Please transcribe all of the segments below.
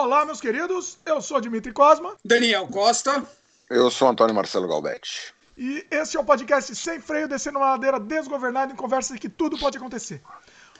Olá, meus queridos. Eu sou Dimitri Cosma. Daniel Costa. Eu sou Antônio Marcelo Galbetti. E esse é o podcast Sem Freio, descendo uma ladeira desgovernada em conversas que tudo pode acontecer.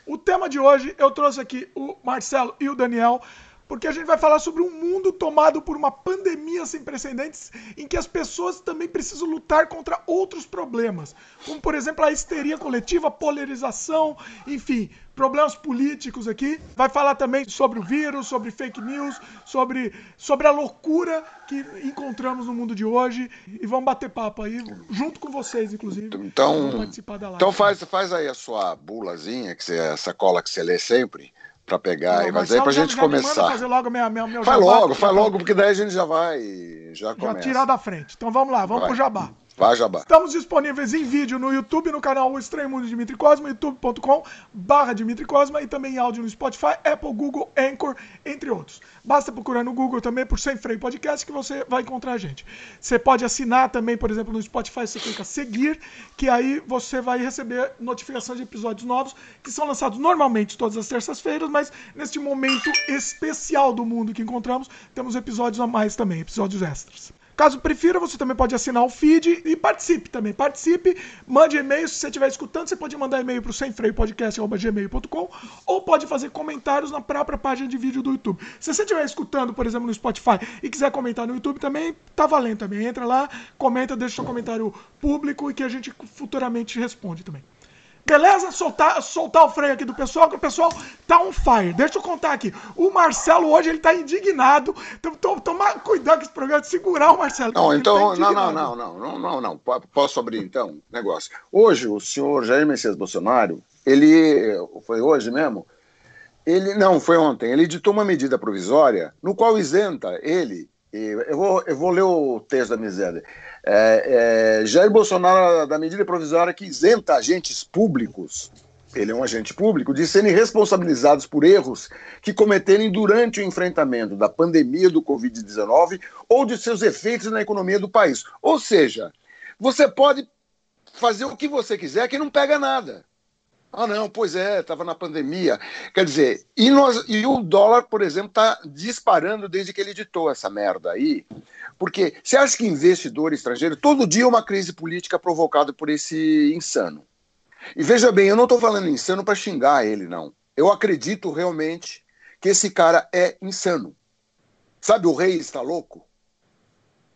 O tema de hoje, eu trouxe aqui o Marcelo e o Daniel porque a gente vai falar sobre um mundo tomado por uma pandemia sem precedentes em que as pessoas também precisam lutar contra outros problemas, como por exemplo a histeria coletiva, a polarização, enfim, problemas políticos aqui. Vai falar também sobre o vírus, sobre fake news, sobre, sobre a loucura que encontramos no mundo de hoje e vamos bater papo aí junto com vocês, inclusive. Então, participar da live. então faz, faz aí a sua bulazinha, que você, essa cola que você lê sempre para pegar não, e fazer para a gente começar. Fazer logo minha, minha, meu faz logo, faz logo, porque daí a gente já vai, já começa. Já tirar da frente. Então vamos lá, vamos vai. pro jabá. Jabá. Estamos disponíveis em vídeo no YouTube, no canal O Estranho Mundo de Dimitri Cosma, youtube.com barra Dimitri Cosma e também em áudio no Spotify, Apple, Google, Anchor, entre outros. Basta procurar no Google também por Sem Freio Podcast que você vai encontrar a gente. Você pode assinar também, por exemplo, no Spotify, você clica seguir, que aí você vai receber notificações de episódios novos que são lançados normalmente todas as terças-feiras, mas neste momento especial do mundo que encontramos, temos episódios a mais também, episódios extras. Caso prefira, você também pode assinar o feed e participe também. Participe, mande e-mail. Se você estiver escutando, você pode mandar e-mail para o semfreiopodcast.gmail.com ou pode fazer comentários na própria página de vídeo do YouTube. Se você estiver escutando, por exemplo, no Spotify e quiser comentar no YouTube também, tá valendo também. Entra lá, comenta, deixa seu comentário público e que a gente futuramente responde também. Beleza? Soltar, soltar o freio aqui do pessoal, que o pessoal tá on fire. Deixa eu contar aqui. O Marcelo hoje ele tá indignado. Então, tomar cuidado com esse programa, de segurar o Marcelo. Não, então, tá não, não, não, não, não, não, não. Posso abrir então negócio. Hoje, o senhor Jair Messias Bolsonaro, ele. Foi hoje mesmo? Ele, não, foi ontem. Ele editou uma medida provisória no qual isenta ele. Eu vou, eu vou ler o texto da miséria é, é, Jair Bolsonaro, da medida provisória que isenta agentes públicos, ele é um agente público, de serem responsabilizados por erros que cometerem durante o enfrentamento da pandemia do Covid-19 ou de seus efeitos na economia do país. Ou seja, você pode fazer o que você quiser que não pega nada. Ah, não, pois é, estava na pandemia. Quer dizer, e, nós, e o dólar, por exemplo, está disparando desde que ele editou essa merda aí. Porque você acha que investidor estrangeiro, todo dia uma crise política provocada por esse insano. E veja bem, eu não estou falando insano para xingar ele, não. Eu acredito realmente que esse cara é insano. Sabe, o rei está louco?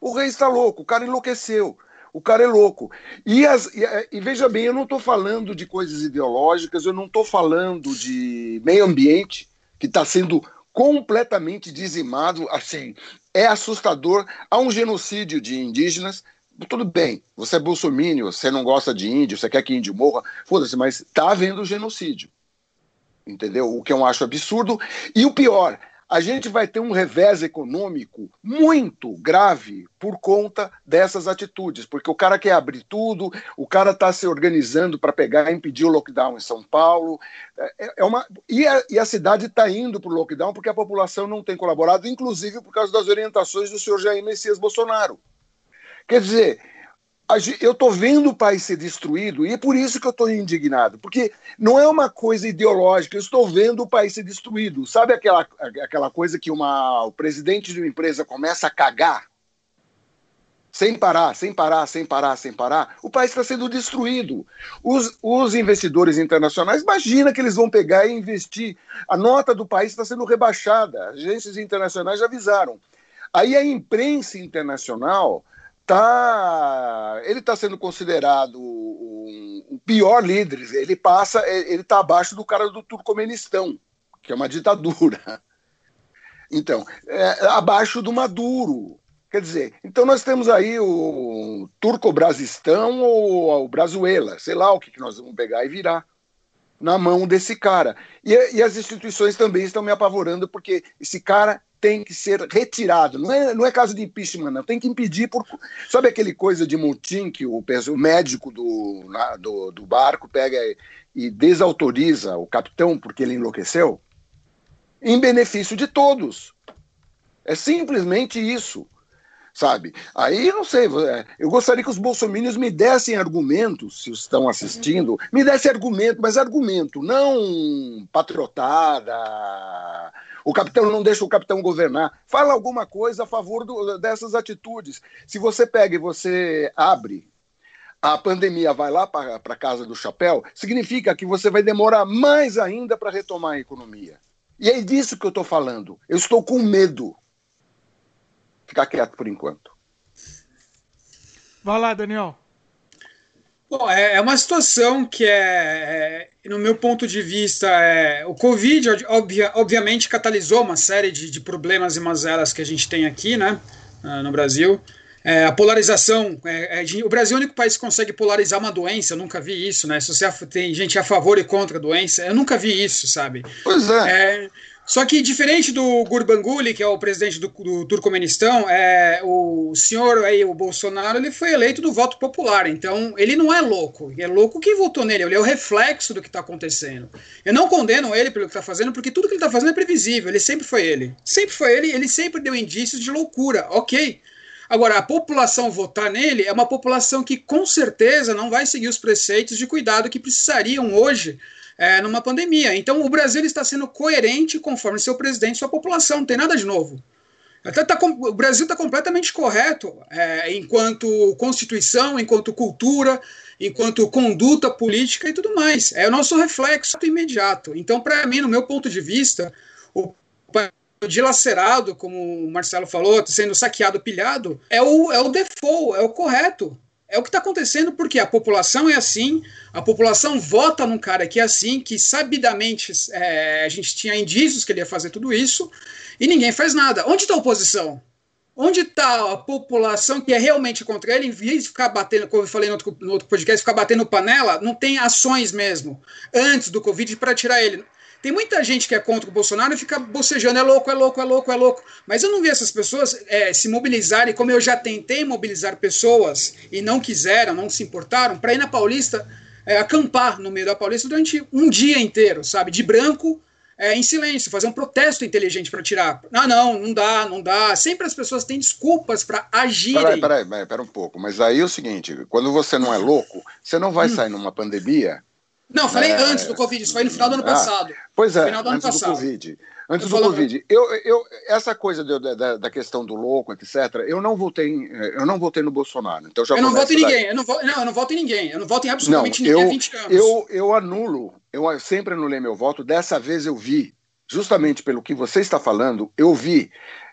O rei está louco, o cara enlouqueceu. O cara é louco. E, as, e, e veja bem, eu não estou falando de coisas ideológicas, eu não estou falando de meio ambiente, que está sendo completamente dizimado. Assim, é assustador. Há um genocídio de indígenas. Tudo bem, você é bolsomínio, você não gosta de índio, você quer que índio morra, foda-se, mas está havendo genocídio. Entendeu? O que eu acho absurdo. E o pior, a gente vai ter um revés econômico muito grave por conta dessas atitudes, porque o cara quer abrir tudo, o cara está se organizando para pegar e impedir o lockdown em São Paulo, é, é uma e a, e a cidade está indo para o lockdown porque a população não tem colaborado, inclusive por causa das orientações do senhor Jair Messias Bolsonaro. Quer dizer, eu estou vendo o país ser destruído e é por isso que eu estou indignado, porque não é uma coisa ideológica, eu estou vendo o país ser destruído. Sabe aquela, aquela coisa que uma, o presidente de uma empresa começa a cagar? Sem parar, sem parar, sem parar, sem parar, o país está sendo destruído. Os, os investidores internacionais, imagina que eles vão pegar e investir. A nota do país está sendo rebaixada. Agências internacionais já avisaram. Aí a imprensa internacional tá, ele está sendo considerado o, pior líder. Ele passa, ele está abaixo do cara do Turcomenistão, que é uma ditadura. Então, é, abaixo do Maduro. Quer dizer, então nós temos aí o Turco-Brasistão ou o Brazuela, sei lá o que, que nós vamos pegar e virar na mão desse cara. E, e as instituições também estão me apavorando, porque esse cara tem que ser retirado. Não é, não é caso de impeachment, não. Tem que impedir por. Sabe aquele coisa de motim que o, o médico do, do, do barco pega e desautoriza o capitão porque ele enlouqueceu? Em benefício de todos. É simplesmente isso. Sabe? Aí, não sei, é, eu gostaria que os bolsominions me dessem argumentos, se estão assistindo, me dessem argumento, mas argumento, não patriotada, O capitão não deixa o capitão governar. Fala alguma coisa a favor do, dessas atitudes. Se você pega e você abre a pandemia vai lá para a casa do chapéu, significa que você vai demorar mais ainda para retomar a economia. E é disso que eu estou falando. Eu estou com medo. Ficar quieto por enquanto. Vai lá, Daniel. Bom, é, é uma situação que é, é, no meu ponto de vista, é, o Covid obvia, obviamente catalisou uma série de, de, problemas e mazelas que a gente tem aqui, né, no Brasil. É, a polarização, é, é, o Brasil é o único país que consegue polarizar uma doença, eu nunca vi isso, né? Se você tem gente a favor e contra a doença, eu nunca vi isso, sabe? Pois é. Só que, diferente do Gurbanguly, que é o presidente do, do Turcomenistão, é, o senhor aí, o Bolsonaro, ele foi eleito do voto popular. Então, ele não é louco. É louco quem votou nele. Ele é o reflexo do que está acontecendo. Eu não condeno ele pelo que está fazendo, porque tudo que ele está fazendo é previsível. Ele sempre foi ele. Sempre foi ele. Ele sempre deu indícios de loucura. Ok. Agora, a população votar nele é uma população que com certeza não vai seguir os preceitos de cuidado que precisariam hoje é, numa pandemia. Então, o Brasil está sendo coerente conforme seu presidente e sua população, não tem nada de novo. Até tá, o Brasil está completamente correto é, enquanto Constituição, enquanto cultura, enquanto conduta política e tudo mais. É o nosso reflexo imediato. Então, para mim, no meu ponto de vista, o dilacerado, como o Marcelo falou, sendo saqueado, pilhado, é o, é o default, é o correto. É o que está acontecendo porque a população é assim, a população vota num cara que é assim, que sabidamente é, a gente tinha indícios que ele ia fazer tudo isso, e ninguém faz nada. Onde está a oposição? Onde está a população que é realmente contra ele, em vez de ficar batendo, como eu falei no outro, no outro podcast, ficar batendo panela, não tem ações mesmo, antes do Covid, para tirar ele. Tem muita gente que é contra o Bolsonaro e fica bocejando, é louco, é louco, é louco, é louco. Mas eu não vi essas pessoas é, se mobilizarem, como eu já tentei mobilizar pessoas e não quiseram, não se importaram, para ir na Paulista é, acampar no meio da Paulista durante um dia inteiro, sabe? De branco, é, em silêncio, fazer um protesto inteligente para tirar. Ah, não, não dá, não dá. Sempre as pessoas têm desculpas para agirem. Peraí, peraí, peraí, pera um pouco. Mas aí é o seguinte: quando você não é louco, você não vai hum. sair numa pandemia não, falei é... antes do Covid, isso foi no final do ano ah, passado. Pois é, final do antes ano passado. do Covid. Antes do Covid. Eu, eu, essa coisa de, da, da, questão do louco, etc., eu não votei, eu não votei no Bolsonaro. Então já eu não voto em ninguém, eu não, vou, não, eu não voto em ninguém, eu não voto em absolutamente não, ninguém eu, há 20 anos. Eu, eu anulo, eu sempre anulei meu voto, dessa vez eu vi, justamente pelo que você está falando, eu vi.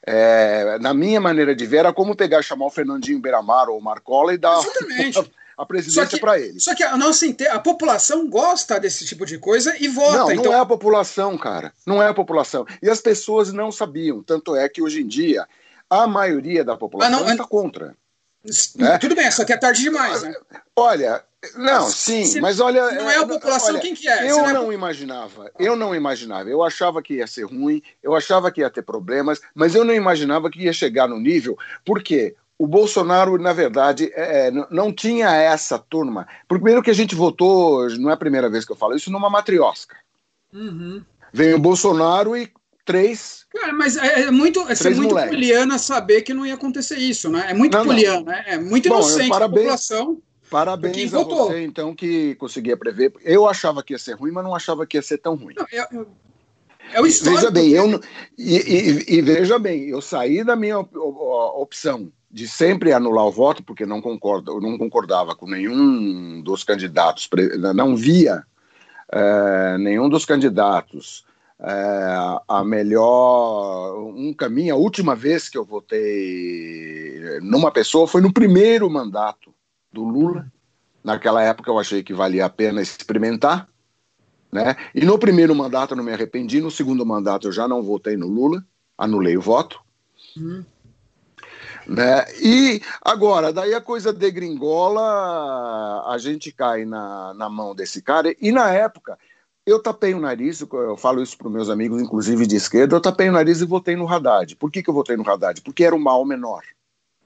É, na minha maneira de ver, era como pegar chamar o Fernandinho Beiramar ou o Marcola e dar. Exatamente. a presidência para ele. Só que a nossa a população gosta desse tipo de coisa e vota. Não, então... não é a população, cara. Não é a população. E as pessoas não sabiam. Tanto é que hoje em dia a maioria da população ah, não, está contra. Né? Tudo bem, só que é tarde demais, né? Olha, não, sim, se, mas olha. Não é a população olha, quem que é. Eu não, não é... imaginava, eu não imaginava. Eu achava que ia ser ruim, eu achava que ia ter problemas, mas eu não imaginava que ia chegar no nível. Por quê? O Bolsonaro, na verdade, é, é não tinha essa turma. Primeiro que a gente votou, não é a primeira vez que eu falo isso, numa matriosca. Uhum. Vem o Bolsonaro e três. Cara, mas é, é muito, é ser muito moleques. poliana saber que não ia acontecer isso, né? É muito não, poliana, não. é muito Bom, inocente parabéns, a população. Parabéns a votou. você, então, que conseguia prever. Eu achava que ia ser ruim, mas não achava que ia ser tão ruim. Não, eu, eu... É o Veja bem, eu e, e, e, veja bem, eu saí da minha opção de sempre anular o voto, porque não, concordo, não concordava com nenhum dos candidatos, não via é, nenhum dos candidatos é, a melhor um caminho. A última vez que eu votei numa pessoa foi no primeiro mandato do Lula. Naquela época eu achei que valia a pena experimentar. Né? E no primeiro mandato eu não me arrependi, no segundo mandato eu já não votei no Lula, anulei o voto. Hum. Né? E agora, daí a coisa degringola, a gente cai na, na mão desse cara. E na época, eu tapei o nariz, eu falo isso para meus amigos, inclusive de esquerda, eu tapei o nariz e votei no Haddad. Por que, que eu votei no Haddad? Porque era um mal menor,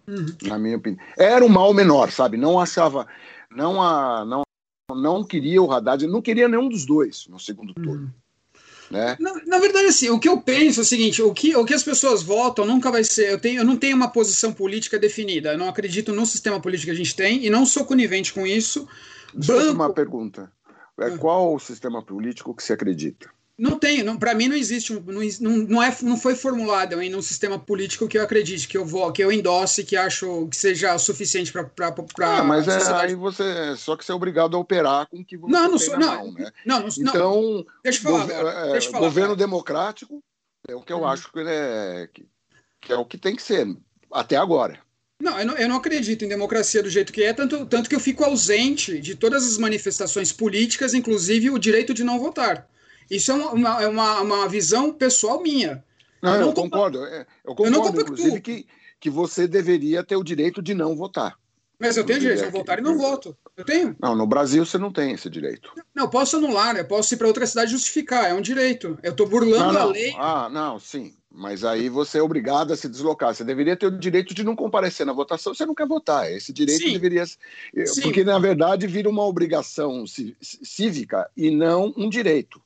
uhum. na minha opinião. Era um mal menor, sabe? Não achava, não, a, não, não queria o Haddad, não queria nenhum dos dois no segundo turno. Uhum. Né? Na, na, verdade, assim, o que eu penso é o seguinte: o que, o que as pessoas votam nunca vai ser. Eu, tenho, eu não tenho uma posição política definida. Eu não acredito no sistema político que a gente tem e não sou conivente com isso. Banco... uma pergunta. É, ah. Qual o sistema político que você acredita? Não tem, não, para mim não existe, não, não, é, não foi formulado em um sistema político que eu acredite, que eu vou, que eu endosse, que acho que seja suficiente para. Ah, mas é, aí você. Só que você é obrigado a operar com o que você não, não sou, não, mão, né? Não, não, então, deixa eu falar, é, deixa eu falar governo cara. democrático é o que eu uhum. acho que, é, que, que é o que tem que ser, até agora. Não eu, não, eu não acredito em democracia do jeito que é, tanto, tanto que eu fico ausente de todas as manifestações políticas, inclusive o direito de não votar. Isso é uma, é uma, uma visão pessoal minha. Não, eu, não eu concordo. É, eu concordo, eu não inclusive, que, que você deveria ter o direito de não votar. Mas eu tenho direito de não votar e não voto. Eu tenho. Não, no Brasil você não tem esse direito. Não, eu posso anular, eu posso ir para outra cidade justificar, é um direito. Eu estou burlando não, não. a lei. Ah, não, sim. Mas aí você é obrigado a se deslocar. Você deveria ter o direito de não comparecer na votação, você não quer votar. Esse direito sim. deveria. Sim. Porque, na verdade, vira uma obrigação cívica e não um direito.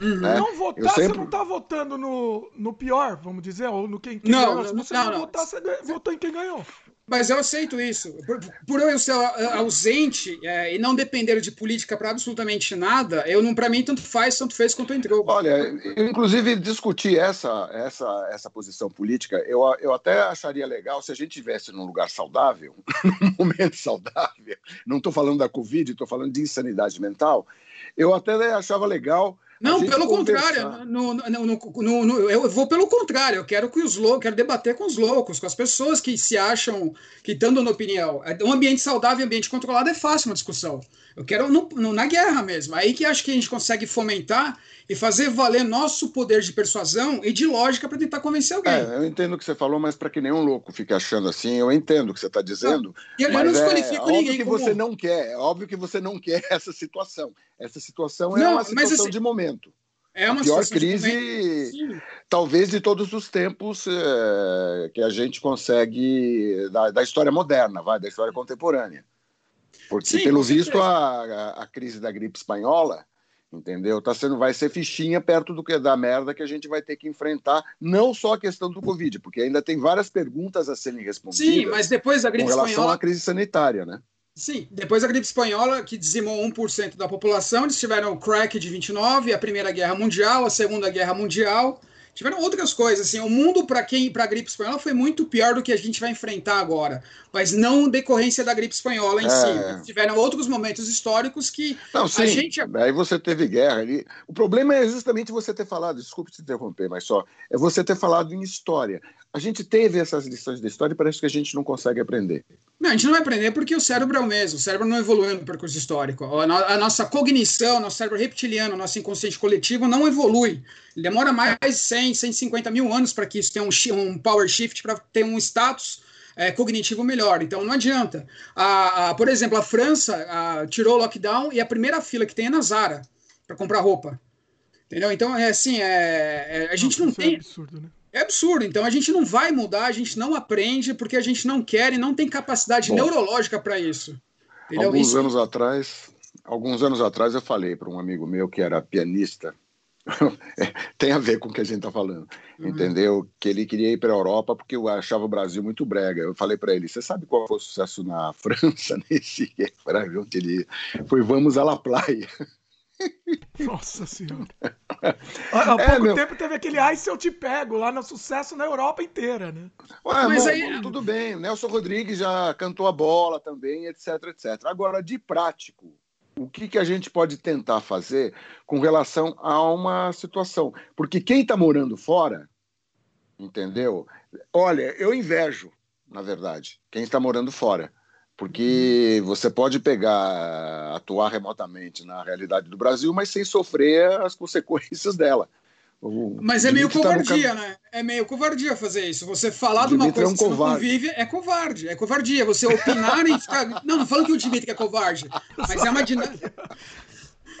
Uhum. Né? Não votar, sempre... você não está votando no, no pior, vamos dizer, ou no quem, quem não, ganhou. Se você não, não, votar, você votou em quem ganhou. Mas eu aceito isso. Por, por eu ser ausente é, e não depender de política para absolutamente nada, eu não para mim tanto faz, tanto fez quanto entrou. Olha, eu, inclusive discutir essa essa essa posição política, eu, eu até acharia legal se a gente tivesse num lugar saudável, num momento saudável. Não estou falando da Covid, estou falando de insanidade mental. Eu até achava legal não, pelo contrário. No, no, no, eu vou pelo contrário. Eu quero que os loucos, quero debater com os loucos, com as pessoas que se acham que estão dando opinião. É, um ambiente saudável e ambiente controlado é fácil uma discussão. Eu quero no, na guerra mesmo. Aí que acho que a gente consegue fomentar e fazer valer nosso poder de persuasão e de lógica para tentar convencer alguém. É, eu entendo o que você falou, mas para que nenhum louco fique achando assim, eu entendo o que você está dizendo. Não, eu não é desqualifico é, ninguém. que como... você não quer, é óbvio que você não quer essa situação. Essa situação é não, uma situação assim, de momento. É uma a pior crise, talvez de todos os tempos é, que a gente consegue da, da, história moderna, vai, da história contemporânea. Porque, Sim, pelo visto, a, a, a, crise da gripe espanhola, entendeu? Tá sendo, vai ser fichinha perto do que da merda que a gente vai ter que enfrentar, não só a questão do Covid, porque ainda tem várias perguntas a serem respondidas. Sim, mas depois da gripe com relação espanhola... à crise sanitária, né? Sim, depois da gripe espanhola, que dizimou 1% da população, eles tiveram o crack de 29, a Primeira Guerra Mundial, a Segunda Guerra Mundial, tiveram outras coisas. Assim, o mundo, para quem para a gripe espanhola, foi muito pior do que a gente vai enfrentar agora, mas não decorrência da gripe espanhola em é. si. Tiveram outros momentos históricos que não, sim. a gente. Aí você teve guerra ali. O problema é justamente você ter falado, desculpe te interromper, mas só, é você ter falado em história. A gente teve essas lições de história e parece que a gente não consegue aprender. Não, a gente não vai aprender porque o cérebro é o mesmo, o cérebro não evoluiu no percurso histórico. A, nossa cognição, nosso cérebro reptiliano, nosso inconsciente coletivo não evolui. Ele demora mais de 100, 150 mil anos para que isso tenha um, um power shift, para ter um status é, cognitivo melhor. Então não adianta. A, a, por exemplo, a França a, tirou o lockdown e a primeira fila que tem é na Zara para comprar roupa. Entendeu? Então, é assim, é, é a gente não, não tem. É absurdo, né? É absurdo. Então a gente não vai mudar, a gente não aprende porque a gente não quer e não tem capacidade Bom, neurológica para isso. Entendeu? Alguns isso... anos atrás, alguns anos atrás eu falei para um amigo meu que era pianista, tem a ver com o que a gente está falando, uhum. entendeu? Que ele queria ir para a Europa porque eu achava o Brasil muito brega. Eu falei para ele: você sabe qual foi o sucesso na França nesse onde ele foi Vamos à la Playa. Nossa senhora. Há é, pouco meu... tempo teve aquele Ai se eu te pego lá no sucesso na Europa inteira, né? Ué, Mas aí... tudo bem. Nelson Rodrigues já cantou a bola também, etc, etc. Agora, de prático, o que, que a gente pode tentar fazer com relação a uma situação? Porque quem está morando fora, entendeu? Olha, eu invejo, na verdade, quem está morando fora porque você pode pegar, atuar remotamente na realidade do Brasil, mas sem sofrer as consequências dela. O mas é meio covardia, tá no... né? É meio covardia fazer isso. Você falar de uma coisa é um que você não convive é covarde. É covardia. Você opinar e ficar. Não, não falando que o Dimitri é covarde, mas é uma dinâmica.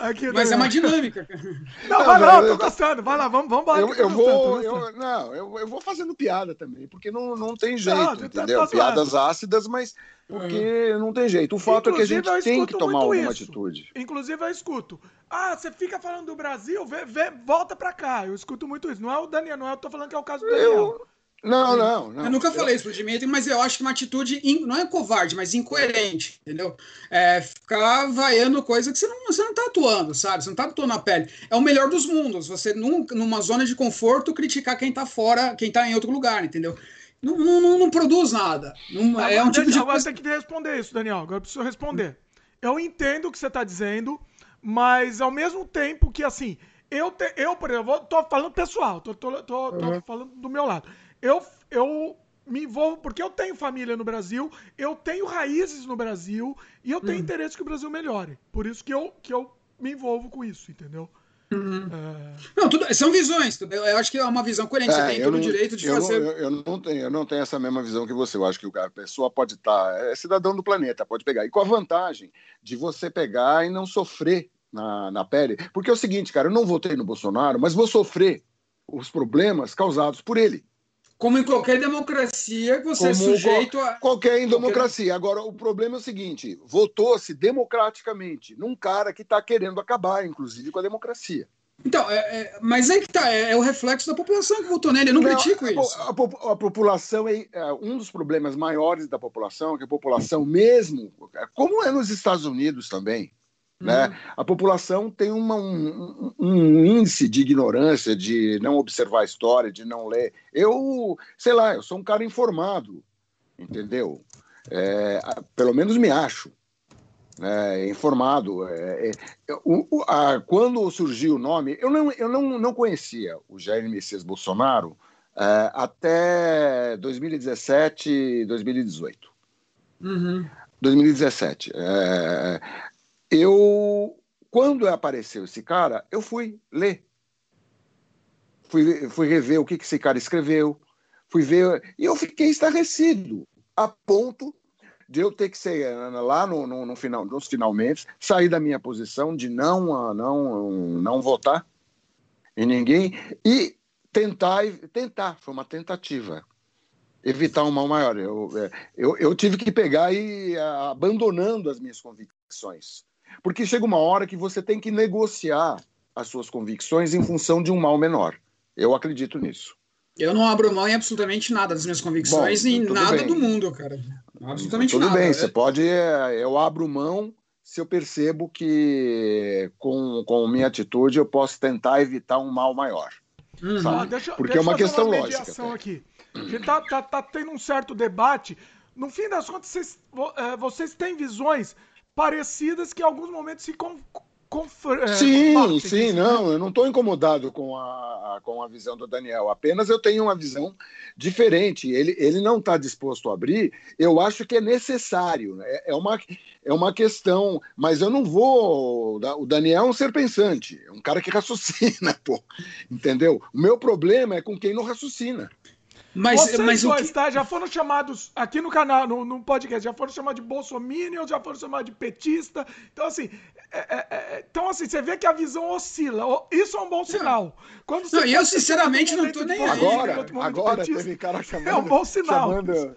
Aqui, Mas é uma dinâmica. Não, não vai lá, eu tô gostando. Vai lá, vamos, vamos Eu, eu vou, eu, não, eu, eu vou fazendo piada também, porque não, não tem jeito, não, tá entendeu? Tá Piadas ácidas, mas porque uhum. não tem jeito. O fato Inclusive, é que a gente tem que tomar alguma isso. atitude. Inclusive, eu escuto. Ah, você fica falando do Brasil, vê, vê, volta pra cá. Eu escuto muito isso. Não é o Daniel, não é eu tô falando que é o caso do Daniel. Eu, Não, não, não. Eu nunca falei isso pro Dimitri, mas eu acho que uma atitude, in, não é covarde, mas incoerente, entendeu? É ficar vaiando coisa que você não, você não tá atuando, sabe? Você não tá atuando na pele. É o melhor dos mundos. Você, num, numa zona de conforto, criticar quem tá fora, quem tá em outro lugar, entendeu? Não, não, não produz nada. Não, é um tipo de. Agora tem que responder isso, Daniel. Agora eu preciso responder. Eu entendo o que você tá dizendo, mas ao mesmo tempo que assim. Eu, te, eu por exemplo, tô falando pessoal, tô, tô, tô, tô uhum. falando do meu lado eu, eu me envolvo porque eu tenho família no Brasil, eu tenho raízes no Brasil e eu tenho hum. interesse que o Brasil melhore. Por isso que eu, que eu me envolvo com isso, entendeu? Uhum. É... Não, tudo, são visões. Eu acho que é uma visão coerente. É, você tem todo o direito de eu fazer. Não, eu, eu, não tenho, eu não tenho essa mesma visão que você. Eu acho que a pessoa pode estar. É cidadão do planeta, pode pegar. E com a vantagem de você pegar e não sofrer na, na pele. Porque é o seguinte, cara, eu não votei no Bolsonaro, mas vou sofrer os problemas causados por ele. Como em qualquer democracia, você é Como é sujeito a. Qualquer democracia. Agora, o problema é o seguinte: votou-se democraticamente num cara que está querendo acabar, inclusive, com a democracia. Então, é, é, mas aí que tá, é, é, o reflexo da população que votou nele, eu não, não critico a, isso. A, a, a população é, é, um dos problemas maiores da população, que a população mesmo, como é nos Estados Unidos também, né? Uhum. A população tem uma, um, um, índice de ignorância, de não observar a história, de não ler. Eu, sei lá, eu sou um cara informado, entendeu? É, pelo menos me acho é, informado. É, é o, a, quando surgiu o nome, eu não, eu não, não conhecia o Jair Messias Bolsonaro é, até 2017, 2018. Uhum. 2017. É, eu, quando apareceu esse cara, eu fui ler. Fui, fui rever o que, que esse cara escreveu, fui ver, e eu fiquei estarrecido, a ponto de eu ter que ser eh, lá no, no, no final, nos finalmente, sair da minha posição de não, ah, não, não votar em ninguém e tentar, tentar, foi uma tentativa, evitar um mal maior. Eu, eh, eu, eu tive que pegar e ah, abandonando as minhas convicções. Porque chega uma hora que você tem que negociar as suas convicções em função de um mal menor. Eu acredito nisso. Eu não abro mão em absolutamente nada das minhas convicções Bom, e nada bem. do mundo, cara. Absolutamente tudo nada. Tudo bem, você pode. É, eu abro mão se eu percebo que com, com minha atitude eu posso tentar evitar um mal maior. Uhum. Ah, deixa, Porque deixa é uma questão uma lógica. Aqui. Tá, tá, tá tendo um certo debate. No fim das contas, vocês, é, vocês têm visões parecidas que em alguns momentos se com, é, sim, sim, não, eu não estou incomodado com a, com a visão do Daniel, apenas eu tenho uma visão diferente. Ele, ele não está disposto a abrir, eu acho que é necessário, né? é, é, uma, é uma questão, mas eu não vou. O Daniel é um ser pensante, é um cara que raciocina, pô, entendeu? O meu problema é com quem não raciocina. Mas, Vocês mas dois, que... tá? Já foram chamados aqui no canal, no, no podcast, já foram chamados de bolsominion, já foram chamados de petista. Então, assim, é, é, é, então, assim, você vê que a visão oscila. Isso é um bom sinal. Quando você não, eu, sinceramente, não tô nem aí. Agora, agora petista, teve cara chamando... É um bom sinal. Chamando...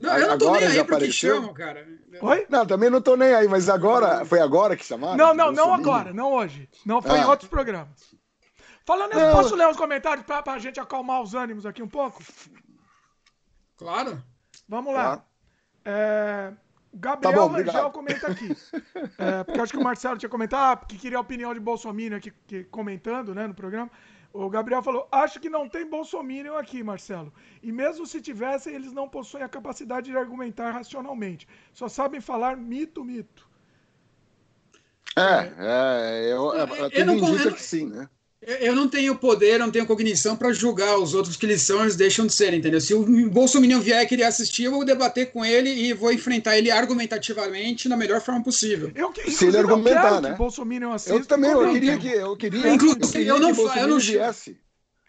Não, eu não tô agora nem aí pro que chamam, cara. Oi? Não, também não tô nem aí, mas agora, foi agora que chamaram? Não, não, não agora, não hoje. Não, foi ah. em outros programas. Falando nisso, posso ler os comentários para a gente acalmar os ânimos aqui um pouco? Claro. Vamos lá. Claro. É, Gabriel tá Rangel comenta aqui. É, porque acho que o Marcelo tinha comentado ah, que queria a opinião de Bolsonaro aqui que, comentando né, no programa. O Gabriel falou: acho que não tem Bolsonaro aqui, Marcelo. E mesmo se tivesse, eles não possuem a capacidade de argumentar racionalmente. Só sabem falar mito, mito. É, é, eu, eu, eu, eu não, que sim, né? Eu não tenho poder, não tenho cognição para julgar os outros que eles são, eles deixam de ser, entendeu? Se o Bolsonaro vier e querer assistir, eu vou debater com ele e vou enfrentar ele argumentativamente na melhor forma possível. Eu, Se ele argumentar, né? Bolsonaro assista, eu também, eu queria que eu queria, Inclusive, eu, queria eu não, que eu não viesse.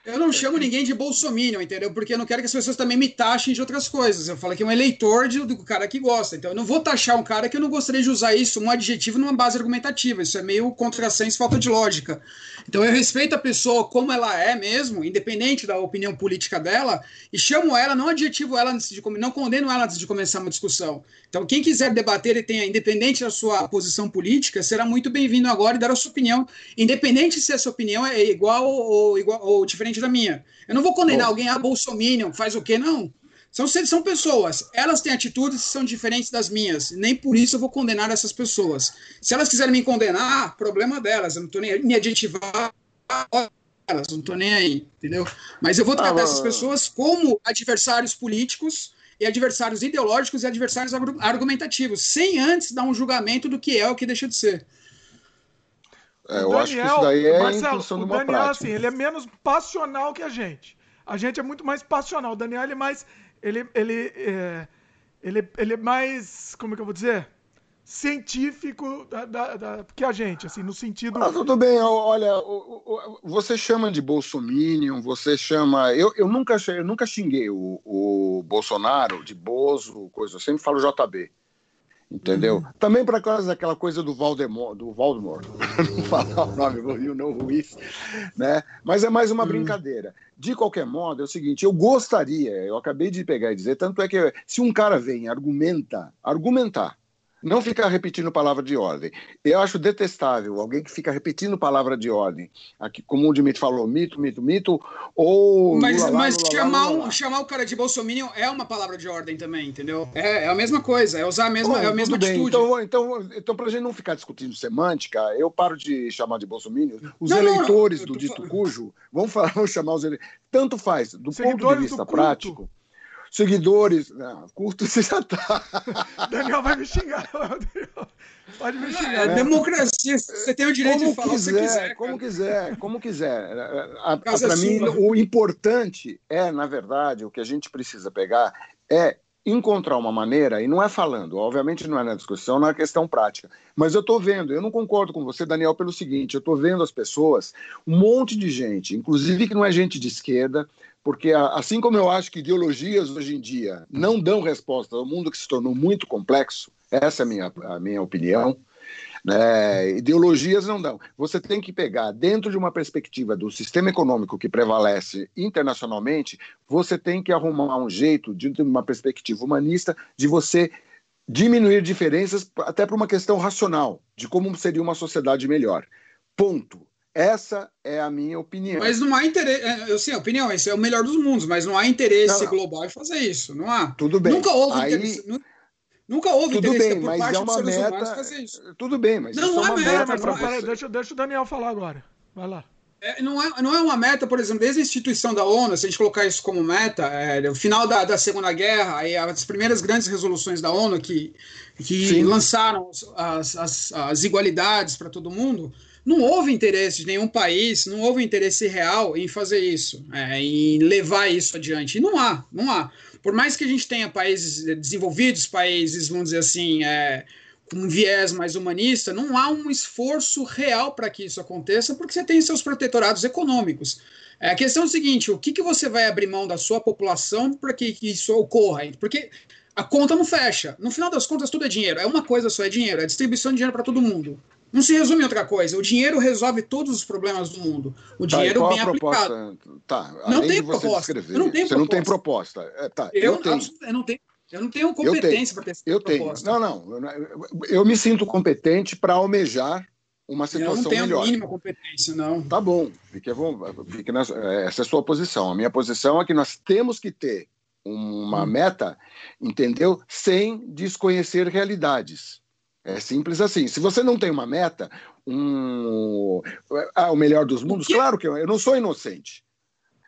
Eu não chamo ninguém de bolsominion, entendeu? Porque eu não quero que as pessoas também me taxem de outras coisas. Eu falo que é um eleitor de, do cara que gosta. Então eu não vou taxar um cara que eu não gostaria de usar isso, um adjetivo, numa base argumentativa. Isso é meio contrassenso, falta de lógica. Então eu respeito a pessoa como ela é mesmo, independente da opinião política dela, e chamo ela, não adjetivo ela antes de não condeno ela antes de começar uma discussão. Então quem quiser debater e tenha, independente da sua posição política, será muito bem-vindo agora e dar a sua opinião, independente se essa opinião é igual ou, igual, ou diferente diferente da minha. Eu não vou condenar alguém a Bolsominion, faz o quê? Não. São, são pessoas, elas têm atitudes que são diferentes das minhas, nem por isso eu vou condenar essas pessoas. Se elas quiserem me condenar, problema delas, eu não estou nem me adjetivar elas, não estou nem aí, entendeu? Mas eu vou tratar ah, essas pessoas como adversários políticos e adversários ideológicos e adversários argumentativos, sem antes dar um julgamento do que é o que deixa de ser. É, eu Daniel, acho que isso daí é Marcelo, o Daniel, assim, ele é menos passional que a gente. A gente é muito mais passional. O Daniel ele é mais. Ele, ele, é, ele, ele é mais. Como é que eu vou dizer? científico da, da, da, que a gente, assim, no sentido. Ah, tudo bem, olha, você chama de bolsominion, você chama. Eu, eu, nunca, eu nunca xinguei o, o Bolsonaro de Bozo, coisa, eu sempre falo JB. Entendeu? Uhum. Também para causa daquela coisa do Valdemort, do Voldemort, não falar o nome, o não Ruiz, né? Mas é mais uma uhum. brincadeira. De qualquer modo, é o seguinte, eu gostaria, eu acabei de pegar e dizer, tanto é que se um cara vem argumenta, argumentar, não ficar repetindo palavra de ordem. Eu acho detestável alguém que fica repetindo palavra de ordem. Aqui, como o Dimitri falou, mito, mito, mito, ou. Mas, lula, mas lula, chamar, lula, chamar o cara de Bolsonaro é uma palavra de ordem também, entendeu? É, é a mesma coisa, é usar a mesma, Bom, é a mesma atitude. Bem. Então, então, então para a gente não ficar discutindo semântica, eu paro de chamar de Bolsonaro. Os não, eleitores não, não, do dito cujo, vamos, falar, vamos chamar os eleitores. Tanto faz, do Seguidores ponto de vista prático seguidores. Não, curto você já tá. Daniel vai me xingar. Pode me xingar. É, democracia, você tem o direito como de falar quiser, quiser. Como quiser, como quiser. Para mim, o importante é, na verdade, o que a gente precisa pegar é encontrar uma maneira, e não é falando, obviamente não é na discussão, não é questão prática, mas eu estou vendo, eu não concordo com você, Daniel, pelo seguinte, eu estou vendo as pessoas, um monte de gente, inclusive que não é gente de esquerda, porque assim como eu acho que ideologias hoje em dia não dão resposta ao mundo que se tornou muito complexo, essa é a minha, a minha opinião, né? ideologias não dão. Você tem que pegar, dentro de uma perspectiva do sistema econômico que prevalece internacionalmente, você tem que arrumar um jeito, de uma perspectiva humanista, de você diminuir diferenças, até por uma questão racional, de como seria uma sociedade melhor. Ponto. Essa é a minha opinião. Mas não há interesse. É, eu sei, a opinião, esse é o melhor dos mundos, mas não há interesse não, global em fazer isso. Não há. Tudo bem. Nunca houve Aí... interesse. Nunca houve tudo bem, por mas parte é uma dos meta... fazer isso. Tudo bem, mas não, não é, é meta. meta não é, deixa, deixa o Daniel falar agora. Vai lá. É, não, é, não é uma meta, por exemplo, desde a instituição da ONU, se a gente colocar isso como meta, é, o final da, da Segunda Guerra, aí as primeiras grandes resoluções da ONU que, que lançaram as, as, as igualdades para todo mundo, não houve interesse de nenhum país, não houve interesse real em fazer isso, é, em levar isso adiante. E não há, não há. Por mais que a gente tenha países desenvolvidos, países, vamos dizer assim, é, com um viés mais humanista, não há um esforço real para que isso aconteça, porque você tem seus protetorados econômicos. É, a questão é o seguinte: o que, que você vai abrir mão da sua população para que, que isso ocorra? Porque a conta não fecha. No final das contas, tudo é dinheiro. É uma coisa só, é dinheiro. É distribuição de dinheiro para todo mundo. Não se resume em outra coisa. O dinheiro resolve todos os problemas do mundo. O tá, dinheiro bem aplicado. Tá, não tem proposta. Eu não você proposta. não tem proposta. É, tá, eu, eu, tenho. eu não tenho. Eu não tenho competência para ter essa eu proposta. Tenho. Não, não. Eu me sinto competente para almejar uma situação melhor. Eu não tenho melhor. a mínima competência, não. Tá bom. Fique, fique na, essa é a sua posição. A minha posição é que nós temos que ter uma hum. meta, entendeu? Sem desconhecer realidades. É simples assim. Se você não tem uma meta, um, ah, o melhor dos mundos, claro que eu, eu não sou inocente.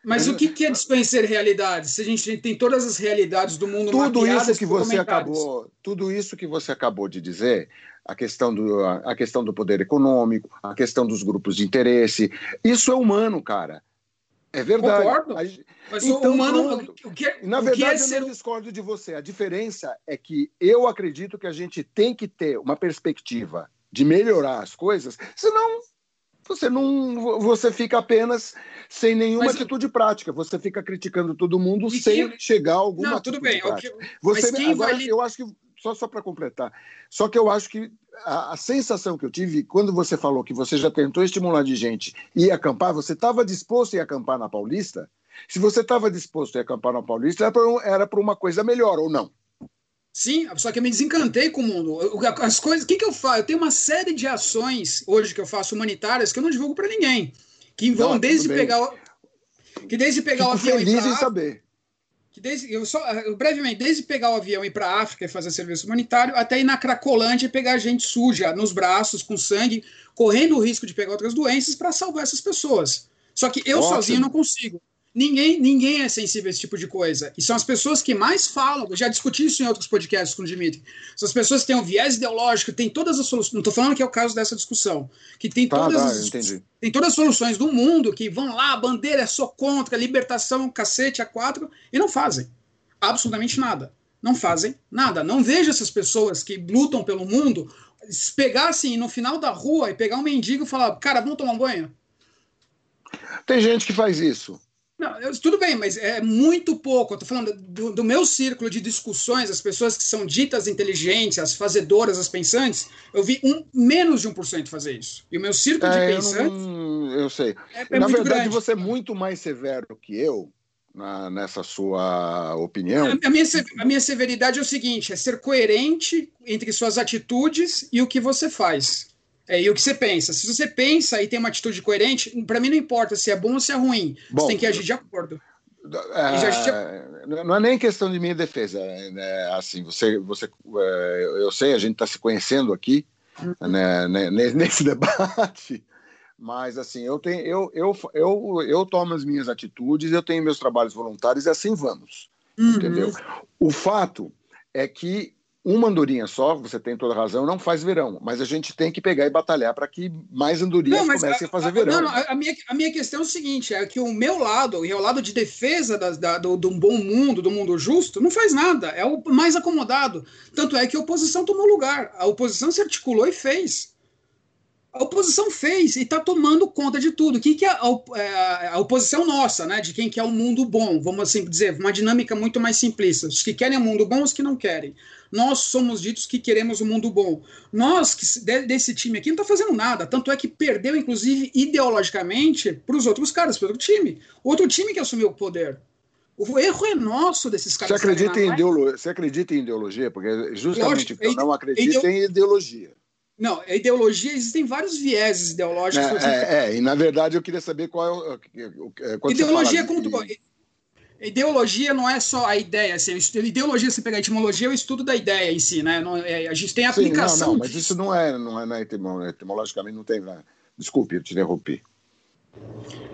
Mas o que, é desconhecer realidade? Se a gente tem todas as realidades do mundo tudo isso que você acabou, tudo isso que você acabou de dizer, a questão do a questão do poder econômico, a questão dos grupos de interesse, isso é humano, cara. É verdade. Concordo. Mas então, humano, o que, é- Na verdade, é ser... eu não discordo de você. A diferença é que eu acredito que a gente tem que ter uma perspectiva de melhorar as coisas, senão você não você fica apenas sem nenhuma Mas, atitude prática. Você fica criticando todo mundo sem que... chegar a alguma não, tudo bem. Prática. Você, agora, vai... eu acho que só, só para completar. Só que eu acho que a, a, sensação que eu tive quando você falou que você já tentou estimular de gente e acampar, você estava disposto a ir acampar na Paulista? Se você estava disposto a ir acampar na Paulista, era para uma coisa melhor ou não? Sim, só que eu me desencantei com o mundo. As coisas, o que, que eu faço? Eu tenho uma série de ações hoje que eu faço humanitárias que eu não divulgo para ninguém, que vão não, desde pegar Que desde pegar Fico o avião feliz e em saber. Que desde, eu só, eu, brevemente, desde pegar o avião e ir para a África e fazer serviço humanitário, até ir na Cracolândia e pegar gente suja nos braços, com sangue, correndo o risco de pegar outras doenças para salvar essas pessoas. Só que eu Ótimo. sozinho não consigo. Ninguém, ninguém é sensível a esse tipo de coisa. E são as pessoas que mais falam. Eu já discuti isso em outros podcasts com o Dimitri. São as pessoas que têm um viés ideológico, têm todas as soluções. Não estou falando que é o caso dessa discussão. Que tem Tá, todas, tá, as, entendi. tem todas as soluções do mundo, que vão lá, bandeira é só contra, libertação, cacete, a quatro, e não fazem absolutamente nada. Não fazem nada. Não vejo essas pessoas que lutam pelo mundo pegar assim no final da rua e pegar um mendigo e falar, cara, vamos tomar um banho? Tem gente que faz isso. Não, eu- tudo bem, mas é muito pouco. Eu tô falando do, do meu círculo de discussões, as pessoas que são ditas inteligentes, as fazedoras, as pensantes, eu vi um, menos de 1% fazer isso. E o meu círculo de É, eu, pensantes não, eu sei. é, é Na verdade, grande. você é muito mais severo que eu, na- nessa sua opinião. A, minha, a minha severidade é o seguinte: é ser coerente entre suas atitudes e o que você faz. É, e o que você pensa. Se você pensa e tem uma atitude coerente, para mim não importa se é bom ou se é ruim. Bom, você tem que agir de acordo. É, não é nem questão de minha defesa, né? Assim, você, você, é, eu sei, a gente está se conhecendo aqui Uhum. né, né, ne- nesse debate, mas assim, eu tenho, eu, eu, eu, eu tomo as minhas atitudes, eu tenho meus trabalhos voluntários e assim vamos, Uhum. entendeu? O fato é que uma andorinha só, você tem toda razão, não faz verão, mas a gente tem que pegar e batalhar para que mais andorinhas comecem a, fazer verão. Não, não, a, a minha, a minha questão é o seguinte: é que o meu lado, e é o lado de defesa da, da, do, do bom mundo, do mundo justo, não faz nada. É o mais acomodado. Tanto é que a oposição tomou lugar. A oposição se articulou e fez. A oposição fez e está tomando conta de tudo. O que, que é a, é, a oposição nossa, né? De quem quer um mundo bom, vamos assim dizer, uma dinâmica muito mais simplista. Os que querem um mundo bom, os que não querem. Nós somos ditos que queremos um mundo bom. Nós, que se- de- desse time aqui, não está fazendo nada. Tanto é que perdeu, inclusive, ideologicamente, para os outros caras, para o outro time. Outro time que assumiu o poder. O erro é nosso desses Você caras. acredita, estarem em lá. ideolo... Você acredita em ideologia? Porque justamente Lógico, que eu é não acredito é em ideologia. Não, a ideologia, existem vários vieses ideológicos. É, é, é, e na verdade eu queria saber qual é o. Ideologia é de- como tu- Ideologia não é só a ideia. Assim, estudo- ideologia, se pegar a etimologia, é o estudo da ideia em si, né? Não, é- a gente tem a Sim, não, aplicação. não, mas disso. isso não é, não é, não é etimo- etimologicamente não tem. né? Desculpe, eu te interrompi.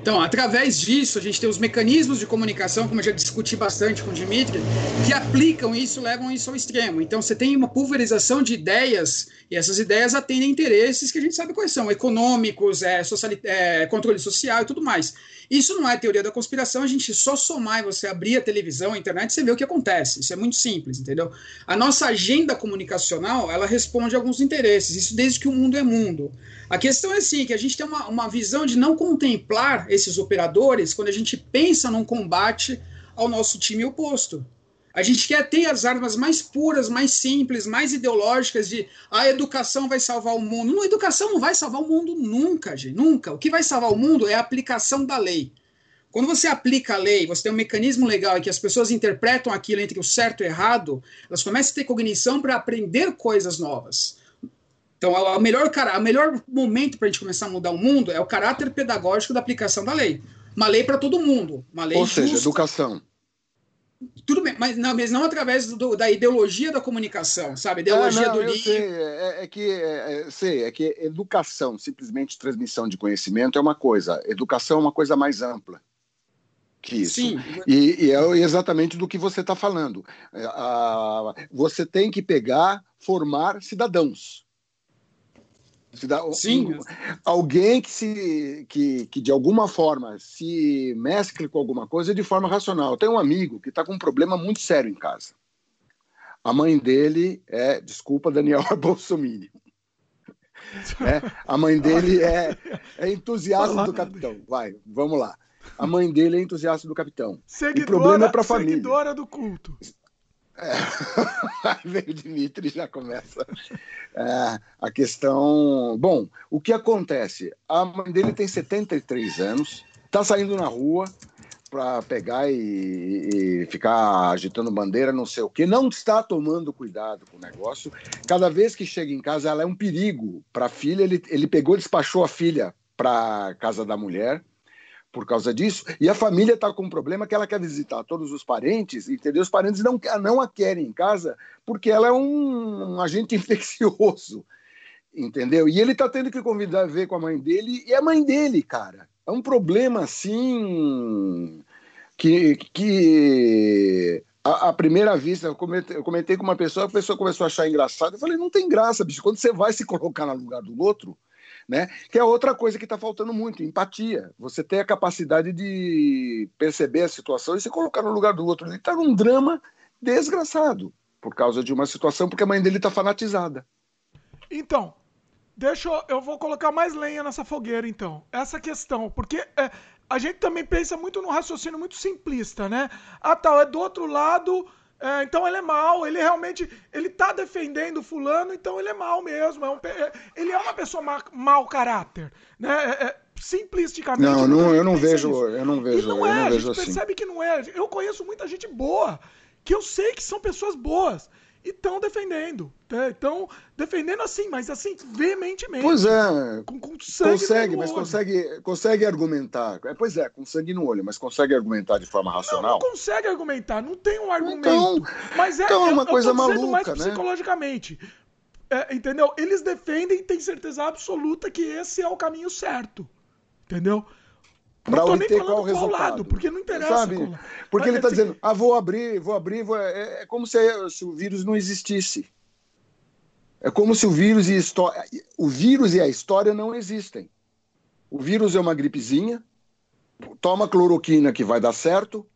Então, através disso, a gente tem os mecanismos de comunicação, como eu já discuti bastante com o Dimitri, que aplicam isso, levam isso ao extremo. Então, você tem uma pulverização de ideias, e essas ideias atendem interesses que a gente sabe quais são, econômicos, é, sociali- é, controle social e tudo mais. Isso não é teoria da conspiração, a gente só somar e você abrir a televisão, a internet, você vê o que acontece. Isso é muito simples, entendeu? A nossa agenda comunicacional, ela responde a alguns interesses, isso desde que o mundo é mundo. A questão é assim, que a gente tem uma, uma visão de não contemplar esses operadores quando a gente pensa num combate ao nosso time oposto. A gente quer ter as armas mais puras, mais simples, mais ideológicas de a educação vai salvar o mundo. Não, a educação não vai salvar o mundo nunca, gente, nunca. O que vai salvar o mundo é a aplicação da lei. Quando você aplica a lei, você tem um mecanismo legal em que as pessoas interpretam aquilo entre o certo e o errado, elas começam a ter cognição para aprender coisas novas. Então, o melhor, o melhor momento para a gente começar a mudar o mundo é o caráter pedagógico da aplicação da lei. Uma lei para todo mundo. Uma lei Ou seja, justa. educação. Tudo bem, mas não, mas não através do- da ideologia da comunicação, sabe? Ideologia Ah, não, do livro. é, é que é, é, sei, é que educação, simplesmente transmissão de conhecimento é uma coisa, educação é uma coisa mais ampla que isso. Sim, E, e é exatamente do que você está falando. É, você tem que pegar, formar cidadãos. Sim. alguém que, se, que, que de alguma forma se mescle com alguma coisa de forma racional. Tenho um amigo que está com um problema muito sério em casa. A mãe dele é, desculpa, Daniel é Bolsonaro. É, a mãe dele é, é entusiasta do capitão. Vai, vamos lá. A mãe dele é entusiasta do capitão. Seguidora, problema é pra família. seguidora do culto. Aí veio o Dimitri já começa é, a questão. Bom, o que acontece? A mãe dele tem 73 anos, está saindo na rua para pegar e, e ficar agitando bandeira, não sei o que, não está tomando cuidado com o negócio. Cada vez que chega em casa, ela é um perigo para a filha. Ele, ele pegou e despachou a filha para casa da mulher por causa disso, e a família está com um problema que ela quer visitar todos os parentes, entendeu? Os parentes não, não a querem em casa porque ela é um, um agente infeccioso, entendeu? E ele está tendo que convidar a ver com a mãe dele, e é a mãe dele, cara. É um problema assim que, que à, primeira vista, eu comentei, eu comentei, com uma pessoa, a pessoa começou a achar engraçado. Eu falei, não tem graça, bicho. Quando você vai se colocar no lugar do outro, né? Que é outra coisa que está faltando muito, empatia. Você ter a capacidade de perceber a situação e se colocar no lugar do outro. Ele está num drama desgraçado por causa de uma situação, porque a mãe dele está fanatizada. Então, deixa eu, eu vou colocar mais lenha nessa fogueira, então. Essa questão, porque é, a gente também pensa muito num raciocínio muito simplista, né? Ah, tal, tá, é do outro lado é, então ele é mal, ele realmente ele tá defendendo fulano, então ele é mal mesmo. É um, é, ele é uma pessoa ma, mau caráter, né? É, é simplisticamente. Não, não eu não vejo, isso. eu não vejo, e não é, eu não a vejo gente assim. percebe que não é. Eu conheço muita gente boa, que eu sei que são pessoas boas e estão defendendo. Estão né? defendendo assim, mas assim, veementemente. Pois é. Com, com sangue consegue, mas olho. consegue, consegue argumentar. É, pois é, com sangue no olho, mas consegue argumentar de forma racional? Não, não consegue argumentar, não tem um argumento. Então, mas é, então é uma eu, coisa eu maluca, mais né? psicologicamente. É, entendeu? Eles defendem e têm certeza absoluta que esse é o caminho certo. Entendeu? Para obter qual o resultado. Lado, porque não interessa. Sabe? Porque Mas, ele está assim, dizendo, ah, vou abrir, vou abrir, vou... É, é, como se, se, o vírus não existisse. É como se o vírus e a história, o vírus e a história não existem. O vírus é uma gripezinha, toma cloroquina que vai dar certo,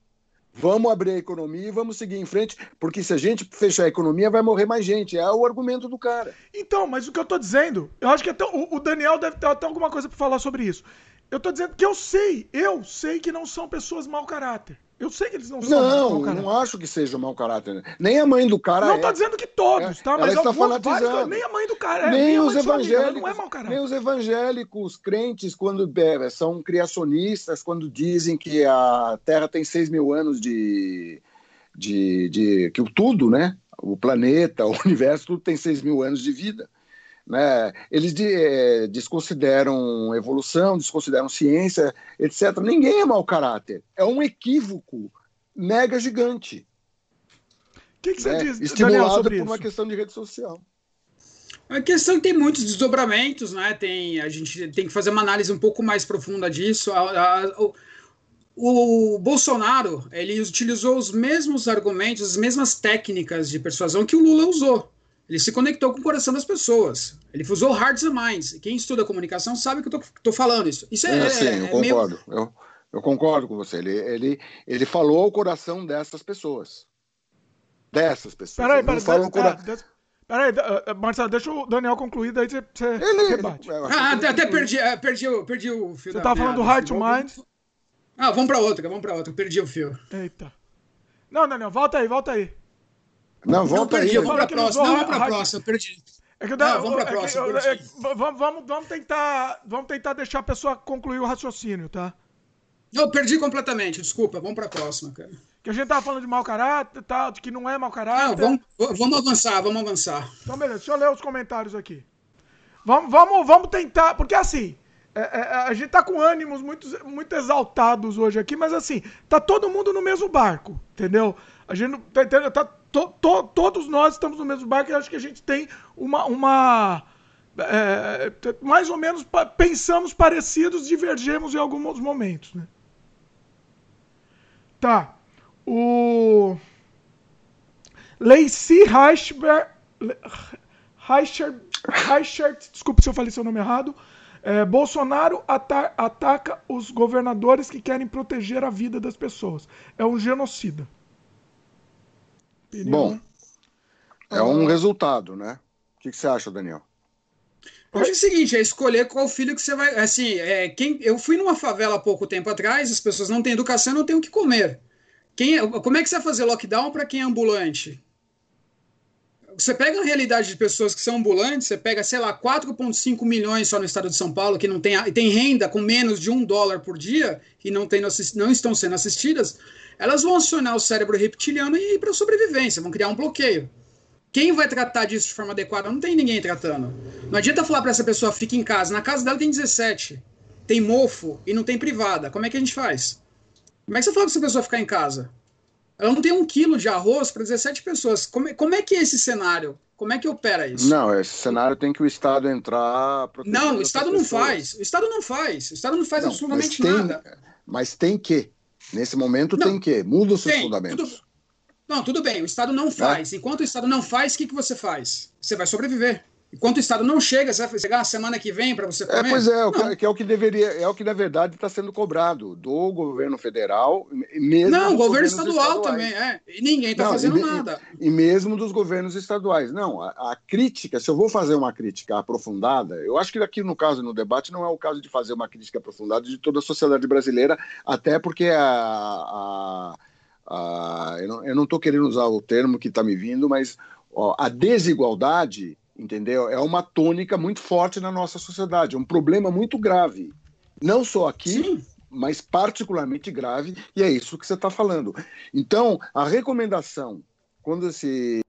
vamos abrir a economia e vamos seguir em frente, porque se a gente fechar a economia vai morrer mais gente. É o argumento do cara. Então, mas o que eu estou dizendo, eu acho que até o, o Daniel deve ter até alguma coisa para falar sobre isso. Eu tô dizendo que eu sei, eu sei que não são pessoas mau caráter. Eu sei que eles não são Não, mau caráter. não acho que seja mau caráter. Nem a mãe do cara não é. Não tô dizendo que todos, é, tá? Mas está fanatizando. Vários, nem a mãe do cara é. Nem, os evangélicos. Não é mau caráter. Nem os evangélicos crentes, quando é, são criacionistas, quando dizem que a Terra tem 6 mil anos de, de, de. que o tudo, né? O planeta, o universo, tudo tem 6 mil anos de vida. Né? Eles de, é, desconsideram evolução, desconsideram ciência, etc. Ninguém é mau caráter. É um equívoco mega gigante. O que, que, você né? diz, Estimulado Daniel, sobre por isso? uma questão de rede social. A questão tem muitos desdobramentos, né? Tem, a gente tem que fazer uma análise um pouco mais profunda disso. A, a, a, o, o Bolsonaro ele utilizou os mesmos argumentos, as mesmas técnicas de persuasão que o Lula usou. Ele se conectou com o coração das pessoas. Ele usou hearts and minds. Quem estuda comunicação sabe que eu estou falando isso. Isso é. é sim, eu é concordo. Meio... Eu, eu, concordo com você. Ele, ele, ele falou ao coração dessas pessoas. Dessas pessoas. Peraí, peraí. Fala cora... Peraí, uh, Marcelo, deixa o Daniel concluir, daí você, você ele, rebate. Ah, até, até perdi, uh, perdi, perdi o fio. Você estava falando do Heart to Mind. Ah, vamos para outra, vamos para outra. Perdi o fio. Eita. Não, Daniel, volta aí, volta aí. Não, volta não, perdi, aí. Vamos para a próxima. Não, vamos para a próxima, perdi. É que, não, vamos para a próxima. É que, é, vamos, vamos, vamos, tentar, vamos tentar deixar a pessoa concluir o raciocínio, tá? Não, perdi completamente, desculpa. Vamos para a próxima, cara. Que a gente tava falando de mau caráter, tal, de que não é mau caráter. Não, vamos, vamos avançar, vamos avançar. Então, beleza, deixa eu ler os comentários aqui. Vamos, vamos, vamos tentar, porque assim, é, é, a gente tá com ânimos muito, muito exaltados hoje aqui, mas assim, tá todo mundo no mesmo barco, entendeu? A gente tá, tá to, to, todos nós estamos no mesmo barco e acho que a gente tem uma. uma é, mais ou menos pensamos parecidos, divergemos em alguns momentos. Né? Tá. O. Lacey. Reichert, Reichert, desculpe se eu falei seu nome errado. É, Bolsonaro ata ataca os governadores que querem proteger a vida das pessoas. É um genocida. Bom, é um resultado, né? O que, que você acha, Daniel? Eu acho o seguinte, é escolher qual filho que você vai. Assim, é, quem, eu fui numa favela há pouco tempo atrás, as pessoas não têm educação, não têm o que comer. Quem, é, como é que você vai fazer lockdown para quem é ambulante? Você pega a realidade de pessoas que são ambulantes, você pega, sei lá, 4,5 milhões só no estado de São Paulo, que não tem, tem renda com menos de um dólar por dia e não, tem, não estão sendo assistidas elas vão acionar o cérebro reptiliano e ir para sobrevivência, vão criar um bloqueio. Quem vai tratar disso de forma adequada? Não tem ninguém tratando. Não adianta falar para essa pessoa fique em casa. Na casa dela tem 17. tem mofo e não tem privada. Como é que a gente faz? Como é que você fala para essa pessoa ficar em casa? Ela não tem um quilo de arroz para 17 pessoas. Como é, como é que é esse cenário? Como é que opera isso? Não, esse cenário tem que o Estado entrar. Não, o Estado não faz. O Estado não faz. O Estado não faz não, absolutamente tem, nada. Mas tem que. Nesse momento não, tem que. Muda os seus tem, fundamentos. Tudo, não, tudo bem. O Estado não faz. É? Enquanto o Estado não faz, o que, que você faz? Você vai sobreviver. Enquanto o Estado não chega, você vai chegar na semana que vem para você comer? É, pois é, o que, que, é o que deveria, é o que na verdade está sendo cobrado do governo federal, mesmo Não, o governo estadual estaduais. também, é. E ninguém está fazendo e, nada. E, e, mesmo dos governos estaduais. Não, a, a, crítica, se eu vou fazer uma crítica aprofundada, eu acho que aqui no caso, no debate, não é o caso de fazer uma crítica aprofundada de toda a sociedade brasileira, até porque a, a, a eu não estou querendo usar o termo que está me vindo, mas ó, a desigualdade entendeu? É uma tônica muito forte na nossa sociedade, é um problema muito grave. Não só aqui, Sim. mas particularmente grave, e é isso que você está falando. Então, a recomendação quando se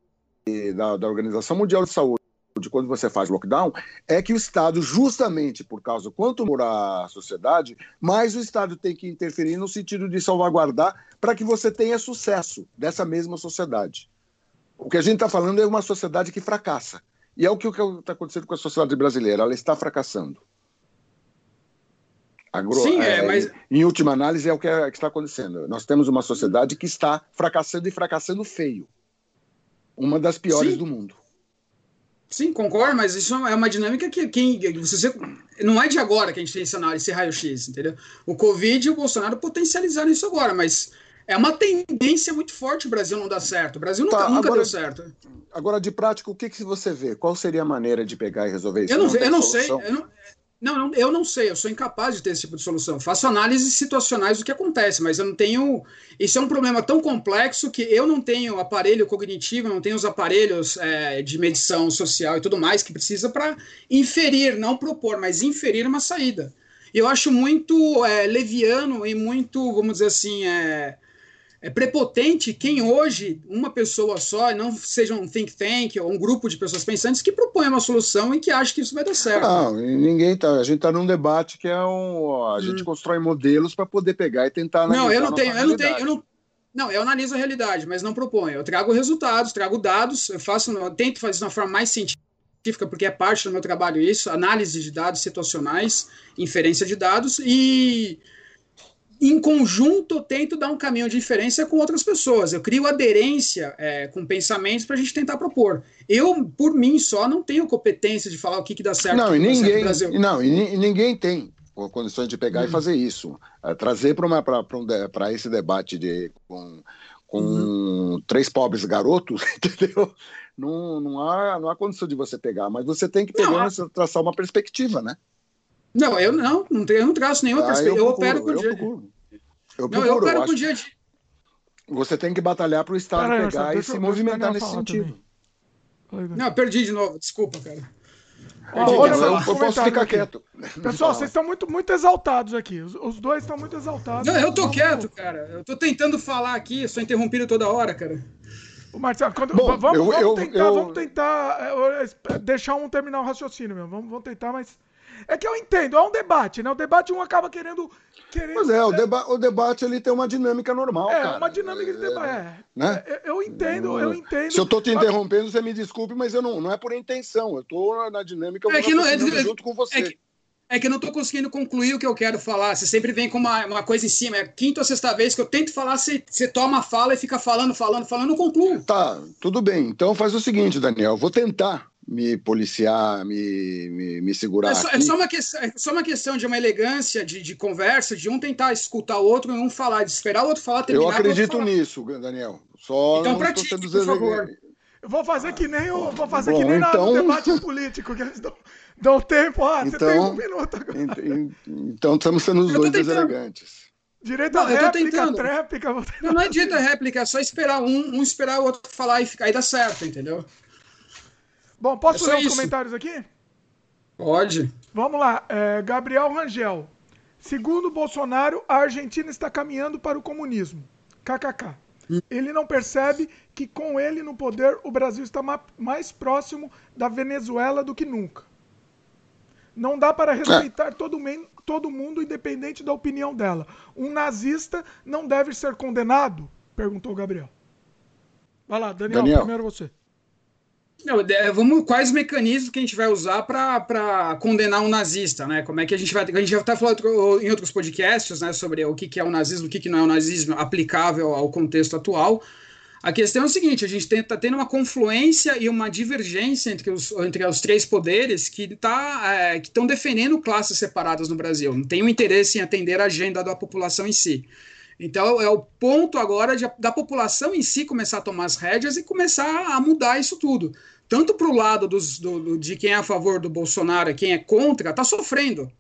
da, da Organização Mundial de Saúde quando você faz lockdown, é que o Estado, justamente por causa quanto mora a sociedade, mais o Estado tem que interferir no sentido de salvaguardar para que você tenha sucesso dessa mesma sociedade. O que a gente está falando é uma sociedade que fracassa. E é o que está acontecendo com a sociedade brasileira, ela está fracassando. Agro, Sim, é, é, mas... Em última análise, é o que, é, que, está acontecendo. Nós temos uma sociedade que está fracassando e fracassando feio. Uma das piores Sim. do mundo. Sim, concordo, mas isso é uma dinâmica que quem, você, não é de agora que a gente tem esse análise, esse raio-x, entendeu? O Covid e o Bolsonaro potencializaram isso agora, mas é uma tendência muito forte o Brasil não dar certo. O Brasil nunca, tá, nunca agora, deu certo. Agora, de prática, o que, que você vê? Qual seria a maneira de pegar e resolver isso? Eu não, não eu não sei. Eu não, não, eu não sei, eu sou incapaz de ter esse tipo de solução. faço análises situacionais do que acontece, mas eu não tenho. Isso é um problema tão complexo que eu não tenho aparelho cognitivo, não tenho os aparelhos é, de medição social e tudo mais que precisa para inferir, não propor, mas inferir uma saída. Eu acho muito é, leviano e muito, vamos dizer assim, é, é prepotente quem hoje, uma pessoa só, não seja um think tank ou um grupo de pessoas pensantes que propõe uma solução e que acha que isso vai dar certo. Não, ninguém tá. A gente está num debate que é um. A gente hum. constrói modelos para poder pegar e tentar Não, eu não tenho, eu não tenho, eu não. Não, eu analiso a realidade, mas não proponho. Eu trago resultados, trago dados, eu faço, eu tento fazer de uma forma mais científica, porque é parte do meu trabalho isso, análise de dados situacionais, inferência de dados e em conjunto, eu tento dar um caminho de diferença com outras pessoas. Eu crio aderência é, com pensamentos para a gente tentar propor. Eu, por mim só, não tenho competência de falar o que, que dá certo não, e ninguém, Não, e ninguém tem condições de pegar hum. e fazer isso. É, trazer para um, esse debate de, com, com hum. três pobres garotos, entendeu? Não, não, há, não há condição de você pegar, mas você tem que pegar, traçar uma perspectiva, né? Não, eu não, não, tenho, eu não traço nenhuma ah, perspectiva. Eu, eu, opero com o dia. Procuro. Eu, procuro, não, eu opero com o dia. De... Você tem que batalhar para o Estado pegar e se movimentar nesse sentido. Também. Não, perdi de novo, desculpa, cara. olha, eu, eu posso ficar aqui. quieto. Pessoal, vocês estão muito, muito exaltados aqui. Os, os dois estão muito exaltados. Não, eu tô quieto, cara. Eu tô tentando falar aqui, sou interrompido toda hora, cara. O Marcelo, quando, Bom, vamos, eu, vamos, eu, tentar, eu... vamos tentar é, deixar um terminar o raciocínio mesmo. Vamos, vamos tentar, mas é que eu entendo, é um debate, né? O debate um acaba querendo. querendo Mas é, o, deba o debate ele tem uma dinâmica normal. É, cara. uma dinâmica de debate. É, né? É, eu entendo, eu entendo. Se eu tô te interrompendo, você me desculpe, mas eu não, não é por intenção. Eu tô na dinâmica eu é que não, é, junto com você. É que... É que eu não estou conseguindo concluir o que eu quero falar. Você sempre vem com uma, uma coisa em cima. É a quinta ou sexta vez que eu tento falar, você, você toma a fala e fica falando, falando, falando, não concluo. Tá, tudo bem. Então faz o seguinte, Daniel. Vou tentar me policiar, me, me, me segurar. É só, é só, uma questão, é só uma questão de uma elegância de, de conversa, de um tentar escutar o outro e um falar, de esperar o outro falar, terminar. Eu acredito nisso, Daniel. Só então pratique, por favor. Eu vou fazer que nem o, vou fazer Bom, que nem então... no debate político, que eles dão, dão tempo. Ah, então, você tem um minuto agora. Então estamos sendo os dois deselegantes. Direito a réplica, tréplica. Não, não é direito a réplica, é só esperar um, um esperar o outro falar e ficar, aí dá certo, entendeu? Bom, posso é ler os comentários aqui? Pode. Vamos lá. É, Gabriel Rangel. Segundo Bolsonaro, a Argentina está caminhando para o comunismo. KKK. Ele não percebe que com ele no poder o Brasil está mais próximo da Venezuela do que nunca. Não dá para respeitar todo, todo mundo, independente da opinião dela. Um nazista não deve ser condenado? Perguntou Gabriel. Vai lá, Daniel, Daniel. primeiro você. Não, vamos, quais mecanismos que a gente vai usar para condenar um nazista, né? Como é que a gente vai. A gente já está falando em outros podcasts né, sobre o que, que é o nazismo, o que, que não é o nazismo aplicável ao contexto atual. A questão é o seguinte: a gente está tendo uma confluência e uma divergência entre os, entre os três poderes que tá, é, estão defendendo classes separadas no Brasil. Não tem um interesse em atender a agenda da população em si. Então é o ponto agora de, da população em si começar a tomar as rédeas e começar a mudar isso tudo. Tanto para o lado dos, do, de quem é a favor do Bolsonaro e quem é contra, está sofrendo.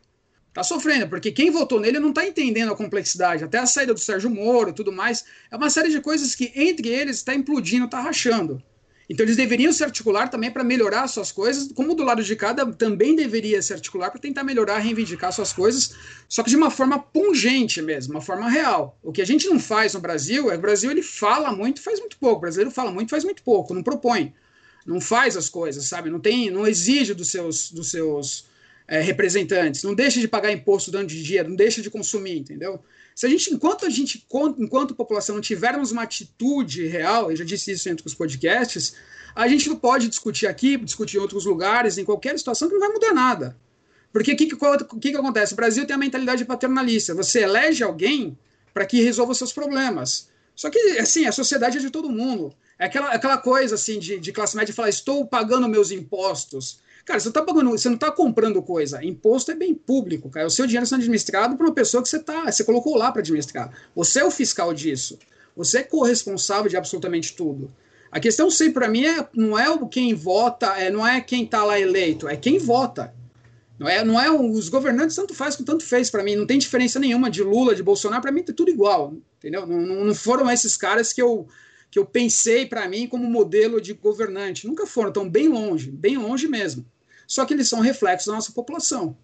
Está sofrendo, porque quem votou nele não está entendendo a complexidade. Até a saída do Sérgio Moro tudo mais. É uma série de coisas que entre eles está implodindo, está rachando. Então eles deveriam se articular também para melhorar suas coisas, como do lado de cada também deveria se articular para tentar melhorar, reivindicar suas coisas, só que de uma forma pungente mesmo, uma forma real. O que a gente não faz no Brasil é o Brasil ele fala muito, faz muito pouco. O brasileiro fala muito, faz muito pouco, não propõe, não faz as coisas, sabe? Não tem, não exige dos seus, dos seus é, representantes, não deixa de pagar imposto dando de dinheiro, não deixa de consumir, entendeu? Se a gente, enquanto a gente, enquanto população, não tivermos uma atitude real, eu já disse isso entre os podcasts, a gente não pode discutir aqui, discutir em outros lugares, em qualquer situação, que não vai mudar nada. Porque o que, que, que, acontece? O Brasil tem a mentalidade paternalista. Você elege alguém para que resolva os seus problemas. Só que, assim, a sociedade é de todo mundo. É aquela, aquela coisa, assim, de, de classe média falar, estou pagando meus impostos. Cara, você, tá pagando, você não está comprando coisa. Imposto é bem público, cara. O seu dinheiro está administrado por uma pessoa que você, tá, você colocou lá para administrar. Você é o fiscal disso. Você é corresponsável de absolutamente tudo. A questão sempre para mim é, não é quem vota, é, não é quem está lá eleito, é quem vota. Não é, não é os governantes tanto faz como tanto fez para mim. Não tem diferença nenhuma de Lula, de Bolsonaro. Para mim é tudo igual, entendeu? Não, não foram esses caras que eu que eu pensei para mim como modelo de governante. Nunca foram, estão bem longe, bem longe mesmo só que eles são reflexos da nossa população.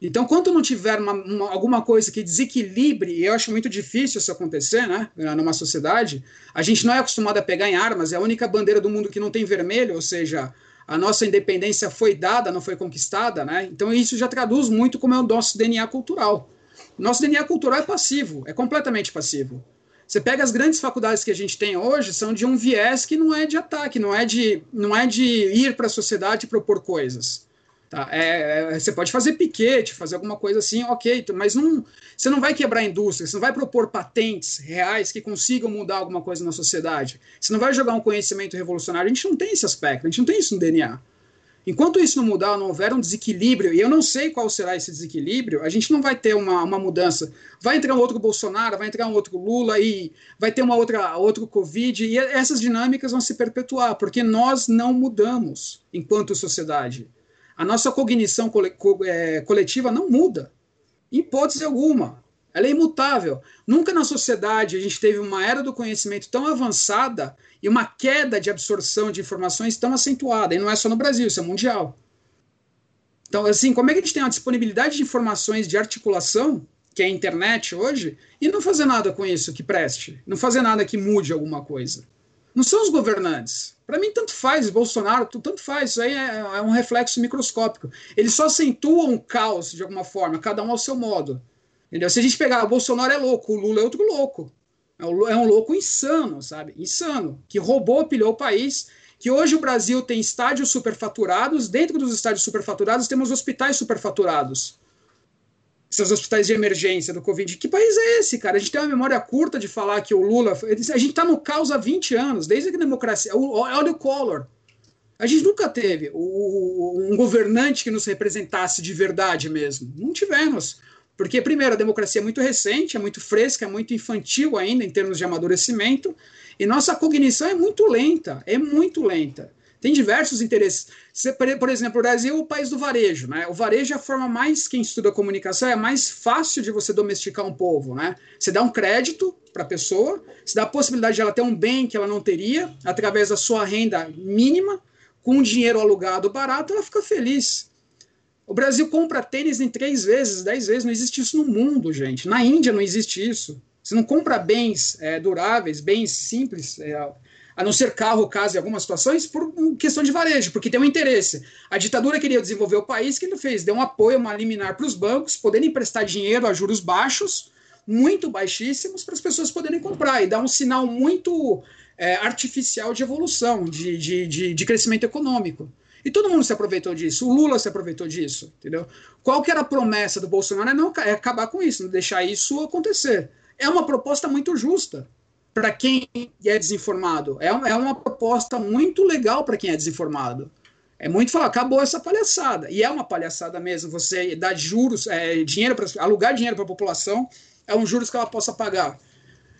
Então, quando não tiver uma, uma, alguma coisa que desequilibre, e eu acho muito difícil isso acontecer, né, numa sociedade, a gente não é acostumado a pegar em armas, é a única bandeira do mundo que não tem vermelho, ou seja, a nossa independência foi dada, não foi conquistada, né? Então, isso já traduz muito como é o nosso DNA cultural. Nosso DNA cultural é passivo, é completamente passivo. Você pega as grandes faculdades que a gente tem hoje, são de um viés que não é de ataque, não é de, não é de ir para a sociedade e propor coisas. Tá? É, é, você pode fazer piquete, fazer alguma coisa assim, ok, mas não, você não vai quebrar a indústria, você não vai propor patentes reais que consigam mudar alguma coisa na sociedade. Você não vai jogar um conhecimento revolucionário. A gente não tem esse aspecto, a gente não tem isso no DNA. Enquanto isso não mudar, não houver um desequilíbrio, e eu não sei qual será esse desequilíbrio, a gente não vai ter uma, uma mudança. Vai entrar um outro Bolsonaro, vai entrar um outro Lula e vai ter uma outra outro Covid, e essas dinâmicas vão se perpetuar, porque nós não mudamos enquanto sociedade. A nossa cognição é, coletiva não muda, em hipótese alguma. Ela é imutável. Nunca na sociedade a gente teve uma era do conhecimento tão avançada e uma queda de absorção de informações tão acentuada. E não é só no Brasil, isso é mundial. Então, assim, como é que a gente tem uma disponibilidade de informações de articulação, que é a internet hoje, e não fazer nada com isso que preste? Não fazer nada que mude alguma coisa? Não são os governantes. Para mim, tanto faz, Bolsonaro, tanto faz. Isso aí é, é um reflexo microscópico. Eles só acentuam o caos de alguma forma, cada um ao seu modo. Entendeu? Se a gente pegar o Bolsonaro é louco, o Lula é outro louco. É um louco insano, sabe? Insano. Que roubou, pilhou o país. Que hoje o Brasil tem estádios superfaturados. Dentro dos estádios superfaturados temos hospitais superfaturados. Esses hospitais de emergência do Covid. Que país é esse, cara? A gente tem uma memória curta de falar que o Lula. A gente está no caos há 20 anos, desde que a democracia. Olha o Collor. A gente nunca teve um governante que nos representasse de verdade mesmo. Não tivemos. Porque, primeiro, a democracia é muito recente, é muito fresca, é muito infantil ainda em termos de amadurecimento, e nossa cognição é muito lenta, é muito lenta. Tem diversos interesses. Por exemplo, o Brasil é o país do varejo. Né? O varejo é a forma mais, quem estuda comunicação, é mais fácil de você domesticar um povo. Né? Você dá um crédito para a pessoa, você dá a possibilidade de ela ter um bem que ela não teria, através da sua renda mínima, com dinheiro alugado barato, ela fica feliz. O Brasil compra tênis em três vezes, dez vezes. Não existe isso no mundo, gente. Na Índia não existe isso. Você não compra bens é, duráveis, bens simples. É, a não ser carro, casa em algumas situações, por questão de varejo, porque tem um interesse. A ditadura queria desenvolver o país, que ele fez? Deu um apoio, uma liminar para os bancos, poderem emprestar dinheiro a juros baixos, muito baixíssimos, para as pessoas poderem comprar, e dar um sinal muito é, artificial de evolução, de, de, de, de crescimento econômico. E todo mundo se aproveitou disso. O Lula se aproveitou disso, entendeu? Qual que era a promessa do Bolsonaro? É, não, é acabar com isso, não deixar isso acontecer. É uma proposta muito justa para quem é desinformado. É, é uma proposta muito legal para quem é desinformado. É muito falar, acabou essa palhaçada. E é uma palhaçada mesmo. Você dar juros, é, dinheiro para alugar dinheiro para a população, é um juros que ela possa pagar.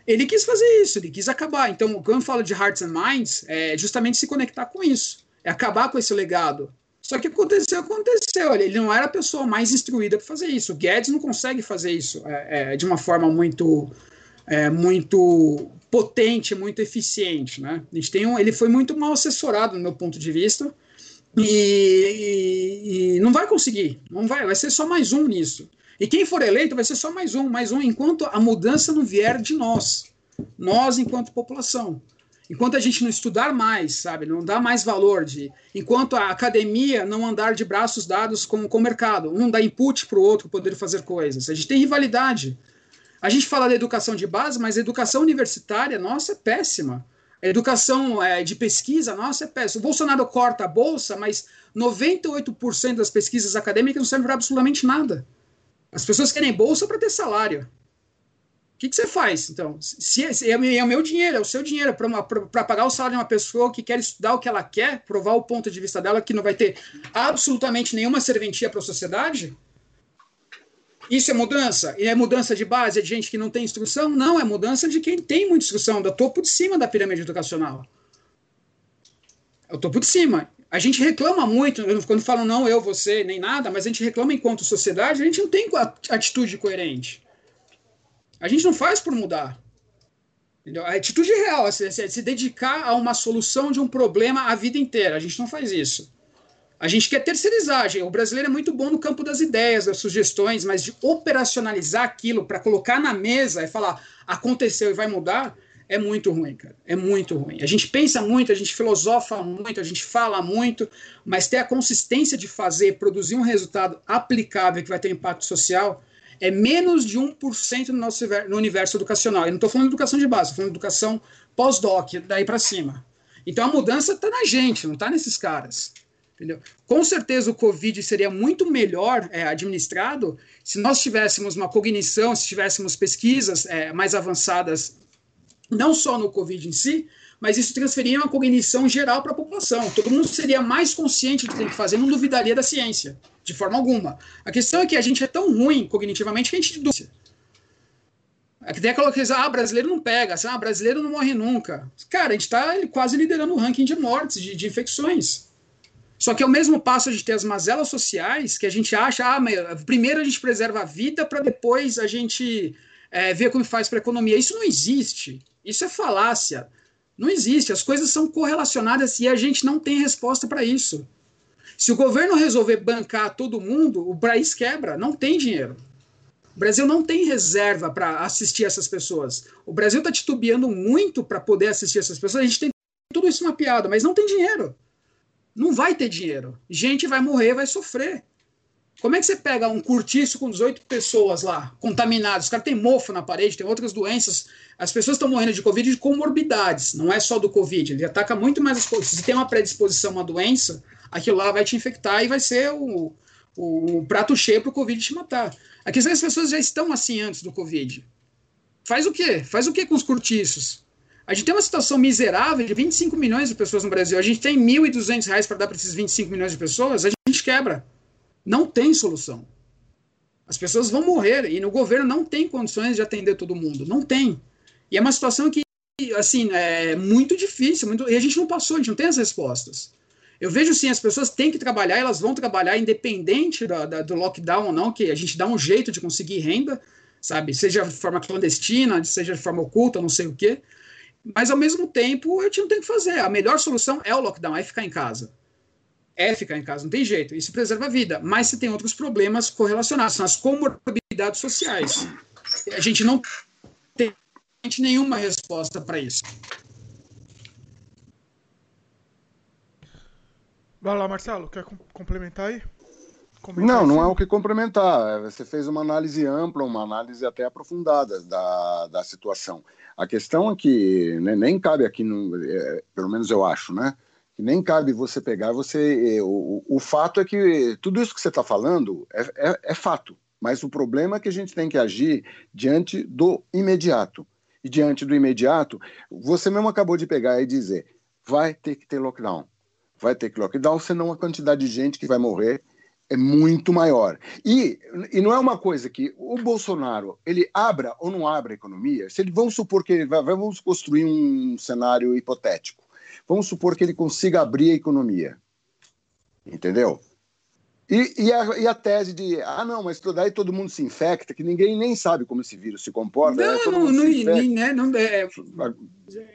Ele quis fazer isso, ele quis acabar. Então, quando falo de Hearts and Minds, é justamente se conectar com isso, é acabar com esse legado. Só que aconteceu, aconteceu. Ele não era a pessoa mais instruída para fazer isso. O Guedes não consegue fazer isso é, é, de uma forma muito, é, muito potente, muito eficiente, né? A gente tem um, ele foi muito mal assessorado no meu ponto de vista e, e, e, não vai conseguir, não vai, vai ser só mais um nisso. E quem for eleito vai ser só mais um, mais um, enquanto a mudança não vier de nós, nós enquanto população. Enquanto a gente não estudar mais, sabe, não dar mais valor de, enquanto a academia não andar de braços dados com, com o mercado, um dá input para o outro poder fazer coisas. A gente tem rivalidade. A gente fala da educação de base, mas a educação universitária, nossa, é péssima. A educação é, de pesquisa, nossa, é péssima. O Bolsonaro corta a bolsa, mas 98% das pesquisas acadêmicas não servem para absolutamente nada. As pessoas querem bolsa para ter salário. Que, que, você faz, então? Se, é, se é, é, o meu dinheiro, é o seu dinheiro, para pagar o salário de uma pessoa que quer estudar o que ela quer, provar o ponto de vista dela, que não vai ter absolutamente nenhuma serventia para a sociedade, isso é mudança? E é mudança de base? É de gente que não tem instrução? Não, é mudança de quem tem muita instrução, do topo de cima da pirâmide educacional. É o topo de cima. A gente reclama muito, quando falam não, eu, você, nem nada, mas a gente reclama enquanto sociedade, a gente não tem atitude coerente. A gente não faz por mudar. Entendeu? A atitude real é se, é se dedicar a uma solução de um problema a vida inteira. A gente não faz isso. A gente quer terceirizar. O brasileiro é muito bom no campo das ideias, das sugestões, mas de operacionalizar aquilo para colocar na mesa e falar aconteceu e vai mudar é muito ruim, cara. É muito ruim. A gente pensa muito, a gente filosofa muito, a gente fala muito, mas ter a consistência de fazer, produzir um resultado aplicável que vai ter impacto social é menos de 1% no nosso no universo educacional. Eu não estou falando de educação de base, estou falando de educação pós-doc, daí para cima. Então a mudança está na gente, não está nesses caras. Entendeu? Com certeza o Covid seria muito melhor é, administrado se nós tivéssemos uma cognição, se tivéssemos pesquisas é, mais avançadas, não só no Covid em si, mas isso transferiria uma cognição geral para a população. Todo mundo seria mais consciente do que tem que fazer, não duvidaria da ciência, de forma alguma. A questão é que a gente é tão ruim cognitivamente que a gente duvida. Tem aquela coisa, ah, brasileiro não pega, assim, ah, brasileiro não morre nunca. Cara, a gente está quase liderando o ranking de mortes, de, de infecções. Só que é o mesmo passo de ter as mazelas sociais que a gente acha, ah, mas primeiro a gente preserva a vida para depois a gente é, ver como faz para a economia. Isso não existe. Isso é falácia. Não existe. As coisas são correlacionadas e a gente não tem resposta para isso. Se o governo resolver bancar todo mundo, o país quebra. Não tem dinheiro. O Brasil não tem reserva para assistir essas pessoas. O Brasil está titubeando muito para poder assistir essas pessoas. A gente tem tudo isso mapeado, mas não tem dinheiro não vai ter dinheiro. Gente vai morrer, vai sofrer. Como é que você pega um cortiço com 18 pessoas lá, contaminadas? Os caras têm mofo na parede, tem outras doenças. As pessoas estão morrendo de Covid de comorbidades, não é só do Covid. Ele ataca muito mais as coisas. Se tem uma predisposição a uma doença, aquilo lá vai te infectar e vai ser o, o, o prato cheio para o Covid te matar. A questão que as pessoas já estão assim antes do Covid. Faz o quê? Faz o quê com os cortiços? A gente tem uma situação miserável de 25 milhões de pessoas no Brasil. A gente tem R$ 1.200 para dar para esses 25 milhões de pessoas, a gente quebra. Não tem solução. As pessoas vão morrer e no governo não tem condições de atender todo mundo. Não tem. E é uma situação que, assim, é muito difícil. Muito, e a gente não passou, a gente não tem as respostas. Eu vejo sim, as pessoas têm que trabalhar, elas vão trabalhar independente da, do lockdown ou não, que a gente dá um jeito de conseguir renda, sabe? Seja de forma clandestina, seja de forma oculta, não sei o quê. Mas ao mesmo tempo, a gente não tem que fazer. A melhor solução é o lockdown, é ficar em casa é ficar em casa, não tem jeito. Isso preserva a vida. Mas você tem outros problemas correlacionados, são as comorbidades sociais. A gente não tem nenhuma resposta para isso. Vai lá, Marcelo, quer complementar aí? Comentar não, assim? não é o que complementar. É, você fez uma análise ampla, uma análise até aprofundada da, da situação. A questão é que né, nem cabe aqui, no, é, pelo menos eu acho, né? Que nem cabe você pegar, você. É, o, o fato é que tudo isso que você está falando é, é, é fato. Mas o problema é que a gente tem que agir diante do imediato. E diante do imediato, você mesmo acabou de pegar e dizer: vai ter que ter lockdown. Vai ter que lockdown, senão a quantidade de gente que vai morrer é muito maior. E, e não é uma coisa que o Bolsonaro ele abra ou não abra a economia. Se ele vamos supor que ele vai, vamos construir um cenário hipotético. Vamos supor que ele consiga abrir a economia, entendeu? E, e, a, e, a, tese de, ah, não, mas daí todo mundo se infecta, que ninguém nem sabe como esse vírus se comporta. Não, né? não, não, né, não é,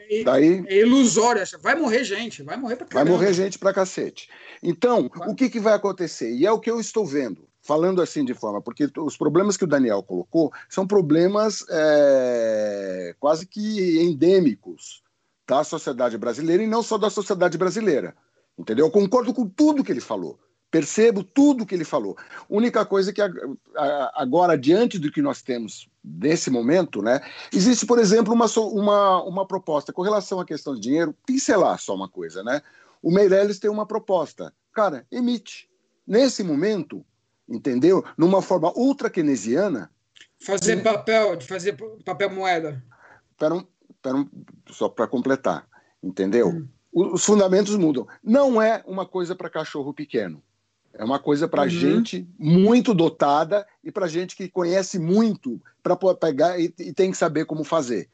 é, daí, é ilusório. Vai morrer gente, vai morrer pra caramba. Vai morrer gente pra cacete. Então, vai. o que, que vai acontecer? E é o que eu estou vendo, falando assim de forma, porque os problemas que o Daniel colocou são problemas é, quase que endêmicos da sociedade brasileira e não só da sociedade brasileira. Entendeu? Eu concordo com tudo que ele falou. Percebo tudo que ele falou. Única coisa que agora, diante do que nós temos nesse momento, né, existe, por exemplo, uma, uma, uma proposta com relação à questão de dinheiro, pincelar só uma coisa, né? O Meirelles tem uma proposta. Cara, emite. Nesse momento, entendeu? Numa forma ultra keynesiana. Fazer papel, fazer papel moeda. Pera um, só para completar, entendeu? Hum. Os fundamentos mudam. Não é uma coisa para cachorro pequeno. É uma coisa para uhum. gente muito dotada e para gente que conhece muito para pegar e, e, tem que saber como fazer.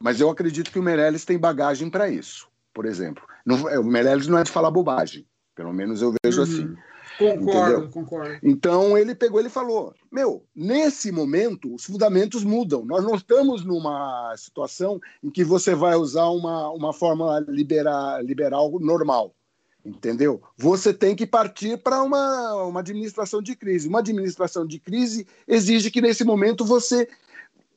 Mas eu acredito que o Meirelles tem bagagem para isso, por exemplo. Não, é, o Meirelles não é de falar bobagem, pelo menos eu vejo uhum. assim. Concordo, entendeu? concordo. Então ele pegou ele falou: Meu, nesse momento os fundamentos mudam. Nós não estamos numa situação em que você vai usar uma, uma fórmula libera, liberal normal entendeu? Você tem que partir para uma, uma administração de crise. Uma administração de crise exige que nesse momento você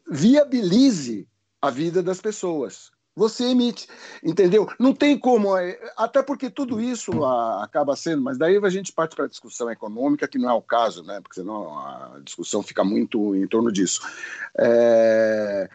viabilize a vida das pessoas. Você emite, entendeu? Não tem como, é, até porque tudo isso acaba sendo, mas daí a gente parte para a discussão econômica, que não é o caso, né? Porque senão a discussão fica muito em torno disso. É,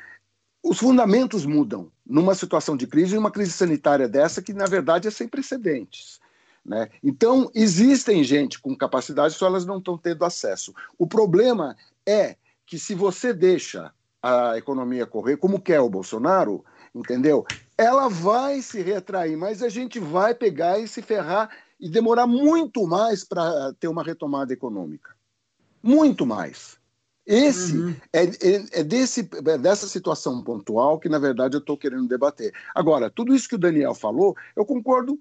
os fundamentos mudam numa situação de crise, uma crise sanitária dessa que, na verdade, é sem precedentes. Né? Então, existem gente com capacidade, só elas não estão tendo acesso. O problema é que se você deixa a economia correr, como quer o Bolsonaro, entendeu? Ela vai se retrair, mas a gente vai pegar e se ferrar e demorar muito mais para ter uma retomada econômica. Muito mais. Esse uhum. é, é, é, desse, é dessa situação pontual que, na verdade, eu estou querendo debater. Agora, tudo isso que o Daniel falou, eu concordo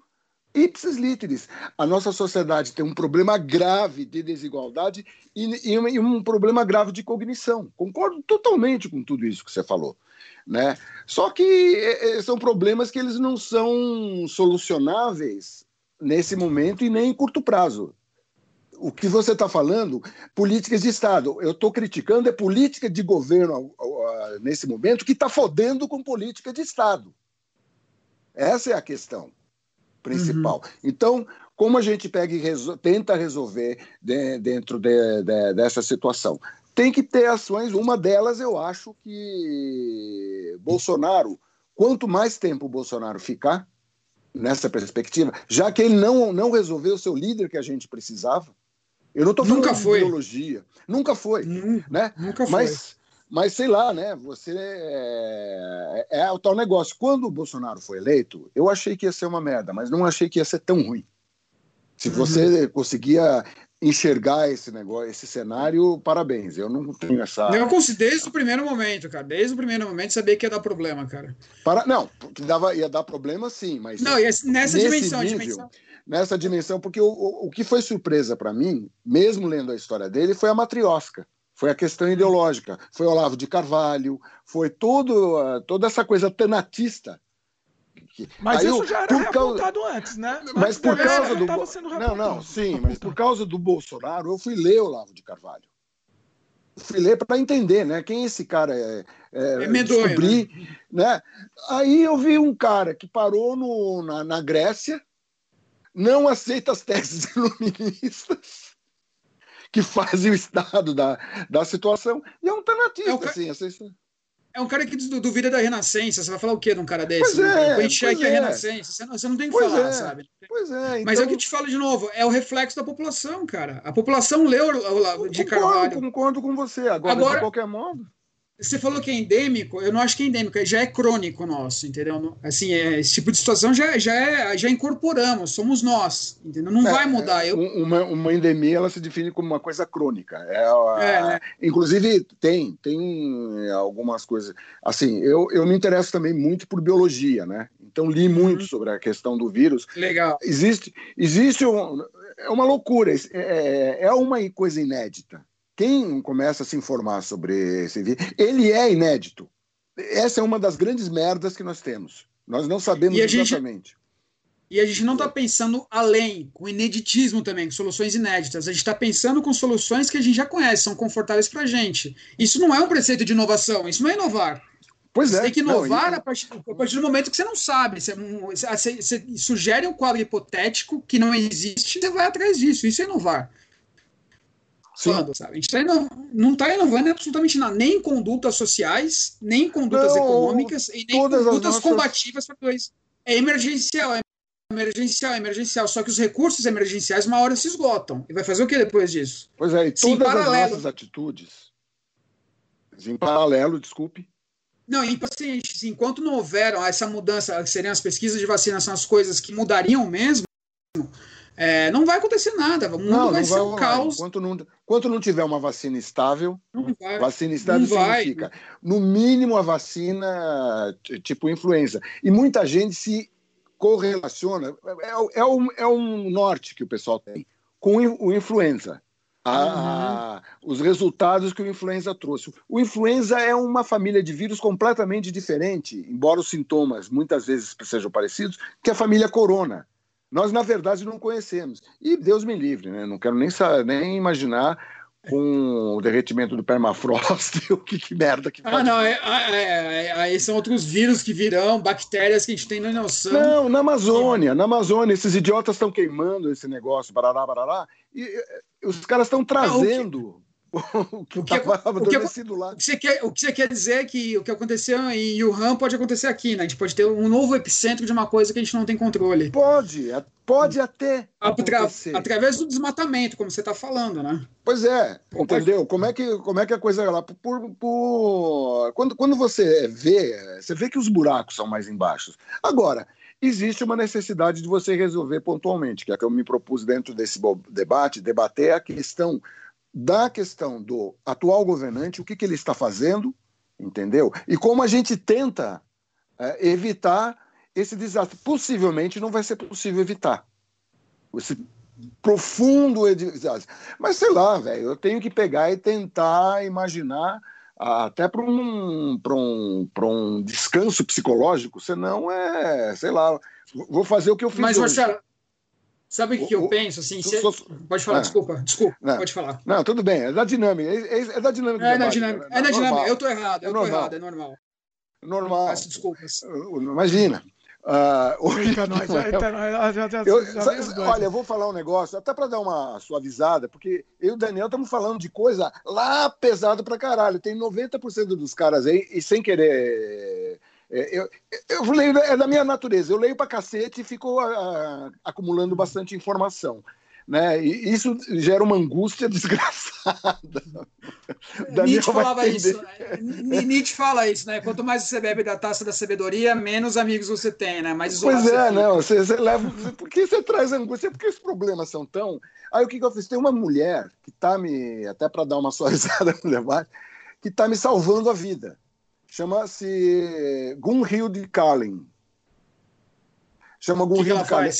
ipsis literis. A nossa sociedade tem um problema grave de desigualdade e, e, e, um problema grave de cognição. Concordo totalmente com tudo isso que você falou. Né? Só que é, é, são problemas que eles não são solucionáveis nesse momento e nem em curto prazo. O que você está falando, políticas de Estado. Eu estou criticando é política de governo nesse momento que está fodendo com política de Estado. Essa é a questão principal. Uhum. Então, como a gente pega e resol tenta resolver de, dentro de, de, dessa situação? Tem que ter ações, uma delas eu acho que Bolsonaro, quanto mais tempo o Bolsonaro ficar nessa perspectiva, já que ele não, não resolveu o seu líder que a gente precisava, eu não estou falando nunca de foi. ideologia, nunca foi, nunca, né? Nunca foi. Mas, mas sei lá, né? Você é, é, é, o tal negócio. Quando o Bolsonaro foi eleito, eu achei que ia ser uma merda, mas não achei que ia ser tão ruim. Se uhum. você conseguia enxergar esse negócio, esse cenário, parabéns. Eu não tenho essa. Eu considerei desde o primeiro momento, cara. Desde o primeiro momento sabia que ia dar problema, cara. Para... Não, que dava, ia dar problema sim, mas. Não, nessa dimensão, nível, dimensão. Nessa dimensão, porque o, o, o que foi surpresa para mim, mesmo lendo a história dele, foi a matriosca foi a questão ideológica, foi Olavo de Carvalho, foi todo, uh, toda essa coisa tanatista. Mas Aí, isso já era revoltado causa... antes, né? Mas antes por causa do. Não, não, sim, mas por causa do Bolsonaro, eu fui ler Olavo de Carvalho. fui ler para entender, né? Quem esse cara é. É, é medonho, descobrir, né? né? Aí eu vi um cara que parou no, na, na Grécia, não aceita as teses iluministas que fazem o estado da, da situação. E é um alternativa, é assim, essa... É um cara que duvida da renascença. Você vai falar o quê de um cara desse? Pois é, Põe em xeque é. a renascença. Você não, você não tem que pois falar, é, sabe? Pois é. Então... Mas é o que eu te falo de novo: é o reflexo da população, cara. A população leu o de Carvalho. Concordo com você. Agora, Agora, de qualquer modo. Você falou que é endêmico, eu não acho que é endêmico, já é crônico nosso, entendeu? Assim, é, esse tipo de situação já, já, é, já incorporamos, somos nós, entendeu? Não é, vai mudar. Eu... Uma, uma endemia, ela se define como uma coisa crônica. É, é né? Inclusive, tem, tem algumas coisas. Assim, eu, eu me interesso também muito por biologia, né? Então, li uhum. muito sobre a questão do vírus. Legal. Existe, existe um, é uma loucura, é, é uma coisa inédita quem começa a se informar sobre esse vírus, ele é inédito. Essa é uma das grandes merdas que nós temos. Nós não sabemos e exatamente. Gente, e a gente não está pensando além, com ineditismo também, com soluções inéditas. A gente está pensando com soluções que a gente já conhece, são confortáveis para a gente. Isso não é um preceito de inovação, isso não é inovar. Pois você é. tem que inovar não, a, partir, a, partir, do momento que você não sabe. Você, você, você, sugere um quadro hipotético que não existe, você vai atrás disso. Isso é inovar falando, sabe? A gente tá não está inovando absolutamente nada, nem em condutas sociais, nem em condutas não, econômicas, e nem em condutas nossas... combativas para dois. É emergencial, é emergencial, é emergencial. Só que os recursos emergenciais, uma hora se esgotam. E vai fazer o que depois disso? Pois é, e todas Sim, as nossas atitudes, em paralelo, desculpe. Não, em pacientes, enquanto não houver essa mudança, seriam as pesquisas de vacinação, as coisas que mudariam mesmo, é, não vai acontecer nada. O mundo não, vai não ser vai um caos. Enquanto não, enquanto não tiver uma vacina estável, vai, vacina estável significa, vai. no mínimo, a vacina tipo influenza. E muita gente se correlaciona. É, é, um, é um norte que o pessoal tem com o influenza. A, uhum. os resultados que o influenza trouxe. O influenza é uma família de vírus completamente diferente, embora os sintomas muitas vezes sejam parecidos, que a família corona nós, na verdade, não conhecemos. E Deus me livre, né? não quero nem, nem imaginar com o derretimento do permafrost, o que, que merda que ah. Ah, não, é, é, é, aí são outros vírus que virão, bactérias que a gente tem na noção. Não, na Amazônia, na Amazônia, esses idiotas estão queimando esse negócio, barará, barará, e, e os caras estão trazendo o que, o que, adormecido lá. O que, você quer, o que você quer dizer é que o que aconteceu em Wuhan pode acontecer aqui, né? A gente pode ter um novo epicentro de uma coisa que a gente não tem controle. Pode, pode até. Atra, através do desmatamento, como você está falando, né? Pois é, entendeu? Como é que, como é, que a coisa é lá? Por, por, quando, quando você vê, você vê que os buracos são mais embaixo. Agora, existe uma necessidade de você resolver pontualmente, que é que eu me propus dentro desse debate, debater a questão da questão do atual governante, o que, que ele está fazendo, entendeu? E como a gente tenta é, evitar esse desastre. Possivelmente não vai ser possível evitar. Esse profundo desastre. Mas sei lá, velho, eu tenho que pegar e tentar imaginar até para um, um, um descanso psicológico, senão é, sei lá, vou fazer o que eu fiz. Mas, hoje. Marcelo, Sabe o que, eu penso? Assim, se... Pode falar, desculpa, desculpa, não, pode falar. Não, tudo bem, é da dinâmica. É, é, é da dinâmica. É, da dinâmica. É, da dinâmica. Eu tô errado, eu é tô errado, é normal. Normal. Peço desculpas. Imagina. Uh, nós, eu, já, olha, eu vou falar um negócio, até para dar uma suavizada, porque eu e o Daniel estamos falando de coisa lá pesada pra caralho. Tem 90% dos caras aí, e sem querer é, eu, eu leio, é da minha natureza, eu leio pra cacete e fico a, a, acumulando bastante informação. Né? E isso gera uma angústia desgraçada. Nietzsche falava isso. Né? Nietzsche fala isso, né? Quanto mais você bebe da taça da sabedoria, menos amigos você tem, né? Mais pois é, não. Você, você leva. Por que você traz angústia? Porque os problemas são tão. Aí o que, que eu fiz? Tem uma mulher que tá me. Até para dar uma suavizada no debate, que tá me salvando a vida chama-se Gunhild Kalin. Chama Gunhild Kalin.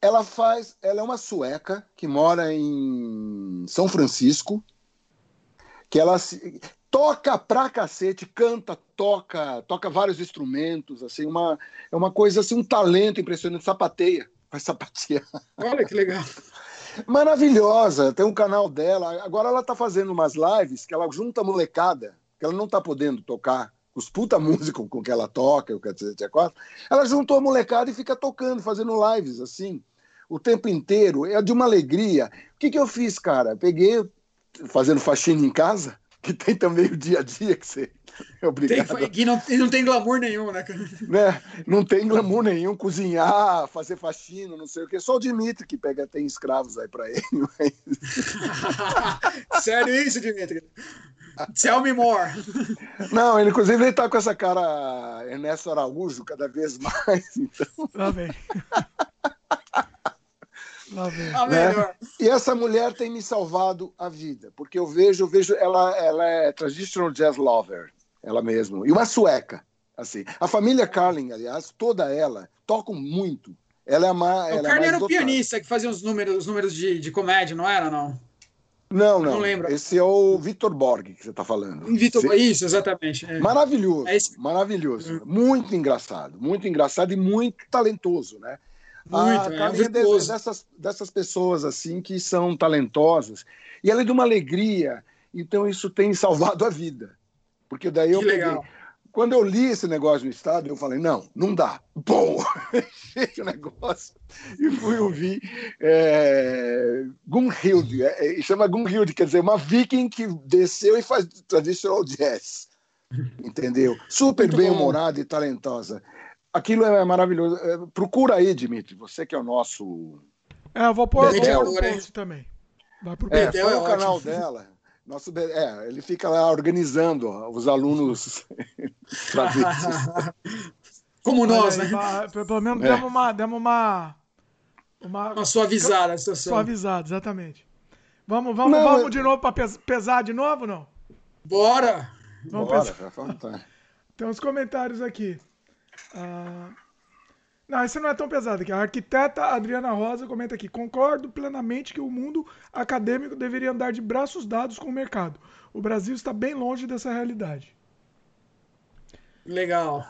Ela faz, ela é uma sueca que mora em São Francisco, que ela se, toca pra cacete, canta, toca, toca vários instrumentos, assim, uma é uma coisa assim, um talento impressionante, sapateia, faz sapatear. Olha que legal. Maravilhosa, tem um canal dela. Agora ela tá fazendo umas lives que ela junta molecada que ela não está podendo tocar os puta músicos com que ela toca, o etc, ela juntou a molecada e fica tocando, fazendo lives assim. o tempo inteiro, é de uma alegria. O que, que eu fiz, cara? Peguei, fazendo faxina em casa, que tem também o dia a dia que você é obrigado. Tem, e não, não tem glamour nenhum, né, né? Não tem glamour nenhum, cozinhar, fazer faxina, não sei o que. Só o Dimitri que pega, tem escravos aí pra ele. Mas... Sério isso, Dimitri? Tell me more. Não, ele, inclusive, ele tá com essa cara Ernesto Araújo cada vez mais. Então... Lá vem. Lá vem. Né? E essa mulher tem me salvado a vida, porque eu vejo, eu vejo ela, ela é traditional jazz lover, ela mesma, e uma sueca, assim. A família Carlin, aliás, toda ela tocam muito. Ela é uma. O Carlin é era o pianista que fazia os números, os números de, de comédia, não era, não? Não, não. Não lembro. Esse é o Vitor Borg que você está falando. Vitor, você... Isso, exatamente. É. Maravilhoso. É. Maravilhoso. Hum. Muito engraçado. Muito engraçado e muito talentoso, né? Muito, a é, dessas, dessas pessoas assim que são talentosas. E ela é de uma alegria. Então isso tem salvado a vida. Porque daí eu que peguei. Legal. Quando eu li esse negócio no estado, eu falei, não, não dá. Bom, fechei o negócio e fui ouvir é, Gunhild. É, é, chama Gunhild, quer dizer, uma viking que desceu e faz traditional jazz. Entendeu? Super bem-humorada e talentosa. Aquilo é maravilhoso. É, procura aí, Dimitri, você que é o nosso. É, eu vou pôr o post também. Vai pro é, foi o canal dela. Nosso, é, ele fica lá organizando os alunos Como nós, aí, né? Pelo menos é. demos uma. Demos uma, uma, uma suavizada a situação. Suavizada, exatamente. Vamos, vamos, não, vamos de novo para pesar de novo não? Bora! Vamos Bora, pesar. Tem uns comentários aqui. Ah, não, esse não é tão pesado aqui. A arquiteta Adriana Rosa comenta aqui: concordo plenamente que o mundo acadêmico deveria andar de braços dados com o mercado. O Brasil está bem longe dessa realidade. Legal.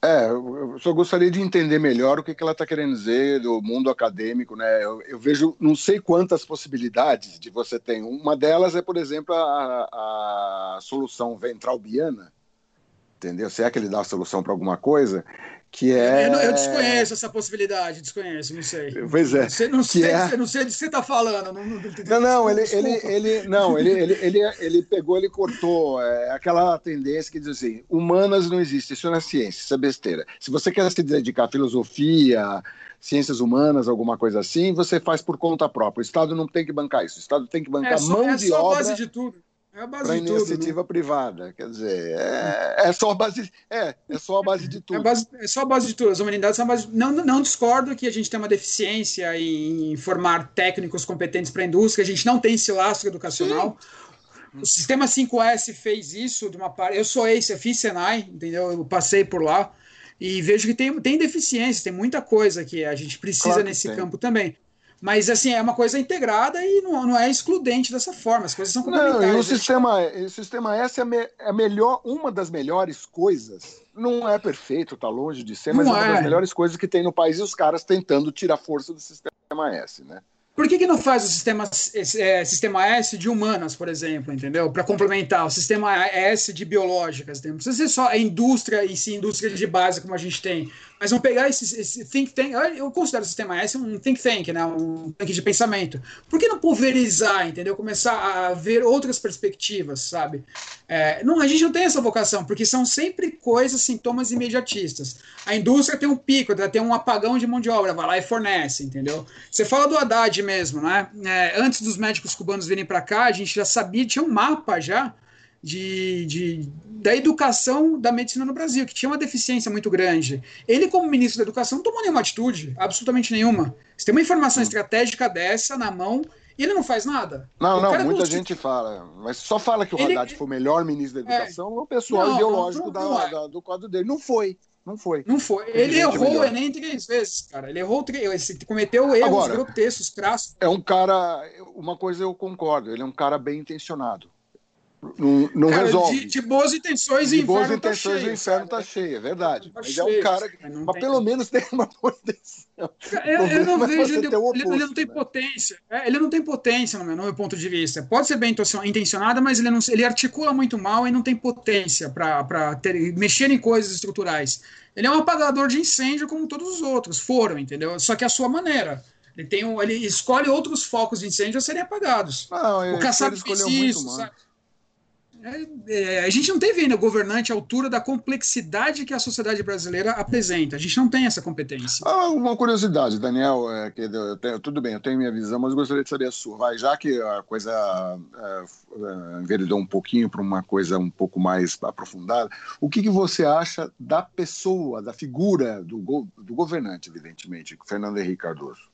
É, eu só gostaria de entender melhor o que, que ela está querendo dizer do mundo acadêmico, né? Eu, eu, vejo não sei quantas possibilidades de você ter. Uma delas é, por exemplo, a, a solução ventralbiana, entendeu? Se é que ele dá a solução para alguma coisa, que é... Eu, eu, desconheço essa possibilidade, desconheço, não sei. Pois é. Você não, sei, é... não sei do que você está falando. Não, não, não, não ele, ele, ele, não ele, ele, ele, ele pegou, ele cortou é, aquela tendência que diz assim, humanas não existe, isso não é ciência, isso é besteira. Se você quer se dedicar à filosofia, ciências humanas, alguma coisa assim, você faz por conta própria. O Estado não tem que bancar isso, o Estado tem que bancar é só, mão é de obra... É só base de tudo é a base para iniciativa tudo, né? privada. Quer dizer, é, é, só a base, é, é só a base de tudo. É, base, é só a base de tudo. As humanidades são a base. Não, não discordo que a gente tem uma deficiência em formar técnicos competentes para a indústria, a gente não tem esse lastro educacional. Sim. O sistema 5S fez isso de uma parte. Eu sou ex, eu fiz Senai, entendeu? Eu passei por lá e vejo que tem, tem deficiência, tem muita coisa que a gente precisa claro nesse tem. campo também. Mas, assim, é uma coisa integrada e não, não é excludente dessa forma. As coisas são complementares. Não, e o sistema, o sistema S é, me, é melhor, uma das melhores coisas. Não é perfeito, está longe de ser, mas é uma das é. melhores coisas que tem no país e os caras tentando tirar força do sistema S, né? Por que, que não faz o sistema, é, sistema S de humanas, por exemplo, entendeu? Para complementar, o sistema S de biológicas. Não precisa ser só a indústria e sim indústria de base como a gente tem. Mas vamos pegar esse, esse think tank. Eu considero o sistema S um think tank, né? um tanque de pensamento. Por que não pulverizar, entendeu? Começar a ver outras perspectivas, sabe? É, não, a gente não tem essa vocação, porque são sempre coisas, sintomas imediatistas. A indústria tem um pico, tem um apagão de mão de obra, vai lá e fornece, entendeu? Você fala do Haddad mesmo, né? É, antes dos médicos cubanos virem para cá, a gente já sabia, tinha um mapa já de, de, da educação da medicina no Brasil, que tinha uma deficiência muito grande. Ele, como ministro da Educação, não tomou nenhuma atitude, absolutamente nenhuma. Você tem uma informação estratégica dessa na mão e ele não faz nada. Não, não, muita gente fala, mas só fala que o ele, Haddad foi o melhor ministro da é. Educação, é, o pessoal não, ideológico não, não, da, é. da, do quadro dele. Não foi. Não foi. Não foi. Ele errou o Enem três vezes, cara. Ele errou três. Ele cometeu erros Agora, grotescos, crassos. É um cara. Uma coisa eu concordo, ele é um cara bem intencionado. Não, não cara, resolve. De, de, boas intenções de boas tá intenções tá cheio, o inferno está cheio, é verdade. Tá mas cheio, é um cara que. Mas, tem... pelo menos tem uma boa intenção. Eu, eu não vejo. Ele, oposto, ele, não tem né? potência. É, ele não tem potência, no meu, no meu, ponto de vista. Pode ser bem intencionada, mas ele, não, ele articula muito mal e não tem potência para mexer em coisas estruturais. Ele é um apagador de incêndio como todos os outros foram, entendeu? Só que a sua maneira Ele, tem um, ele escolhe outros focos de incêndio a serem apagados. Não, o Kassab fez isso, sabe? É, é, a gente não teve ainda governante à altura da complexidade que a sociedade brasileira apresenta. A gente não tem essa competência. Ah, uma curiosidade, Daniel, é, que tenho, tudo bem, eu tenho minha visão, mas gostaria de saber a sua. Vai, já que a coisa é, é enveredou um pouquinho para uma coisa um pouco mais aprofundada, o que, que você acha da pessoa, da figura do, go, do governante, evidentemente, Fernando Henrique Cardoso?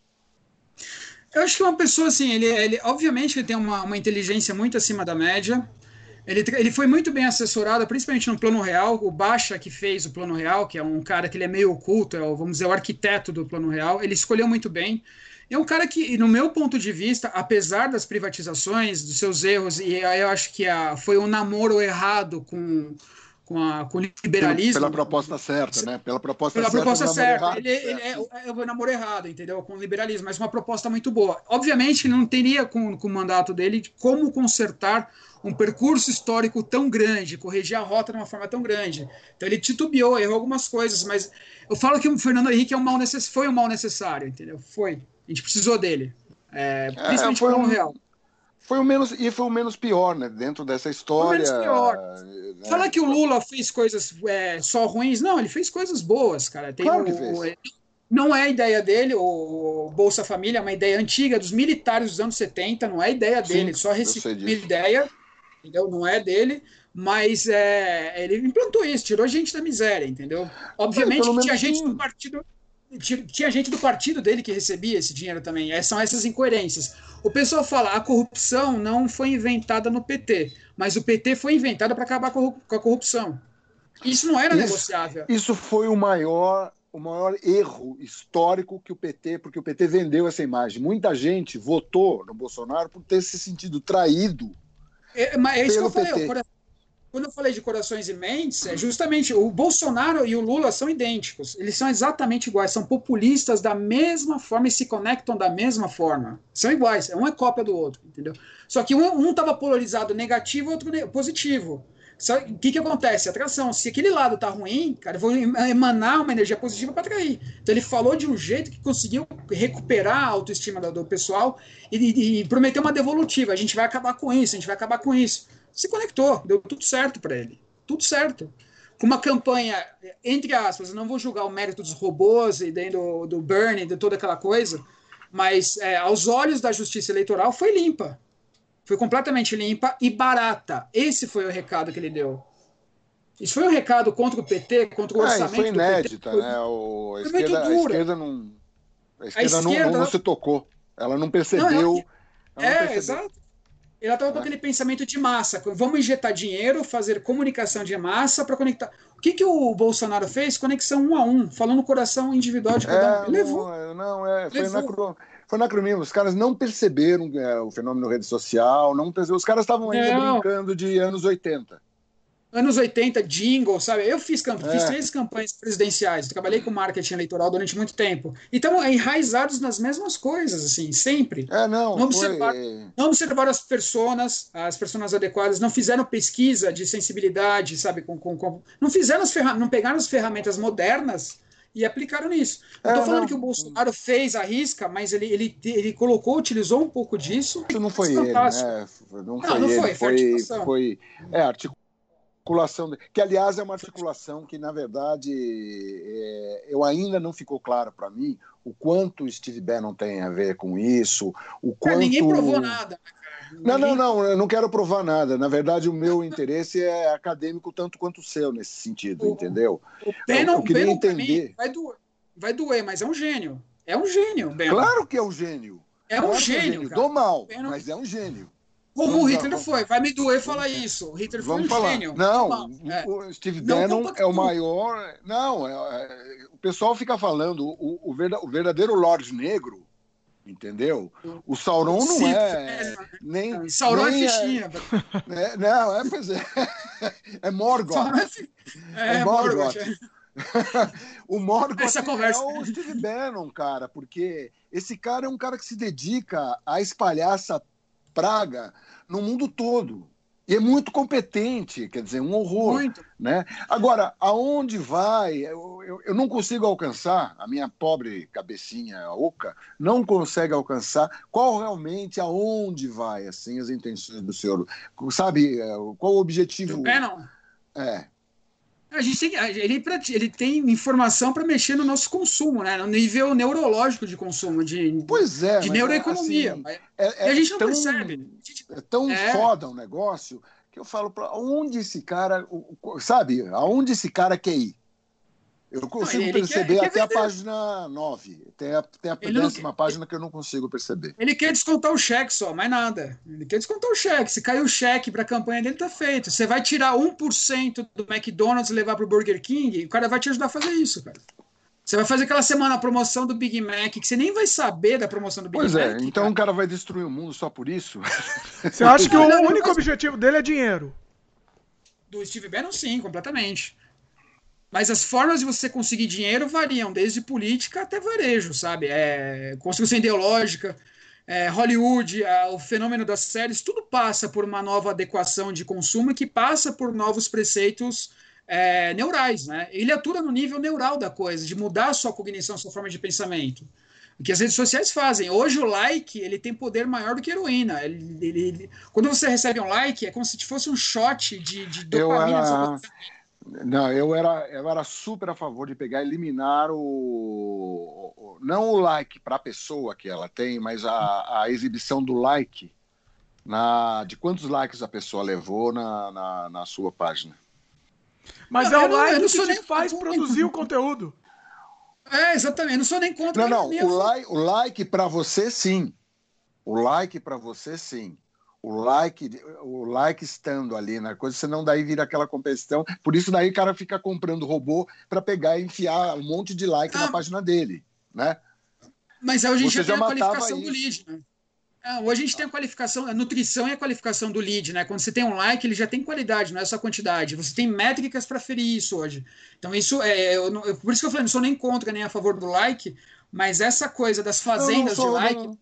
Eu acho que uma pessoa assim, ele, ele obviamente ele tem uma, uma inteligência muito acima da média. Ele, ele foi muito bem assessorado, principalmente no plano real. O Baixa, que fez o plano real, que é um cara que ele é meio oculto, é o, vamos dizer, o arquiteto do plano real, ele escolheu muito bem. É um cara que, no meu ponto de vista, apesar das privatizações, dos seus erros, e aí eu acho que a, foi um namoro errado com, com, a, com o liberalismo. Pela, proposta certa, né? Pela proposta pela certa. Proposta certa. Ele, ele é, é, o namoro errado, entendeu? Com o liberalismo, mas uma proposta muito boa. Obviamente, ele não teria com, com o mandato dele como consertar um percurso histórico tão grande, corrigir a rota de uma forma tão grande. Então ele titubeou, errou algumas coisas, mas eu falo que o Fernando Henrique é um mal necess... foi um mal necessário, entendeu? Foi. A gente precisou dele. É, é principalmente é, foi um, real. Foi o menos e foi o menos pior, né? Dentro dessa história. Foi o menos pior. Né? Fala que o Lula fez coisas é, só ruins, não, ele fez coisas boas, cara. Tem claro o, o, não é ideia dele, o Bolsa Família é uma ideia antiga dos militares dos anos 70, não é ideia dele, Sim, só recebeu ideia entendeu? Não é dele, mas é, ele implantou isso, tirou gente da miséria, entendeu? Obviamente é, tinha gente do partido tinha gente do partido dele que recebia esse dinheiro também. É, são essas incoerências. O pessoal fala a corrupção não foi inventada no PT, mas o PT foi inventado para acabar com a corrupção. Isso não era isso, negociável. Isso foi o maior o maior erro histórico que o PT, porque o PT vendeu essa imagem. Muita gente votou no Bolsonaro por ter se sentido traído é, mas é isso que eu falei. Quando eu falei de corações e mentes, é justamente o Bolsonaro e o Lula são idênticos. Eles são exatamente iguais, são populistas da mesma forma e se conectam da mesma forma. São iguais, um é cópia do outro, entendeu? Só que um estava polarizado negativo, outro positivo. O que, que acontece? Atração. Se aquele lado tá ruim, cara, eu vou emanar uma energia positiva para atrair. Então ele falou de um jeito que conseguiu recuperar a autoestima do, do pessoal e, e, e prometeu uma devolutiva. A gente vai acabar com isso, a gente vai acabar com isso. Se conectou, deu tudo certo para ele. Tudo certo com uma campanha, entre aspas, eu não vou julgar o mérito dos robôs e do, do Bernie, de toda aquela coisa, mas é, aos olhos da justiça eleitoral foi limpa foi completamente limpa e barata. Esse foi o recado que ele deu. Isso foi um recado contra o PT, contra o é, orçamento. Foi inédita, PT, né? O, a, esquerda, a, esquerda, não. A esquerda, a esquerda não, não, se tocou. Ela não percebeu. Não, ela, ela é, percebeu. exato. Ela estava com é. aquele pensamento de massa. Vamos injetar dinheiro, fazer comunicação de massa para conectar. O que, que o Bolsonaro fez? Conexão um a um, falando no coração individual de cada um. É, levou. Não, não é, foi Levou foi anacronismo. Os caras não perceberam é, o fenômeno rede social, não perceberam. Os caras estavam ainda não. brincando de anos 80. Anos 80, jingle, sabe? Eu fiz, camp é. fiz três campanhas presidenciais, trabalhei com marketing eleitoral durante muito tempo. E estamos enraizados nas mesmas coisas, assim, sempre. É, não. Não, foi... não observaram as pessoas, as pessoas adequadas, não fizeram pesquisa de sensibilidade, sabe? Com, com, com... não fizeram as ferramentas, não pegaram as ferramentas modernas e aplicaram nisso. Não estou é, falando não. que o Bolsonaro fez a risca, mas ele, ele, ele colocou, utilizou um pouco disso. Isso não foi ele, né? Não foi, não, não foi, foi, foi, foi é, articulação, que aliás é uma articulação que, na verdade, é, eu ainda não ficou claro para mim o quanto Steve Bannon tem a ver com isso, o quanto... É, ninguém provou nada, né? Não, não, não, eu não quero provar nada. Na verdade, o meu interesse é acadêmico tanto quanto o seu nesse sentido, o, entendeu? O Bannon, eu, eu queria Bannon, entender. Mim, vai, doer, vai doer, mas é um gênio. É um gênio, Bannon. Claro que é um gênio. É um gênio. É um gênio. Do mal, Bannon... mas é um gênio. Como Vamos o Hitler foi, vai me doer falar isso. O Hitler Vamos foi um falar. gênio. Não, é. o Steve Bannon é o maior. Não, é, é, o pessoal fica falando, o, o, verdadeiro Lorde Negro entendeu? O Sauron não Sim, é, é nem Sauron é nem é fichinha. É, não, é, pois é. É Morgoth. É, é Morgoth. o Morgoth Essa conversa. é o Steve Bannon, cara, porque esse cara é um cara que se dedica a espalhar essa praga no mundo todo. E é muito competente, quer dizer, um horror. Muito. Né? Agora, aonde vai? Eu, eu, eu, não consigo alcançar, a minha pobre cabecinha oca não consegue alcançar qual realmente, aonde vai, assim, as intenções do senhor. Sabe, é, qual o objetivo? É, não. É. A gente tem, ele, ele tem informação para mexer no nosso consumo, né? No nível neurológico de consumo, de, pois é, de neuroeconomia. Assim, é, é, a gente não tão, percebe. É tão é. foda o um negócio que eu falo para onde esse cara, sabe, aonde esse cara quer ir? Eu consigo não, ele, perceber ele quer, até a página 9. Tem a, tem a décima quer, página que eu não consigo perceber. Ele quer descontar o cheque só, mais nada. Ele quer descontar o cheque. Se caiu o cheque para a campanha dele, tá feito. Você vai tirar 1% do McDonald's e levar para o Burger King, o cara vai te ajudar a fazer isso, cara. Você vai fazer aquela semana a promoção do Big Mac, que você nem vai saber da promoção do Big pois Mac. Pois é, então cara. o cara vai destruir o mundo só por isso? Você acha que o único objetivo dele é dinheiro? Do Steve Bannon, sim, completamente. Mas as formas de você conseguir dinheiro variam, desde política até varejo, sabe? É, construção ideológica, é, Hollywood, a, o fenômeno das séries, tudo passa por uma nova adequação de consumo que passa por novos preceitos é, neurais, né? Ele atua no nível neural da coisa, de mudar a sua cognição, a sua forma de pensamento. O que as redes sociais fazem. Hoje o like ele tem poder maior do que a heroína. Ele, ele, ele, quando você recebe um like, é como se fosse um shot de, de dopamina. Eu era, não, eu era, eu era super a favor de pegar e eliminar o, o não o like para a pessoa que ela tem, mas a, a exibição do like na, de quantos likes a pessoa levou na, na, na sua página. Mas não, é o não, like que te faz produzir o conteúdo. É, exatamente. Eu não sou nem contra. Não, não. O, like, o like para você, sim. O like para você, sim o like, o like estando ali na coisa, senão daí vira aquela competição. Por isso daí o cara fica comprando robô para pegar e enfiar um monte de like ah, na página dele, né? Mas hoje a gente já tem a qualificação isso. do lead, né? É, hoje a gente tem a qualificação, a nutrição e a qualificação do lead, né? Quando você tem um like, ele já tem qualidade, não é só quantidade. Você tem métricas para ferir isso hoje. Então, isso é. Eu, eu, por isso que eu falei, não sou nem contra nem a favor do like, mas essa coisa das fazendas sou, de like. Não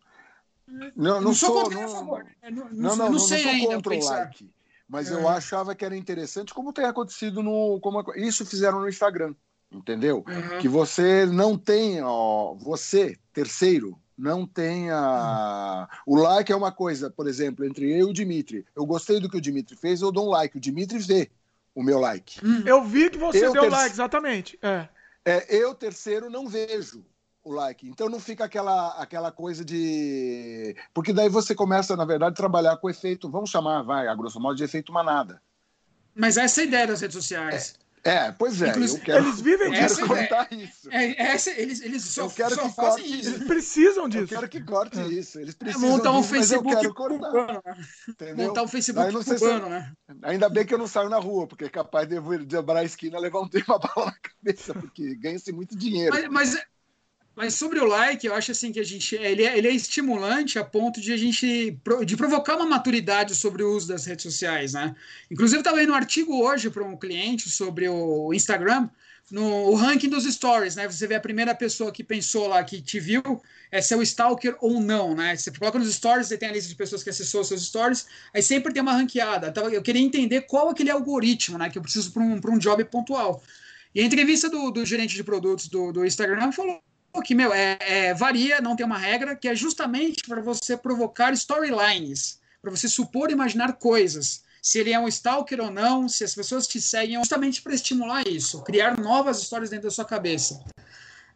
não, não, sou, contra não, a favor. Né? Não, não, não, não, sei não sou contra o like. Mas é. eu achava que era interessante, como tem acontecido no. Como, isso fizeram no Instagram, entendeu? Uhum. Que você não tem, ó, você, terceiro, não tenha. Uhum. O like é uma coisa, por exemplo, entre eu e o Dimitri. Eu gostei do que o Dimitri fez, eu dou um like. O Dimitri vê o meu like. Uhum. Eu vi que você eu deu like, exatamente. É. É, eu, terceiro, não vejo o like. Então não fica aquela, aquela coisa de. Porque daí você começa, na verdade, a trabalhar com efeito, vamos chamar, vai, a grosso modo, de efeito manada. Mas essa é a ideia das redes sociais. É, é pois é. Quero, eles vivem disso. Eu quero cortar é, isso. É, essa, eles, eles só, eu quero só que fazem corte, isso. Eles precisam disso. Eu quero que corte é. isso. Eles precisam é montar um disso, Facebook mas eu quero cortar. Entendeu? Montar um Facebook cubano, se... né? Ainda bem que eu não saio na rua, porque é capaz de eu dobrar a esquina e levar um tema bala na cabeça, porque ganha-se muito dinheiro. Mas, mas mas sobre o like, eu acho assim que a gente ele é, ele é estimulante a ponto de a gente de provocar uma maturidade sobre o uso das redes sociais, né? Inclusive estava lendo um artigo hoje para um cliente sobre o Instagram, no ranking dos stories, né? Você vê a primeira pessoa que pensou lá que te viu é seu stalker ou não, né? Você coloca nos stories, você tem a lista de pessoas que acessou seus stories, aí sempre tem uma ranqueada. Então, eu queria entender qual aquele algoritmo, né? Que eu preciso para um, um job pontual. E a entrevista do, do gerente de produtos do, do Instagram falou que, meu, é, é, varia, não tem uma regra, que é justamente para você provocar storylines, para você supor e imaginar coisas. Se ele é um stalker ou não, se as pessoas te seguem, justamente para estimular isso, criar novas histórias dentro da sua cabeça.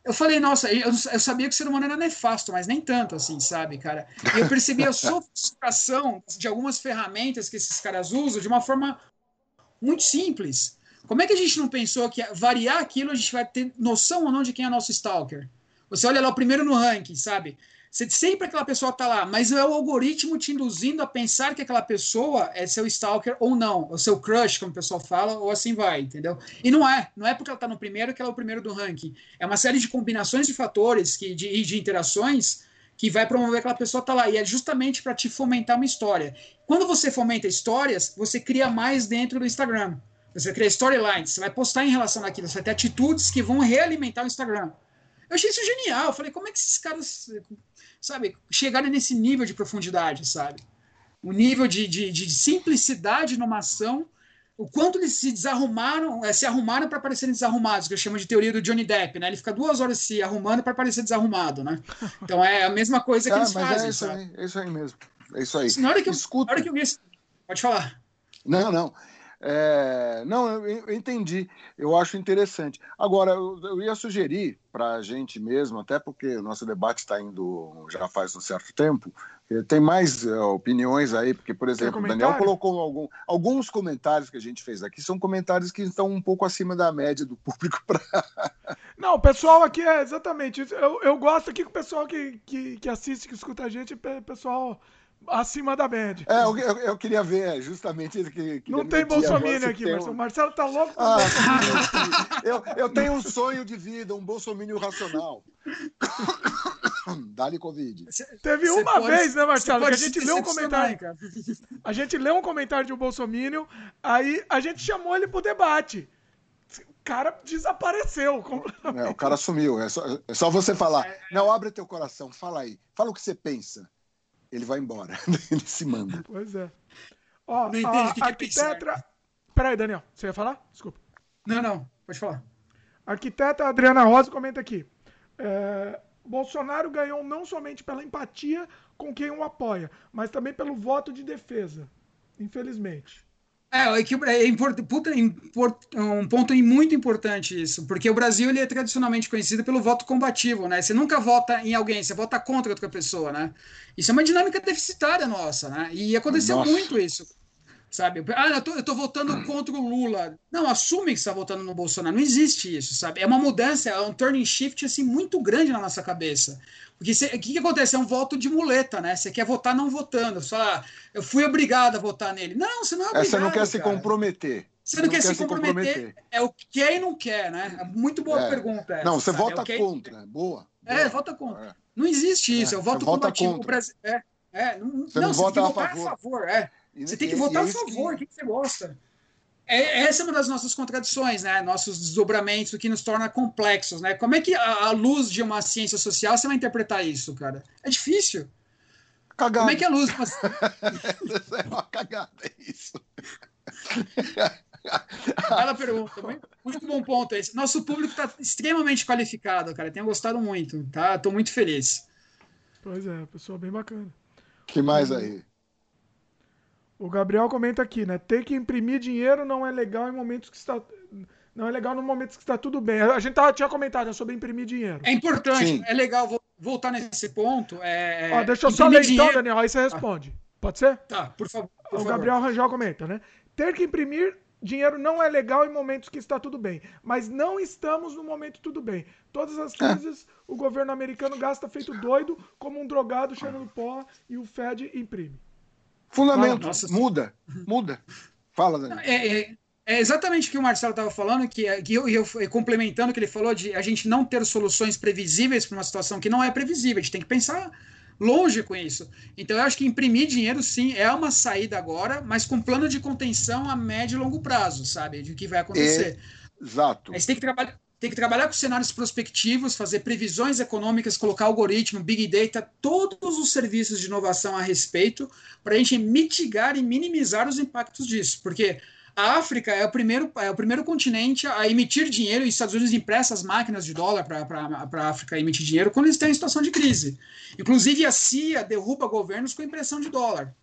Eu falei, nossa, eu, eu, sabia que o ser humano era nefasto, mas nem tanto assim, sabe, cara? E eu percebi a sofisticação de algumas ferramentas que esses caras usam de uma forma muito simples. Como é que a gente não pensou que variar aquilo a gente vai ter noção ou não de quem é nosso stalker? Você olha lá o primeiro no ranking, sabe? Você, sempre aquela pessoa está lá, mas é o algoritmo te induzindo a pensar que aquela pessoa é seu stalker ou não, o seu crush, como o pessoal fala, ou assim vai, entendeu? E não é, não é porque ela está no primeiro que ela é o primeiro do ranking. É uma série de combinações de fatores que, de, de interações que vai promover aquela pessoa tá lá. E é justamente para te fomentar uma história. Quando você fomenta histórias, você cria mais dentro do Instagram. Você cria storylines, você vai postar em relação àquilo, você vai ter atitudes que vão realimentar o Instagram. Eu achei isso genial. Eu falei, como é que esses caras, sabe, chegaram nesse nível de profundidade, sabe? o nível de, de, de simplicidade numa ação, o quanto eles se desarrumaram, é, se arrumaram para parecerem desarrumados, que eu chamo de teoria do Johnny Depp, né? Ele fica duas horas se arrumando para parecer desarrumado, né? Então é a mesma coisa que é, eles fazem. É isso, aí, é isso aí mesmo. É isso aí. Na hora que eu, Escuta. Na hora que eu vi esse... Pode falar. Não, não. É, não, eu, eu, entendi. Eu acho interessante. Agora, eu, eu ia sugerir para a gente mesmo, até porque o nosso debate está indo já faz um certo tempo, tem mais uh, opiniões aí, porque, por exemplo, o Daniel colocou algum, alguns comentários que a gente fez aqui, são comentários que estão um pouco acima da média do público. Pra... Não, o pessoal aqui é exatamente isso. Eu, eu gosto aqui que o pessoal que, que, que assiste, que escuta a gente, pessoal acima da média. É, eu, eu, eu, queria ver justamente isso que. Não tem Bolsonaro aqui, Marcelo. O Marcelo tá louco ah, eu, eu tenho um sonho de vida, um Bolsonaro racional. Dá-lhe Covid. Teve uma pode, vez, né, Marcelo, que a gente leu um comentário. Cara. A gente leu um comentário de um Bolsonaro, aí a gente chamou ele pro debate. O cara desapareceu. É, o cara sumiu. É só, é só você falar. Não, abre teu coração, fala aí. Fala o que você pensa ele vai embora. ele se manda. Pois é. Ó, não entende o que, arquiteta... é Peraí, Daniel, você ia falar? Desculpa. Não, não, pode falar. arquiteta Adriana Rosa comenta aqui. É, Bolsonaro ganhou não somente pela empatia com quem o apoia, mas também pelo voto de defesa. Infelizmente. É, é, é import, puta, import, um ponto muito importante isso, porque o Brasil ele é tradicionalmente conhecido pelo voto combativo, né? Você nunca vota em alguém, você vota contra outra pessoa, né? Isso é uma dinâmica deficitária nossa, né? E aconteceu nossa. muito isso sabe? Ah, eu tô, eu tô votando contra o Lula. Não, assume que está votando no Bolsonaro. Não existe isso, sabe? É uma mudança, é um turning shift assim muito grande na nossa cabeça. Porque o que, que acontece? É um voto de muleta, né? Você quer votar não votando. Ah, eu fui obrigado a votar nele. Não, você não é obrigado. Você não quer cara. se comprometer. Você não, não quer, quer, se comprometer. comprometer. É o que quer e não quer, né? Muito boa é. pergunta. Essa, não, você sabe? vota é contra. Boa. É, vota contra. É. Não existe isso. É, é o voto combativo. Contra. É, é. Não, você não, não você vota a favor. a favor. É. Você tem que votar a favor, o que... que você gosta. É, essa é uma das nossas contradições, né? Nossos desdobramentos, o que nos torna complexos, né? Como é que, à luz de uma ciência social, você vai interpretar isso, cara? É difícil. Cagada. Como é que a luz. é uma cagada, é isso. Bela pergunta, muito bom ponto esse. Nosso público está extremamente qualificado, cara. Tenho gostado muito, tá? Tô muito feliz. Pois é, pessoal bem bacana. que mais aí? O Gabriel comenta aqui, né? Ter que imprimir dinheiro não é legal em momentos que está. Não é legal no momento que está tudo bem. A gente tava, tinha comentado sobre imprimir dinheiro. É importante, Sim. é legal voltar nesse ponto. É... Ó, deixa eu só ler então, dinheiro... então, Daniel, aí você responde. Ah. Pode ser? Tá, por favor. Por o Gabriel Rangel comenta, né? Ter que imprimir dinheiro não é legal em momentos que está tudo bem, mas não estamos no momento tudo bem. Todas as coisas o governo americano gasta feito doido, como um drogado cheirando pó e o Fed imprime. Fundamento, muda, muda. Fala, Daniel. É, é, é, exatamente o que o Marcelo estava falando, que, que eu, eu complementando o que ele falou de a gente não ter soluções previsíveis para uma situação que não é previsível, a gente tem que pensar longe com isso. Então eu acho que imprimir dinheiro sim é uma saída agora, mas com plano de contenção a médio e longo prazo, sabe? De que vai acontecer. Exato. Aí você tem que trabalhar tem que trabalhar com cenários prospectivos, fazer previsões econômicas, colocar algoritmo, big data, todos os serviços de inovação a respeito, para a gente mitigar e minimizar os impactos disso. Porque a África é o primeiro, é o primeiro continente a emitir dinheiro, e os Estados Unidos empresta as máquinas de dólar para a África emitir dinheiro quando eles estão em situação de crise. Inclusive, a CIA derruba governos com impressão de dólar.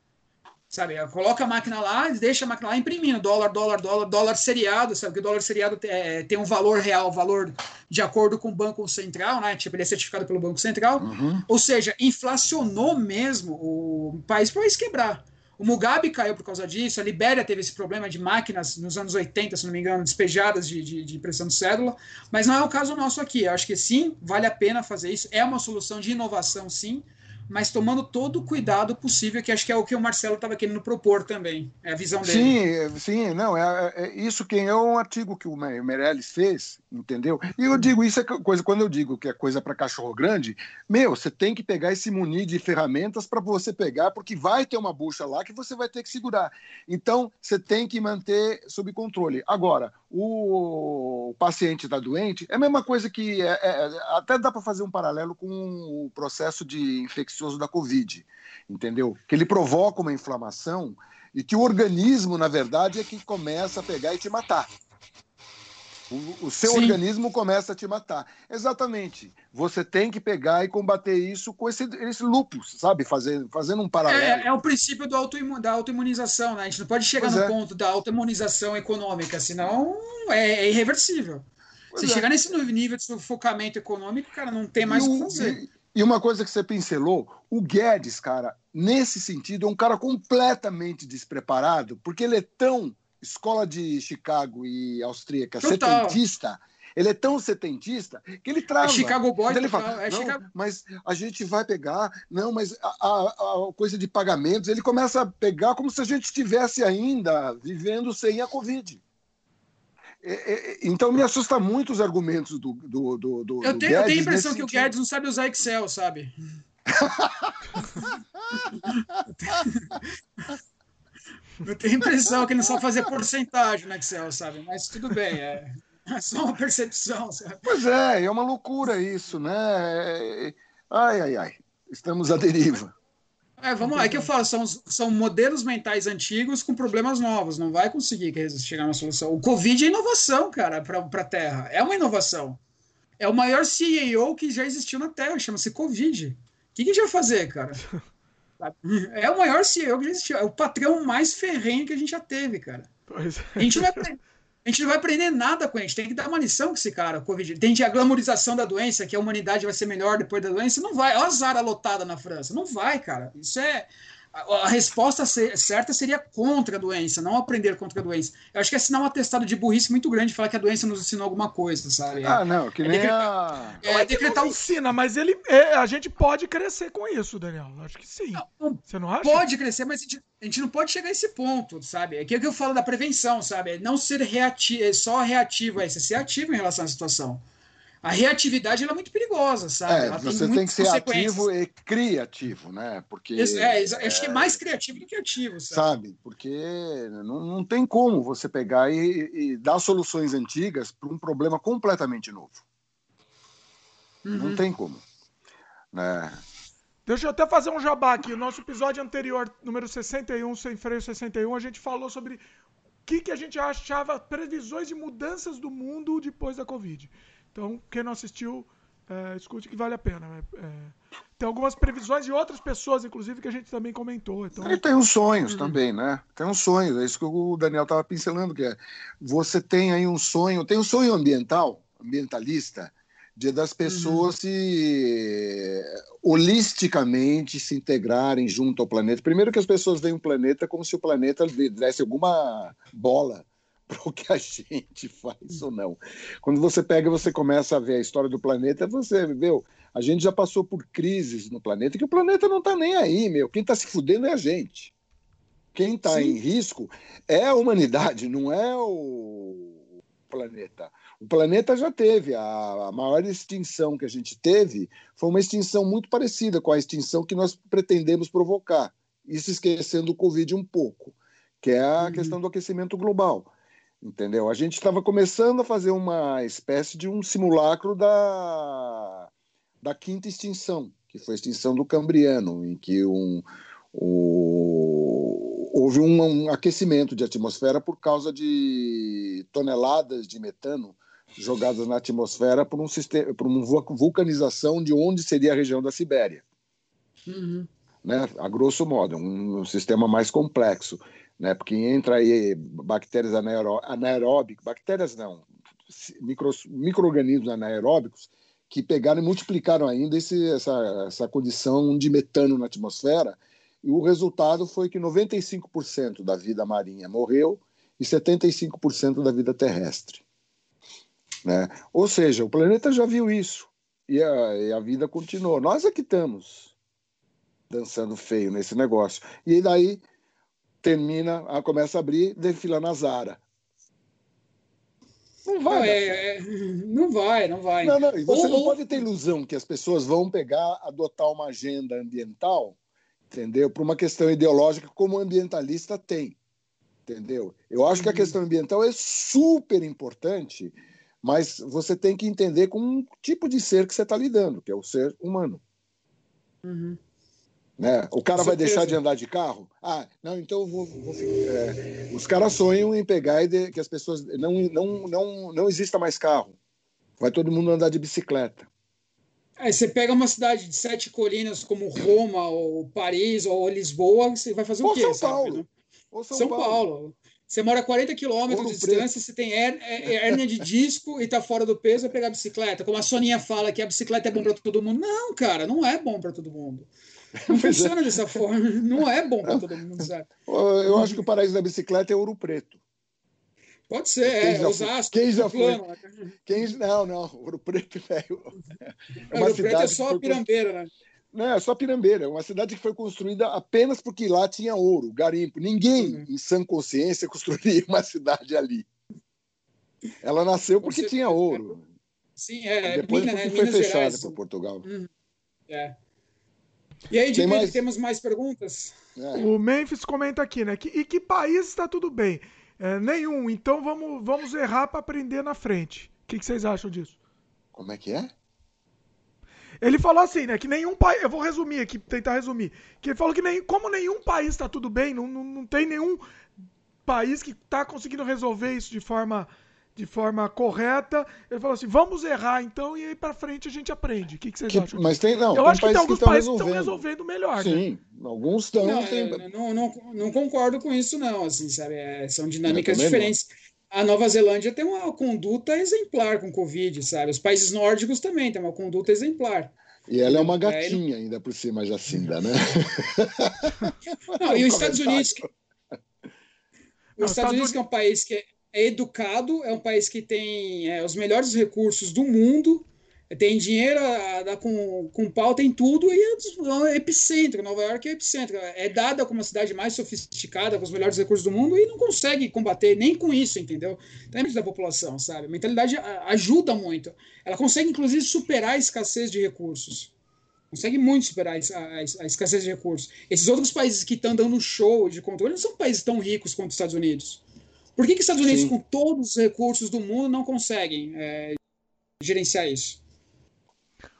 Sabe, coloca a máquina lá, deixa a máquina lá imprimindo dólar, dólar, dólar, dólar seriado, sabe? Que o dólar seriado é, tem um valor real, valor de acordo com o Banco Central, né? Tipo, ele é certificado pelo Banco Central. Uhum. Ou seja, inflacionou mesmo o país para o quebrar. O Mugabe caiu por causa disso, a Libéria teve esse problema de máquinas nos anos 80, se não me engano, despejadas de, de, de impressão de cédula, mas não é o caso nosso aqui. Eu acho que sim, vale a pena fazer isso, é uma solução de inovação, sim, mas tomando todo o cuidado possível, que acho que é o que o Marcelo estava querendo propor também, é a visão dele. Sim, é, sim, não, é, é, isso que é um artigo que o Meirelles fez, entendeu? E eu digo, isso é coisa, quando eu digo que é coisa para cachorro grande, meu, você tem que pegar e se munir de ferramentas para você pegar, porque vai ter uma bucha lá que você vai ter que segurar. Então, você tem que manter sob controle. Agora, o paciente está doente, é a mesma coisa que, é, é, até dá para fazer um paralelo com o processo de infeccioso da Covid, entendeu? Que ele provoca uma inflamação e que o organismo, na verdade, é que começa a pegar e te matar. O, o seu Sim. organismo começa a te matar. Exatamente. Você tem que pegar e combater isso com esse, esse lupus, sabe? Fazer, fazendo um paralelo. É, é o princípio do autoimun, da autoimunização, né? A gente não pode chegar pois no é. ponto da autoimunização econômica, senão é, é irreversível. Pois Se é. chegar nesse nível de sufocamento econômico, cara, não tem mais o que fazer. E, e uma coisa que você pincelou, o Guedes, cara, nesse sentido, é um cara completamente despreparado, porque ele é tão escola de Chicago e austríaca Total. setentista, ele é tão setentista que ele trava. É Chicago Boy, ele fala, é Chicago... mas a gente vai pegar, não, mas a, a, a, coisa de pagamentos, ele começa a pegar como se a gente estivesse ainda vivendo sem a Covid. É, é, então me assusta muito os argumentos do, do, do, do eu, tenho, eu tenho a impressão que sentido. o Guedes não sabe usar Excel, sabe? Eu tenho a impressão que ele só fazia porcentagem no Excel, sabe? Mas tudo bem, é, é só uma percepção. Sabe? Pois é, é uma loucura isso, né? Ai, ai, ai. Estamos à deriva. É, vamos lá, é que eu falo, são, são modelos mentais antigos com problemas novos, não vai conseguir chegar na solução. O Covid é inovação, cara, para a Terra. É uma inovação. É o maior CEO que já existiu na Terra, chama-se Covid. O que, que a gente vai fazer, cara? É o maior CEO que já existiu. É o patrão mais ferrenho que a gente já teve, cara. É. A, gente não vai, a gente não vai aprender nada com ele. A gente tem que dar uma lição com esse cara. Covid. Tem a glamorização da doença, que a humanidade vai ser melhor depois da doença. Não vai. Olha a Zara lotada na França. Não vai, cara. Isso é a, resposta certa seria contra a doença, não aprender contra a doença. Eu acho que é sinal um atestado de burrice muito grande falar que a doença nos ensinou alguma coisa, sabe? Ah, não, que é nem a... É, é decretar... ensina, mas ele, é, a gente pode crescer com isso, Daniel. Acho que sim. Não, Você não acha? Pode crescer, mas a gente, a gente, não pode chegar a esse ponto, sabe? É que eu falo da prevenção, sabe? É não ser reativo, é só reativo, é ser ativo em relação à situação a reatividade é muito perigosa, sabe? É, você tem, tem que ser ativo e criativo, né? Porque é, é, acho que é mais criativo do que ativo, sabe? sabe? Porque não, não tem como você pegar e, e dar soluções antigas para um problema completamente novo. Uhum. Não tem como. Né? Deixa eu até fazer um jabá aqui. O nosso episódio anterior, número 61, Sem Freio 61, a gente falou sobre o que, que a gente achava previsões de mudanças do mundo depois da Covid. Então, quem não assistiu, é, escute que vale a pena. É, é, tem algumas previsões de outras pessoas, inclusive, que a gente também comentou. Então... E tem os sonhos também, né? Tem uns sonhos, é isso que o Daniel estava pincelando, que é você tem aí um sonho, tem um sonho ambiental, ambientalista, de das pessoas uhum. se holisticamente se integrarem junto ao planeta. Primeiro que as pessoas veem o planeta como se o planeta desse alguma bola para o que a gente faz ou não. Quando você pega você começa a ver a história do planeta, você, meu, a gente já passou por crises no planeta que o planeta não está nem aí, meu. Quem está se fudendo é a gente. Quem está em risco é a humanidade, não é o planeta. O planeta já teve, a, a maior extinção que a gente teve foi uma extinção muito parecida com a extinção que nós pretendemos provocar. Isso esquecendo o Covid um pouco, que é a uhum. questão do aquecimento global entendeu? A gente estava começando a fazer uma espécie de um simulacro da, da quinta extinção, que foi a extinção do Cambriano, em que um, o, houve um, um, aquecimento de atmosfera por causa de toneladas de metano jogadas na atmosfera por um sistema, por uma vulcanização de onde seria a região da Sibéria. Uhum. Né, a grosso modo, um, um sistema mais complexo né? Porque entra aí bactérias anaeróbicas, bactérias não, micro-organismos anaeróbicos que pegaram e multiplicaram ainda esse, essa, essa condição de metano na atmosfera, e o resultado foi que 95% da vida marinha morreu e 75% da vida terrestre. Né? Ou seja, o planeta já viu isso e a, e a vida continuou. Nós é que estamos dançando feio nesse negócio. E daí termina, começa a abrir, defila na Zara. Não vai. Não, é, é, não vai, não vai. Não, não, você ou, não ou... pode ter ilusão que as pessoas vão pegar, adotar uma agenda ambiental, entendeu? Por uma questão ideológica, como o ambientalista tem. Entendeu? Eu acho que a uhum. questão ambiental é super importante, mas você tem que entender com um tipo de ser que você está lidando, que é o ser humano. Uhum. Né? O cara vai deixar de andar de carro? Ah, não, então eu vou. vou é, os caras sonham em pegar e de, que as pessoas. Não, não, não, não exista mais carro. Vai todo mundo andar de bicicleta. Aí você pega uma cidade de sete colinas como Roma, ou Paris, ou Lisboa, você vai fazer ou o quê? São Paulo. Ou São, São Paulo. Paulo. Você mora a 40 quilômetros de distância, você tem hérnia de disco e tá fora do peso, vai pegar a bicicleta. Como a Soninha fala que a bicicleta é bom para todo mundo. Não, cara, não é bom para todo mundo. Não funciona é. dessa forma. Não é bom para todo mundo, sabe? Eu acho que o paraíso da bicicleta é Ouro Preto. Pode ser, é, já, Osasco. Quem já foi? Quem, não, não, Ouro Preto é, é uma Ouro Preto é só a Pirambeira, né? Não, é só Pirambeira, é uma cidade que foi construída apenas porque lá tinha ouro, garimpo. Ninguém, uhum. em sã consciência, construiria uma cidade ali. Ela nasceu porque tinha ouro. Sim, é. Depois Minas, né? foi Minas fechada para Portugal. Uhum. É. E aí, Tem mais... temos mais perguntas? É. O Memphis comenta aqui, né? Que, e que país está tudo bem? É, nenhum. Então vamos, vamos errar para aprender na frente. O que, que vocês acham disso? Como é que é? Ele falou assim, né? Que nenhum país. Eu vou resumir aqui, tentar resumir. Que ele falou que nem, como nenhum país está tudo bem, não, não, não tem nenhum país que está conseguindo resolver isso de forma, de forma correta. Ele falou assim: vamos errar então e aí para frente a gente aprende. O que, que vocês que, acham? Mas tem, não, eu tem acho que tem alguns que países que estão resolvendo melhor. Né? Sim, né? alguns estão. Não, tem... não, não, não, concordo com isso, não. Assim, sabe? É, são dinâmicas diferentes. Não a Nova Zelândia tem uma conduta exemplar com Covid, sabe? Os países nórdicos também têm uma conduta exemplar. E ela é uma gatinha ainda por cima, Jacinda, né? Não, e os Estados Unidos. Que... Os Estados Unidos, que é um país que é educado, é um país que tem é, os melhores recursos do mundo, tem dinheiro a, com, com pau, tem tudo, e é, é epicentro. Nova York é epicentro. É dada como a cidade mais sofisticada, com os melhores recursos do mundo, e não consegue combater nem com isso, entendeu? Tem da população, sabe? A mentalidade ajuda muito. Ela consegue, inclusive, superar a escassez de recursos. Consegue muito superar a, a, a escassez de recursos. Esses outros países que estão dando show de controle não são países tão ricos quanto os Estados Unidos. Por que, que os Estados Unidos, Sim. com todos os recursos do mundo, não conseguem é, gerenciar isso?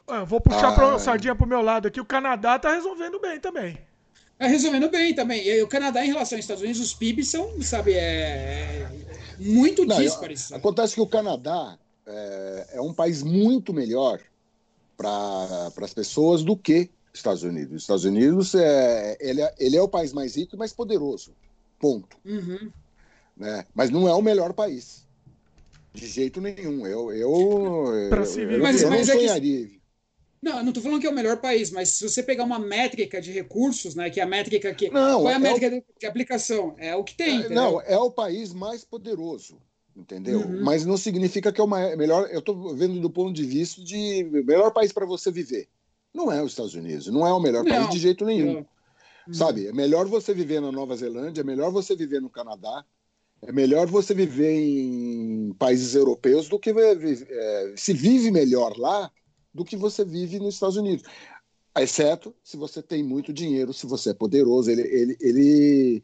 Eu vou puxar ah, pra, sardinha pro meu lado aqui. O Canadá tá resolvendo bem também. É, resolvendo bem também. E o Canadá, em relação aos Estados Unidos, os PIBs são, sabe, é, muito díspares. Acontece que o Canadá é, é um país muito melhor para as pessoas do que Estados Unidos. Os Estados Unidos é, ele, é, ele é o país mais rico e mais poderoso. Ponto. Uhum. Né? Mas não é o melhor país. De jeito nenhum. Eu, eu, eu, eu, mas, eu mas não sonharia. É que não, não estou falando que é o melhor país, mas se você pegar uma métrica de recursos, né, que é a métrica que. Não, qual é a é métrica o... de aplicação? É o que tem. É, não, é o país mais poderoso, entendeu? Uhum. Mas não significa que é o maior, melhor. Eu estou vendo do ponto de vista de melhor país para você viver. Não é os Estados Unidos, não é o melhor não, país de jeito nenhum. Uhum. Sabe? É melhor você viver na Nova Zelândia, é melhor você viver no Canadá, é melhor você viver em países europeus do que é, se vive melhor lá do que você vive nos Estados Unidos. Exceto se você tem muito dinheiro, se você é poderoso, ele, ele, ele,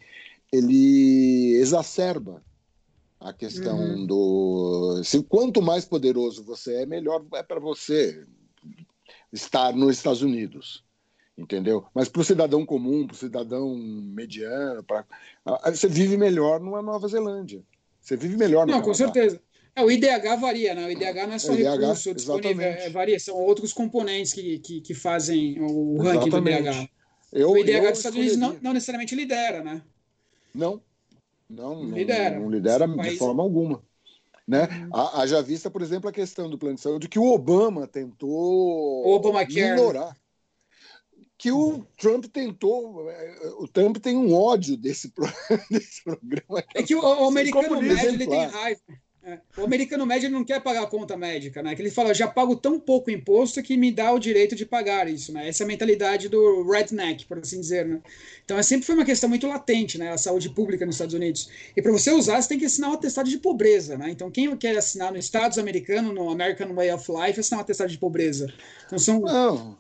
ele exacerba a questão uhum. do. Se, quanto mais poderoso você é, melhor é para você estar nos Estados Unidos. Entendeu? Mas para o cidadão comum, para o cidadão mediano, pra, você vive melhor numa Nova Zelândia. Você vive melhor no Não, Canadá. com certeza. É, o IDH varia, né? O IDH não é só IDH, recurso disponível, é, varia, são outros componentes que, que, que fazem o ranking exatamente. do IDH. Eu, o IDH dos Estados Unidos não, não, necessariamente lidera, né? Não. Não, não lidera, não lidera de país... forma alguma. Né? Uhum. Haja vista, por exemplo, a questão do plano de saúde que o Obama tentou o. Que o Trump tentou. O Trump tem um ódio desse, desse programa. É que o, o americano médio ele tem raiva. É. O americano médio não quer pagar a conta médica, né? Que ele fala, já pago tão pouco imposto que me dá o direito de pagar isso, né? Essa é a mentalidade do redneck, por assim dizer, né? Então, é, sempre foi uma questão muito latente, né? A saúde pública nos Estados Unidos. E para você usar, você tem que assinar um atestado de pobreza, né? Então, quem quer assinar no Estados americano, no American Way of Life, assinar um atestado de pobreza. Então, são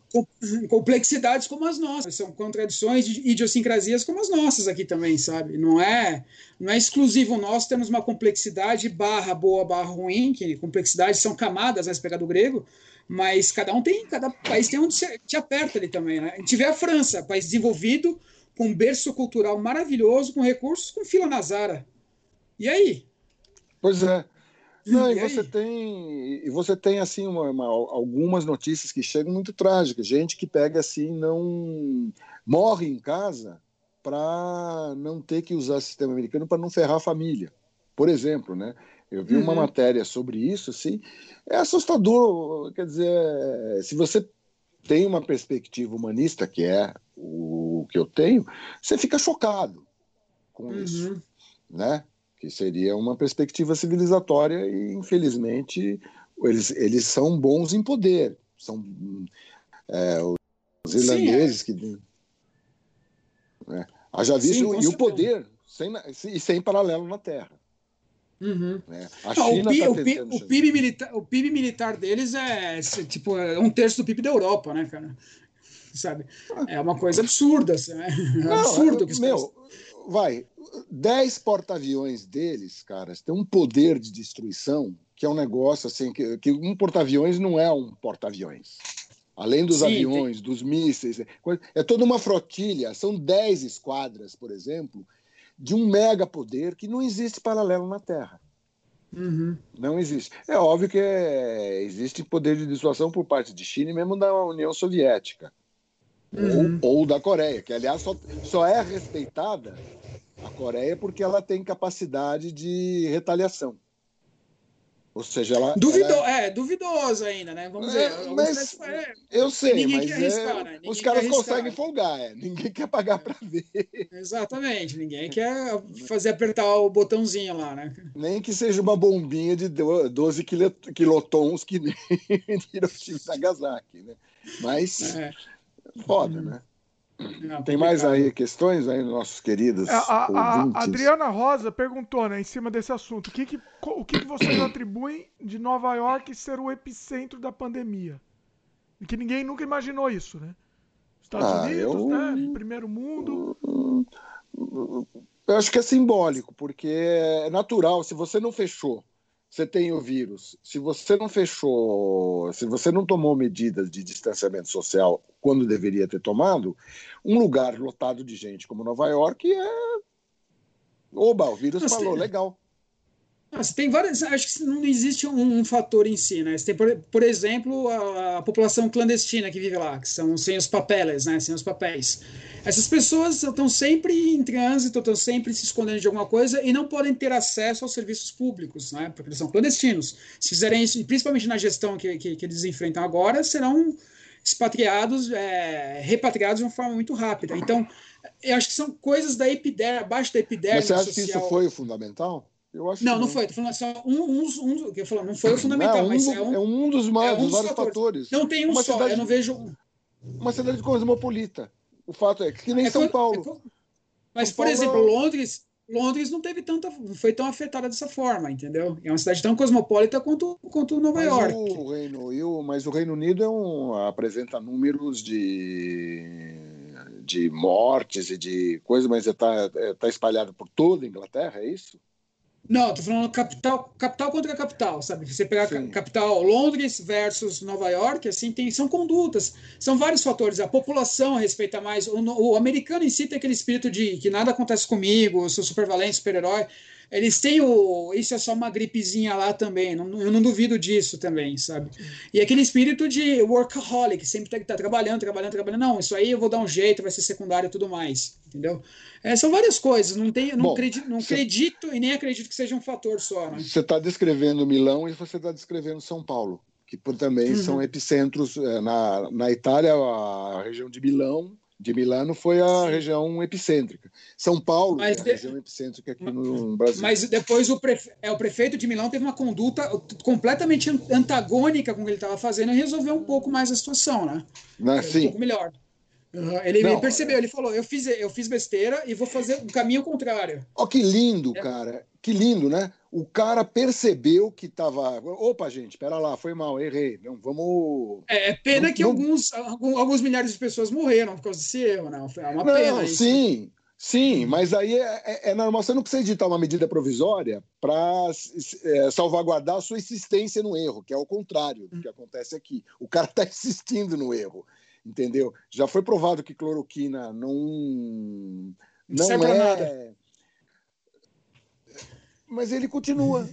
complexidades como as nossas, são contradições e idiosincrasias como as nossas aqui também, sabe? Não é, não é exclusivo nós temos uma complexidade barra boa, barra ruim, que complexidade são camadas, né, se pegar do grego, mas cada um tem, cada país tem onde te aperta ali também, né? A gente vê a França, país desenvolvido, com um berço cultural maravilhoso, com recursos, com fila Nazara. E aí? Pois é. Não, e, e você tem e você tem assim uma, uma, algumas notícias que chegam muito trágicas, gente que pega assim não morre em casa para não ter que usar sistema americano para não ferrar a família, por exemplo, né? Eu vi uhum. uma matéria sobre isso, assim, é assustador. Quer dizer, se você tem uma perspectiva humanista, que é o que eu tenho, você fica chocado com uhum. isso, né? Que seria uma perspectiva civilizatória e, infelizmente, eles, eles são bons em poder. São é, os irlandeses Sim, é. que. Né? Haja visto, Sim, e o poder, sem, e sem paralelo na Terra. Uhum. China o, tá PIB, o, PIB militar, o PIB militar deles é tipo é um terço do PIB da Europa, né, cara? Sabe? É uma coisa absurda. Assim, né? É Não, absurdo que meu, vai, 10 porta-aviões deles, caras, tem um poder de destruição que é um negócio assim, que, que um porta-aviões não é um porta-aviões. Além dos Sim, aviões, tem... dos mísseis, é, é toda uma flotilha, são 10 esquadras, por exemplo, de um mega poder que não existe paralelo na Terra. Uhum. Não existe. É óbvio que é, existe poder de dissuasão por parte de China e mesmo da União Soviética. Uhum. Ou, ou, da Coreia, que aliás só, só é respeitada a Coreia porque ela tem capacidade de retaliação. Ou seja, ela. Duvido, ela... É, duvidoso ainda, né? Vamos é, ver. Mas, é, eu sei, ninguém mas quer arriscar, é, né? os caras conseguem folgar, é. ninguém quer pagar para ver. Exatamente, ninguém quer fazer apertar o botãozinho lá, né? Nem que seja uma bombinha de 12 quilotons que nem Hiroshima Nagasaki, né? Mas, é. Foda, né? Não, Tem mais aí questões aí, nossos queridos. A, a, a, Adriana Rosa perguntou, né, em cima desse assunto, o que, que, o que, que vocês atribuem de Nova York ser o epicentro da pandemia? E que ninguém nunca imaginou isso, né? Estados ah, Unidos, eu... né? Primeiro mundo. Eu acho que é simbólico, porque é natural. Se você não fechou você tem o vírus. Se você não fechou, se você não tomou medidas de distanciamento social quando deveria ter tomado, um lugar lotado de gente como Nova York é. Oba, o vírus Nossa, falou, legal. Você tem várias. Acho que não existe um, um fator em si, né? Você tem, por, por exemplo, a, a, população clandestina que vive lá, que são sem os papeles, né? Sem os papéis. Essas pessoas estão sempre em trânsito, estão sempre se escondendo de alguma coisa e não podem ter acesso aos serviços públicos, né? Porque eles são clandestinos. Se fizerem isso, principalmente na gestão que, que, que eles enfrentam agora, serão expatriados, é, repatriados de uma forma muito rápida. Então, eu acho que são coisas da epiderme, abaixo da epiderme. Mas você acha social. que isso foi fundamental? Eu acho não, não, não foi. Só um, um, um, que eu falo, não foi o fundamental, não, um mas é um, é um dos mais, é um dos vários fatores. fatores. Não tem um uma só, cidade, eu não vejo. Uma cidade cosmopolita. O fato é que nem é, São Paulo. É, mas, São por Paulo... exemplo, Londres, Londres não teve tanta, não foi tão afetada dessa forma, entendeu? É uma cidade tão cosmopolita quanto, quanto Nova mas York. O Reino, o, mas o Reino Unido é um, apresenta números de, de mortes e de coisas, mas está é, tá espalhado por toda a Inglaterra, é isso? Não, tô falando capital, capital contra capital, sabe? Você pegar Sim. capital Londres versus Nova York, assim, tem, são condutas, são vários fatores. A população respeita mais. O, o americano em si tem aquele espírito de que nada acontece comigo, eu sou super valente, super-herói. Eles têm o. Isso é só uma gripezinha lá também. Não, eu não duvido disso também, sabe? E aquele espírito de workaholic, sempre tem que estar trabalhando, trabalhando, trabalhando. Não, isso aí eu vou dar um jeito, vai ser secundário e tudo mais. Entendeu? É, são várias coisas. Não, tem, não, Bom, acredito, não cê, acredito e nem acredito que seja um fator só. Né? Você está descrevendo Milão e você está descrevendo São Paulo, que também uhum. são epicentros. É, na, na Itália, a região de Milão de Milano foi a região epicêntrica. São Paulo mas é a região epicêntrica aqui no Brasil. Mas depois o, prefe... é, o prefeito de Milão teve uma conduta completamente antagônica com o que ele estava fazendo e resolveu um pouco mais a situação, né? Na, sim. Um pouco melhor. Uhum. Ele, Não, percebeu, ele falou: eu fiz, eu fiz besteira e vou fazer o caminho contrário. Ó, que lindo, é. cara. Que lindo, né? O cara percebeu que tava. Opa, gente, pera lá, foi mal, errei. Não, vamos. É, é pena não, que não... Alguns, alguns milhares de pessoas morreram por causa desse erro, né? É uma não, pena. Isso. Sim, Sim, mas aí é, é, é, normal. Você não precisa editar uma medida provisória para é, salvaguardar a sua insistência no erro, que é o contrário do que acontece aqui. O cara está insistindo no erro, entendeu? Já foi provado que cloroquina não não Serve é. Mas ele continua.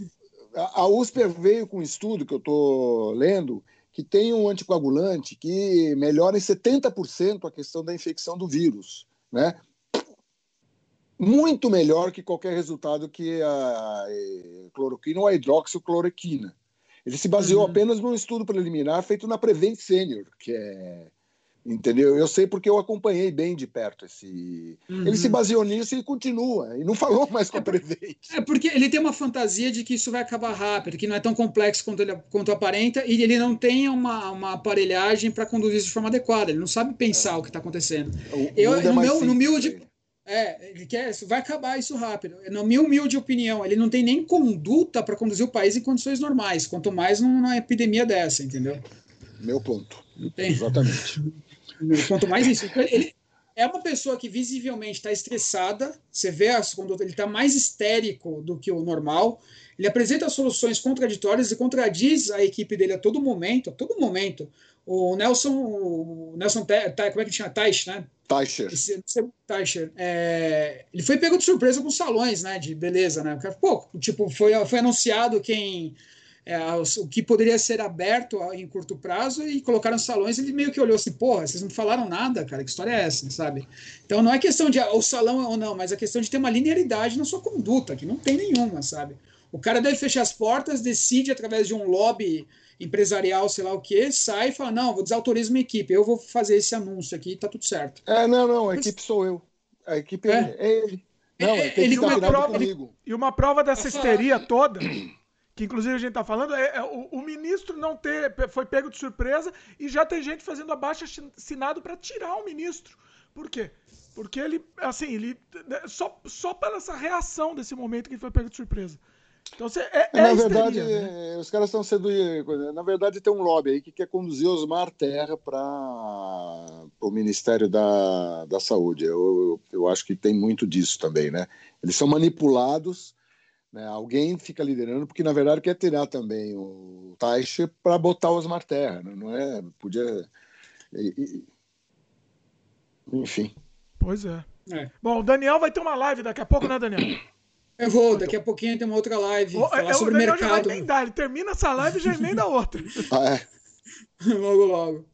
A USP veio com um estudo que eu estou lendo que tem um anticoagulante que melhora em 70% a questão da infecção do vírus, né? muito melhor que qualquer resultado que a cloroquina ou a hidroxicloroquina. Ele se baseou uhum. apenas num estudo preliminar feito na Prevent Senior, que é. Entendeu? Eu sei porque eu acompanhei bem de perto esse. Uhum. Ele se baseou nisso e continua, e não falou mais com a Prevent. É porque ele tem uma fantasia de que isso vai acabar rápido, que não é tão complexo quanto, ele, quanto aparenta, e ele não tem uma, uma aparelhagem para conduzir isso de forma adequada, ele não sabe pensar é. o que está acontecendo. O eu, é no, meu, no meu de é, ele quer, vai acabar isso rápido. Na minha humilde opinião, ele não tem nem conduta para conduzir o país em condições normais, quanto mais numa epidemia dessa, entendeu? Meu ponto. Exatamente. quanto mais isso. Ele é uma pessoa que visivelmente está estressada, você vê as condutas, ele está mais histérico do que o normal, ele apresenta soluções contraditórias e contradiz a equipe dele a todo momento, a todo momento. O Nelson, o Nelson, como é que chama? Taish, né? Teicher. Teicher. É, ele foi pego de surpresa com salões, né? De beleza, né? Pô, tipo, foi, foi anunciado quem. É, o que poderia ser aberto em curto prazo e colocaram salões, ele meio que olhou assim, porra, vocês não falaram nada, cara, que história é essa, sabe? Então não é questão de ah, o salão ou não, mas é questão de ter uma linearidade na sua conduta, que não tem nenhuma, sabe? O cara deve fechar as portas, decide através de um lobby empresarial, sei lá o que, sai e fala: não, vou desautorizar minha equipe, eu vou fazer esse anúncio aqui, tá tudo certo. É, não, não, a Mas... equipe sou eu. A equipe é, é ele. Não, é, ele uma prova, ele, e uma prova dessa histeria toda, que inclusive a gente está falando, é, é o, o, ministro não ter foi pego de surpresa e já tem gente fazendo abaixo assinado para tirar o ministro. Por quê? Porque ele, assim, ele só, só pela essa reação desse momento que ele foi pego de surpresa. Então você é, é na verdade, né? os caras estão sendo. Na verdade, tem um lobby aí que quer conduzir Osmar Terra para o Ministério da, da Saúde. Eu, eu acho que tem muito disso também, né? Eles são manipulados, né? alguém fica liderando, porque na verdade quer tirar também o Taixe para botar o Osmar Terra, né? não é? Podia. Enfim. Pois é. é. Bom, o Daniel vai ter uma live daqui a pouco, né, Daniel? Eu vou, daqui a pouquinho tem uma outra live. Oh, falar é, sobre o mercado. Já vai emendar, ele termina essa live e já emenda outra. ah, é. logo, logo.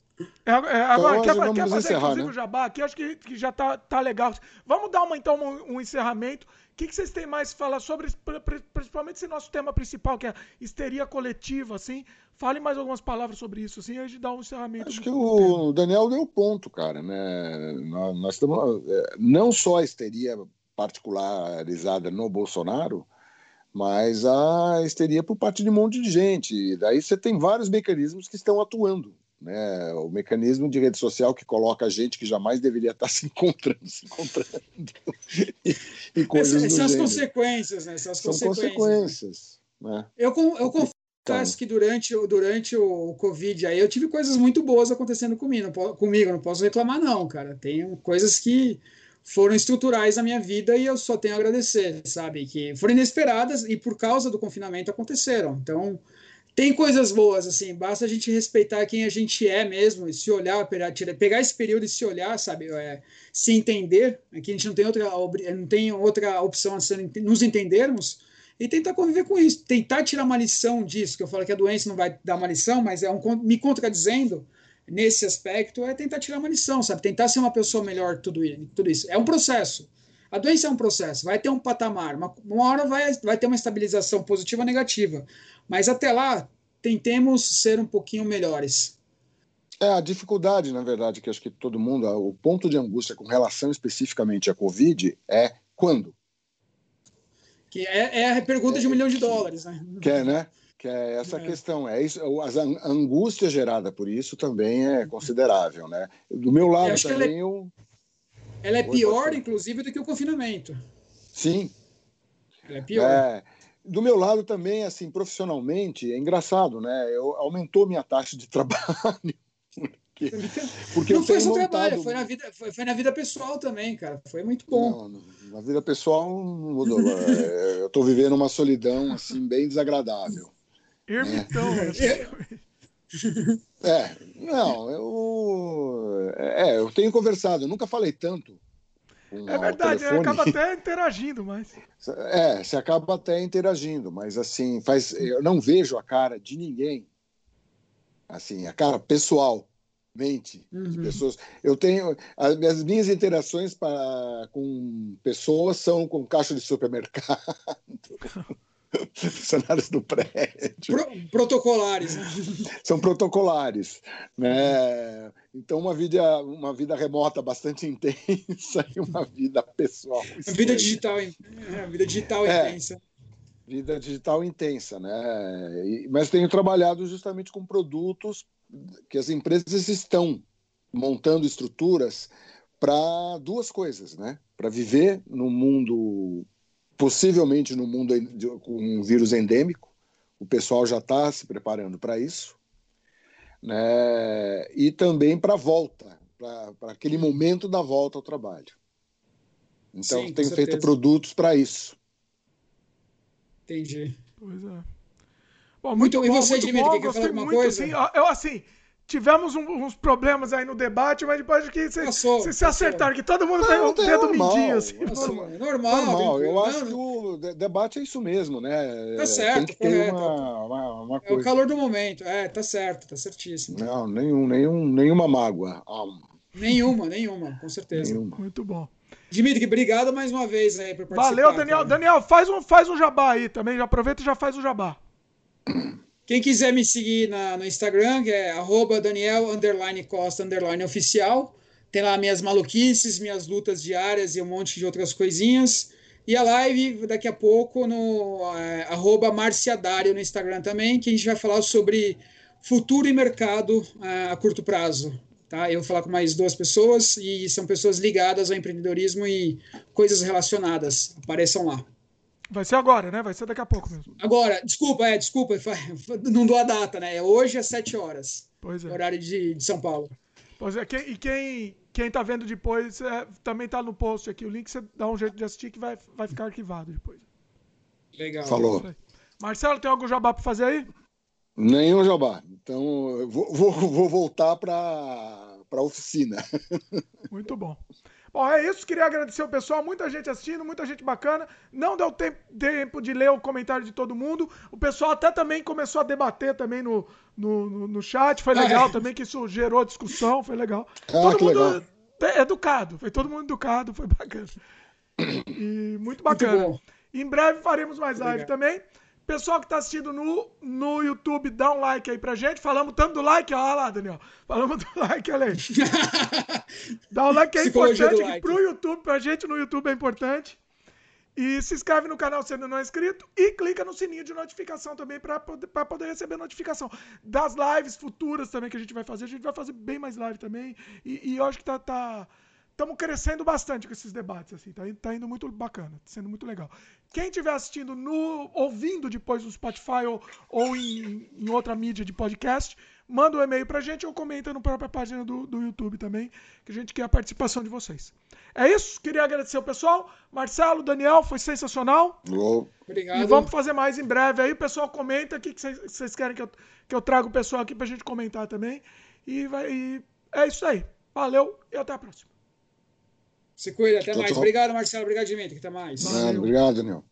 É, é, agora, então, quer, quer fazer encerrar, inclusive né? o jabá aqui? Acho que, que já tá, tá legal. Vamos dar uma, então um, um encerramento. O que, que vocês têm mais para falar sobre, principalmente esse nosso tema principal, que é histeria coletiva, assim? Fale mais algumas palavras sobre isso, assim, antes de dar um encerramento. Acho que o tema. Daniel deu ponto, cara, né? Nós, nós estamos... É, não só a histeria particularizada no Bolsonaro, mas a histeria por parte de um monte de gente. Daí você tem vários mecanismos que estão atuando. Né? O mecanismo de rede social que coloca gente que jamais deveria estar se encontrando, se encontrando. e, e coisas Essas, são as consequências, né? São, as são consequências. né? Eu, eu confesso então. que durante, durante o Covid aí eu tive coisas muito boas acontecendo comigo, não, comigo, não posso reclamar, não, cara. Tem coisas que foram estruturais na minha vida e eu só tenho a agradecer, sabe? Que foram inesperadas e por causa do confinamento aconteceram. Então, tem coisas boas, assim, basta a gente respeitar quem a gente é mesmo, e se olhar, pegar esse período e se olhar, sabe? É, se entender, aqui a gente não tem outra, não tem outra opção a ser nos entendermos e tentar conviver com isso, tentar tirar uma lição disso, que eu falo que a doença não vai dar uma lição, mas é um me contradizendo nesse aspecto é tentar tirar uma lição, sabe? Tentar ser uma pessoa melhor, tudo, tudo isso. É um processo. A doença é um processo, vai ter um patamar, uma, uma hora vai, vai ter uma estabilização positiva ou negativa, mas até lá tentemos ser um pouquinho melhores. É, a dificuldade, na verdade, que acho que todo mundo, o ponto de angústia com relação especificamente à Covid é quando? Que é, é a pergunta é, de um milhão de dólares, né? Que é, né? que é essa é. questão. É isso, a angústia gerada por isso também é considerável, né? Do meu lado também é, eu... ela é pior, inclusive, do que o confinamento. Sim. Ela é pior. É, do meu lado também, assim, profissionalmente, é engraçado, né? Eu, aumentou minha taxa de trabalho. porque, porque não foi só montado... trabalho, foi na, vida, foi, foi, na vida pessoal também, cara. Foi muito bom. Não, na vida pessoal não mudou. É, eu estou vivendo uma solidão assim bem desagradável. Ermitão. Né? É, não, eu, é, eu tenho conversado, eu nunca falei tanto. é verdade, acaba até interagindo, mas. É, você acaba até interagindo, mas assim, faz, eu não vejo a cara de ninguém, assim, a cara pessoal, mente uhum. de pessoas. Eu tenho as minhas interações para, com pessoas são com caixa de supermercado. funcionários do prédio. Pro, protocolares. São protocolares. Né? Então, uma vida, uma vida remota bastante intensa e uma vida pessoal. A vida digital, é, vida digital é, intensa. Vida digital intensa, né? E, mas tenho trabalhado justamente com produtos que as empresas estão montando estruturas para duas coisas, né? Para viver no mundo possivelmente no mundo com um vírus endêmico. O pessoal já está se preparando para isso. Né? E também para a volta, para aquele momento da volta ao trabalho. Então, Sim, tenho feito produtos para isso. Entendi. Pois é. Bom, muito, muito e você, Dimitri, quer falar alguma coisa? Assim, eu, assim, tivemos um, uns problemas aí no debate, mas depois que vocês se acertaram, que todo mundo tem o dedo mindinho. Assim, normal, normal, normal. Eu acho que o debate é isso mesmo, né? Tá certo, tem que ter uma, uma, uma coisa. É o calor do momento, é, tá certo, tá certíssimo. Não, nenhum, nenhum, nenhuma mágoa. Nenhuma, nenhuma, com certeza. Nenhuma. Muito bom. Dimitri, obrigado mais uma vez aí por participar. Valeu, Daniel. Cara. Daniel, faz um, faz um jabá aí também. Já aproveita e já faz o jabá. Quem quiser me seguir na, no Instagram, que é arroba Daniel Costa oficial. Tem lá minhas maluquices, minhas lutas diárias e um monte de outras coisinhas. E a live daqui a pouco no é, arroba Marciadário no Instagram também, que a gente vai falar sobre futuro e mercado é, a curto prazo. Tá? Eu vou falar com mais duas pessoas e são pessoas ligadas ao empreendedorismo e coisas relacionadas. Apareçam lá. Vai ser agora, né? Vai ser daqui a pouco mesmo. Agora, desculpa, é, desculpa, não dou a data, né? É hoje às 7 horas. Pois é. Horário de, de São Paulo. Pois é, quem, e quem, quem tá vendo depois é, também tá no post aqui. O link você dá um jeito de assistir que vai, vai ficar arquivado depois. Legal. Falou. Marcelo, tem algum jabá para fazer aí? Nenhum jabá. Então, vou, vou, vou voltar para a oficina. Muito bom. Bom, é isso. Queria agradecer o pessoal. Muita gente assistindo, muita gente bacana. Não deu tempo, de ler o comentário de todo mundo. O pessoal até também começou a debater também no, no, no, no chat. Foi legal é. também, que isso gerou discussão. Foi legal. Ah, todo mundo legal. educado. Foi todo mundo educado. Foi bacana. E muito bacana. Muito em breve faremos mais live também. Pessoal que está assistindo no, no YouTube, dá um like aí pra gente. Falamos tanto do like, olha lá, Daniel. Falamos do like, olha aí. dá um like, é importante like. pro YouTube, pra gente no YouTube é importante. E se inscreve no canal se ainda não é inscrito e clica no sininho de notificação também para poder, poder receber notificação das lives futuras também que a gente vai fazer. A gente vai fazer bem mais live também. E, e eu acho que tá, tá, estamos crescendo bastante com esses debates, assim, tá, tá indo muito bacana, tá sendo muito legal. Quem estiver assistindo no, ouvindo depois no Spotify ou, ou em, em, outra mídia de podcast, manda um e-mail pra gente ou comenta na própria página do, do YouTube também, que a gente quer a participação de vocês. É isso, queria agradecer o pessoal. Marcelo, Daniel, foi sensacional. Obrigado. E vamos fazer mais em breve aí. O pessoal comenta o que vocês querem que eu, que eu traga o pessoal aqui pra gente comentar também. E, vai, e é isso aí. Valeu e até a próxima. Se cuida, até mais. Obrigado, Marcelo. Obrigado, Dimitri. Até mais. Obrigado, Daniel.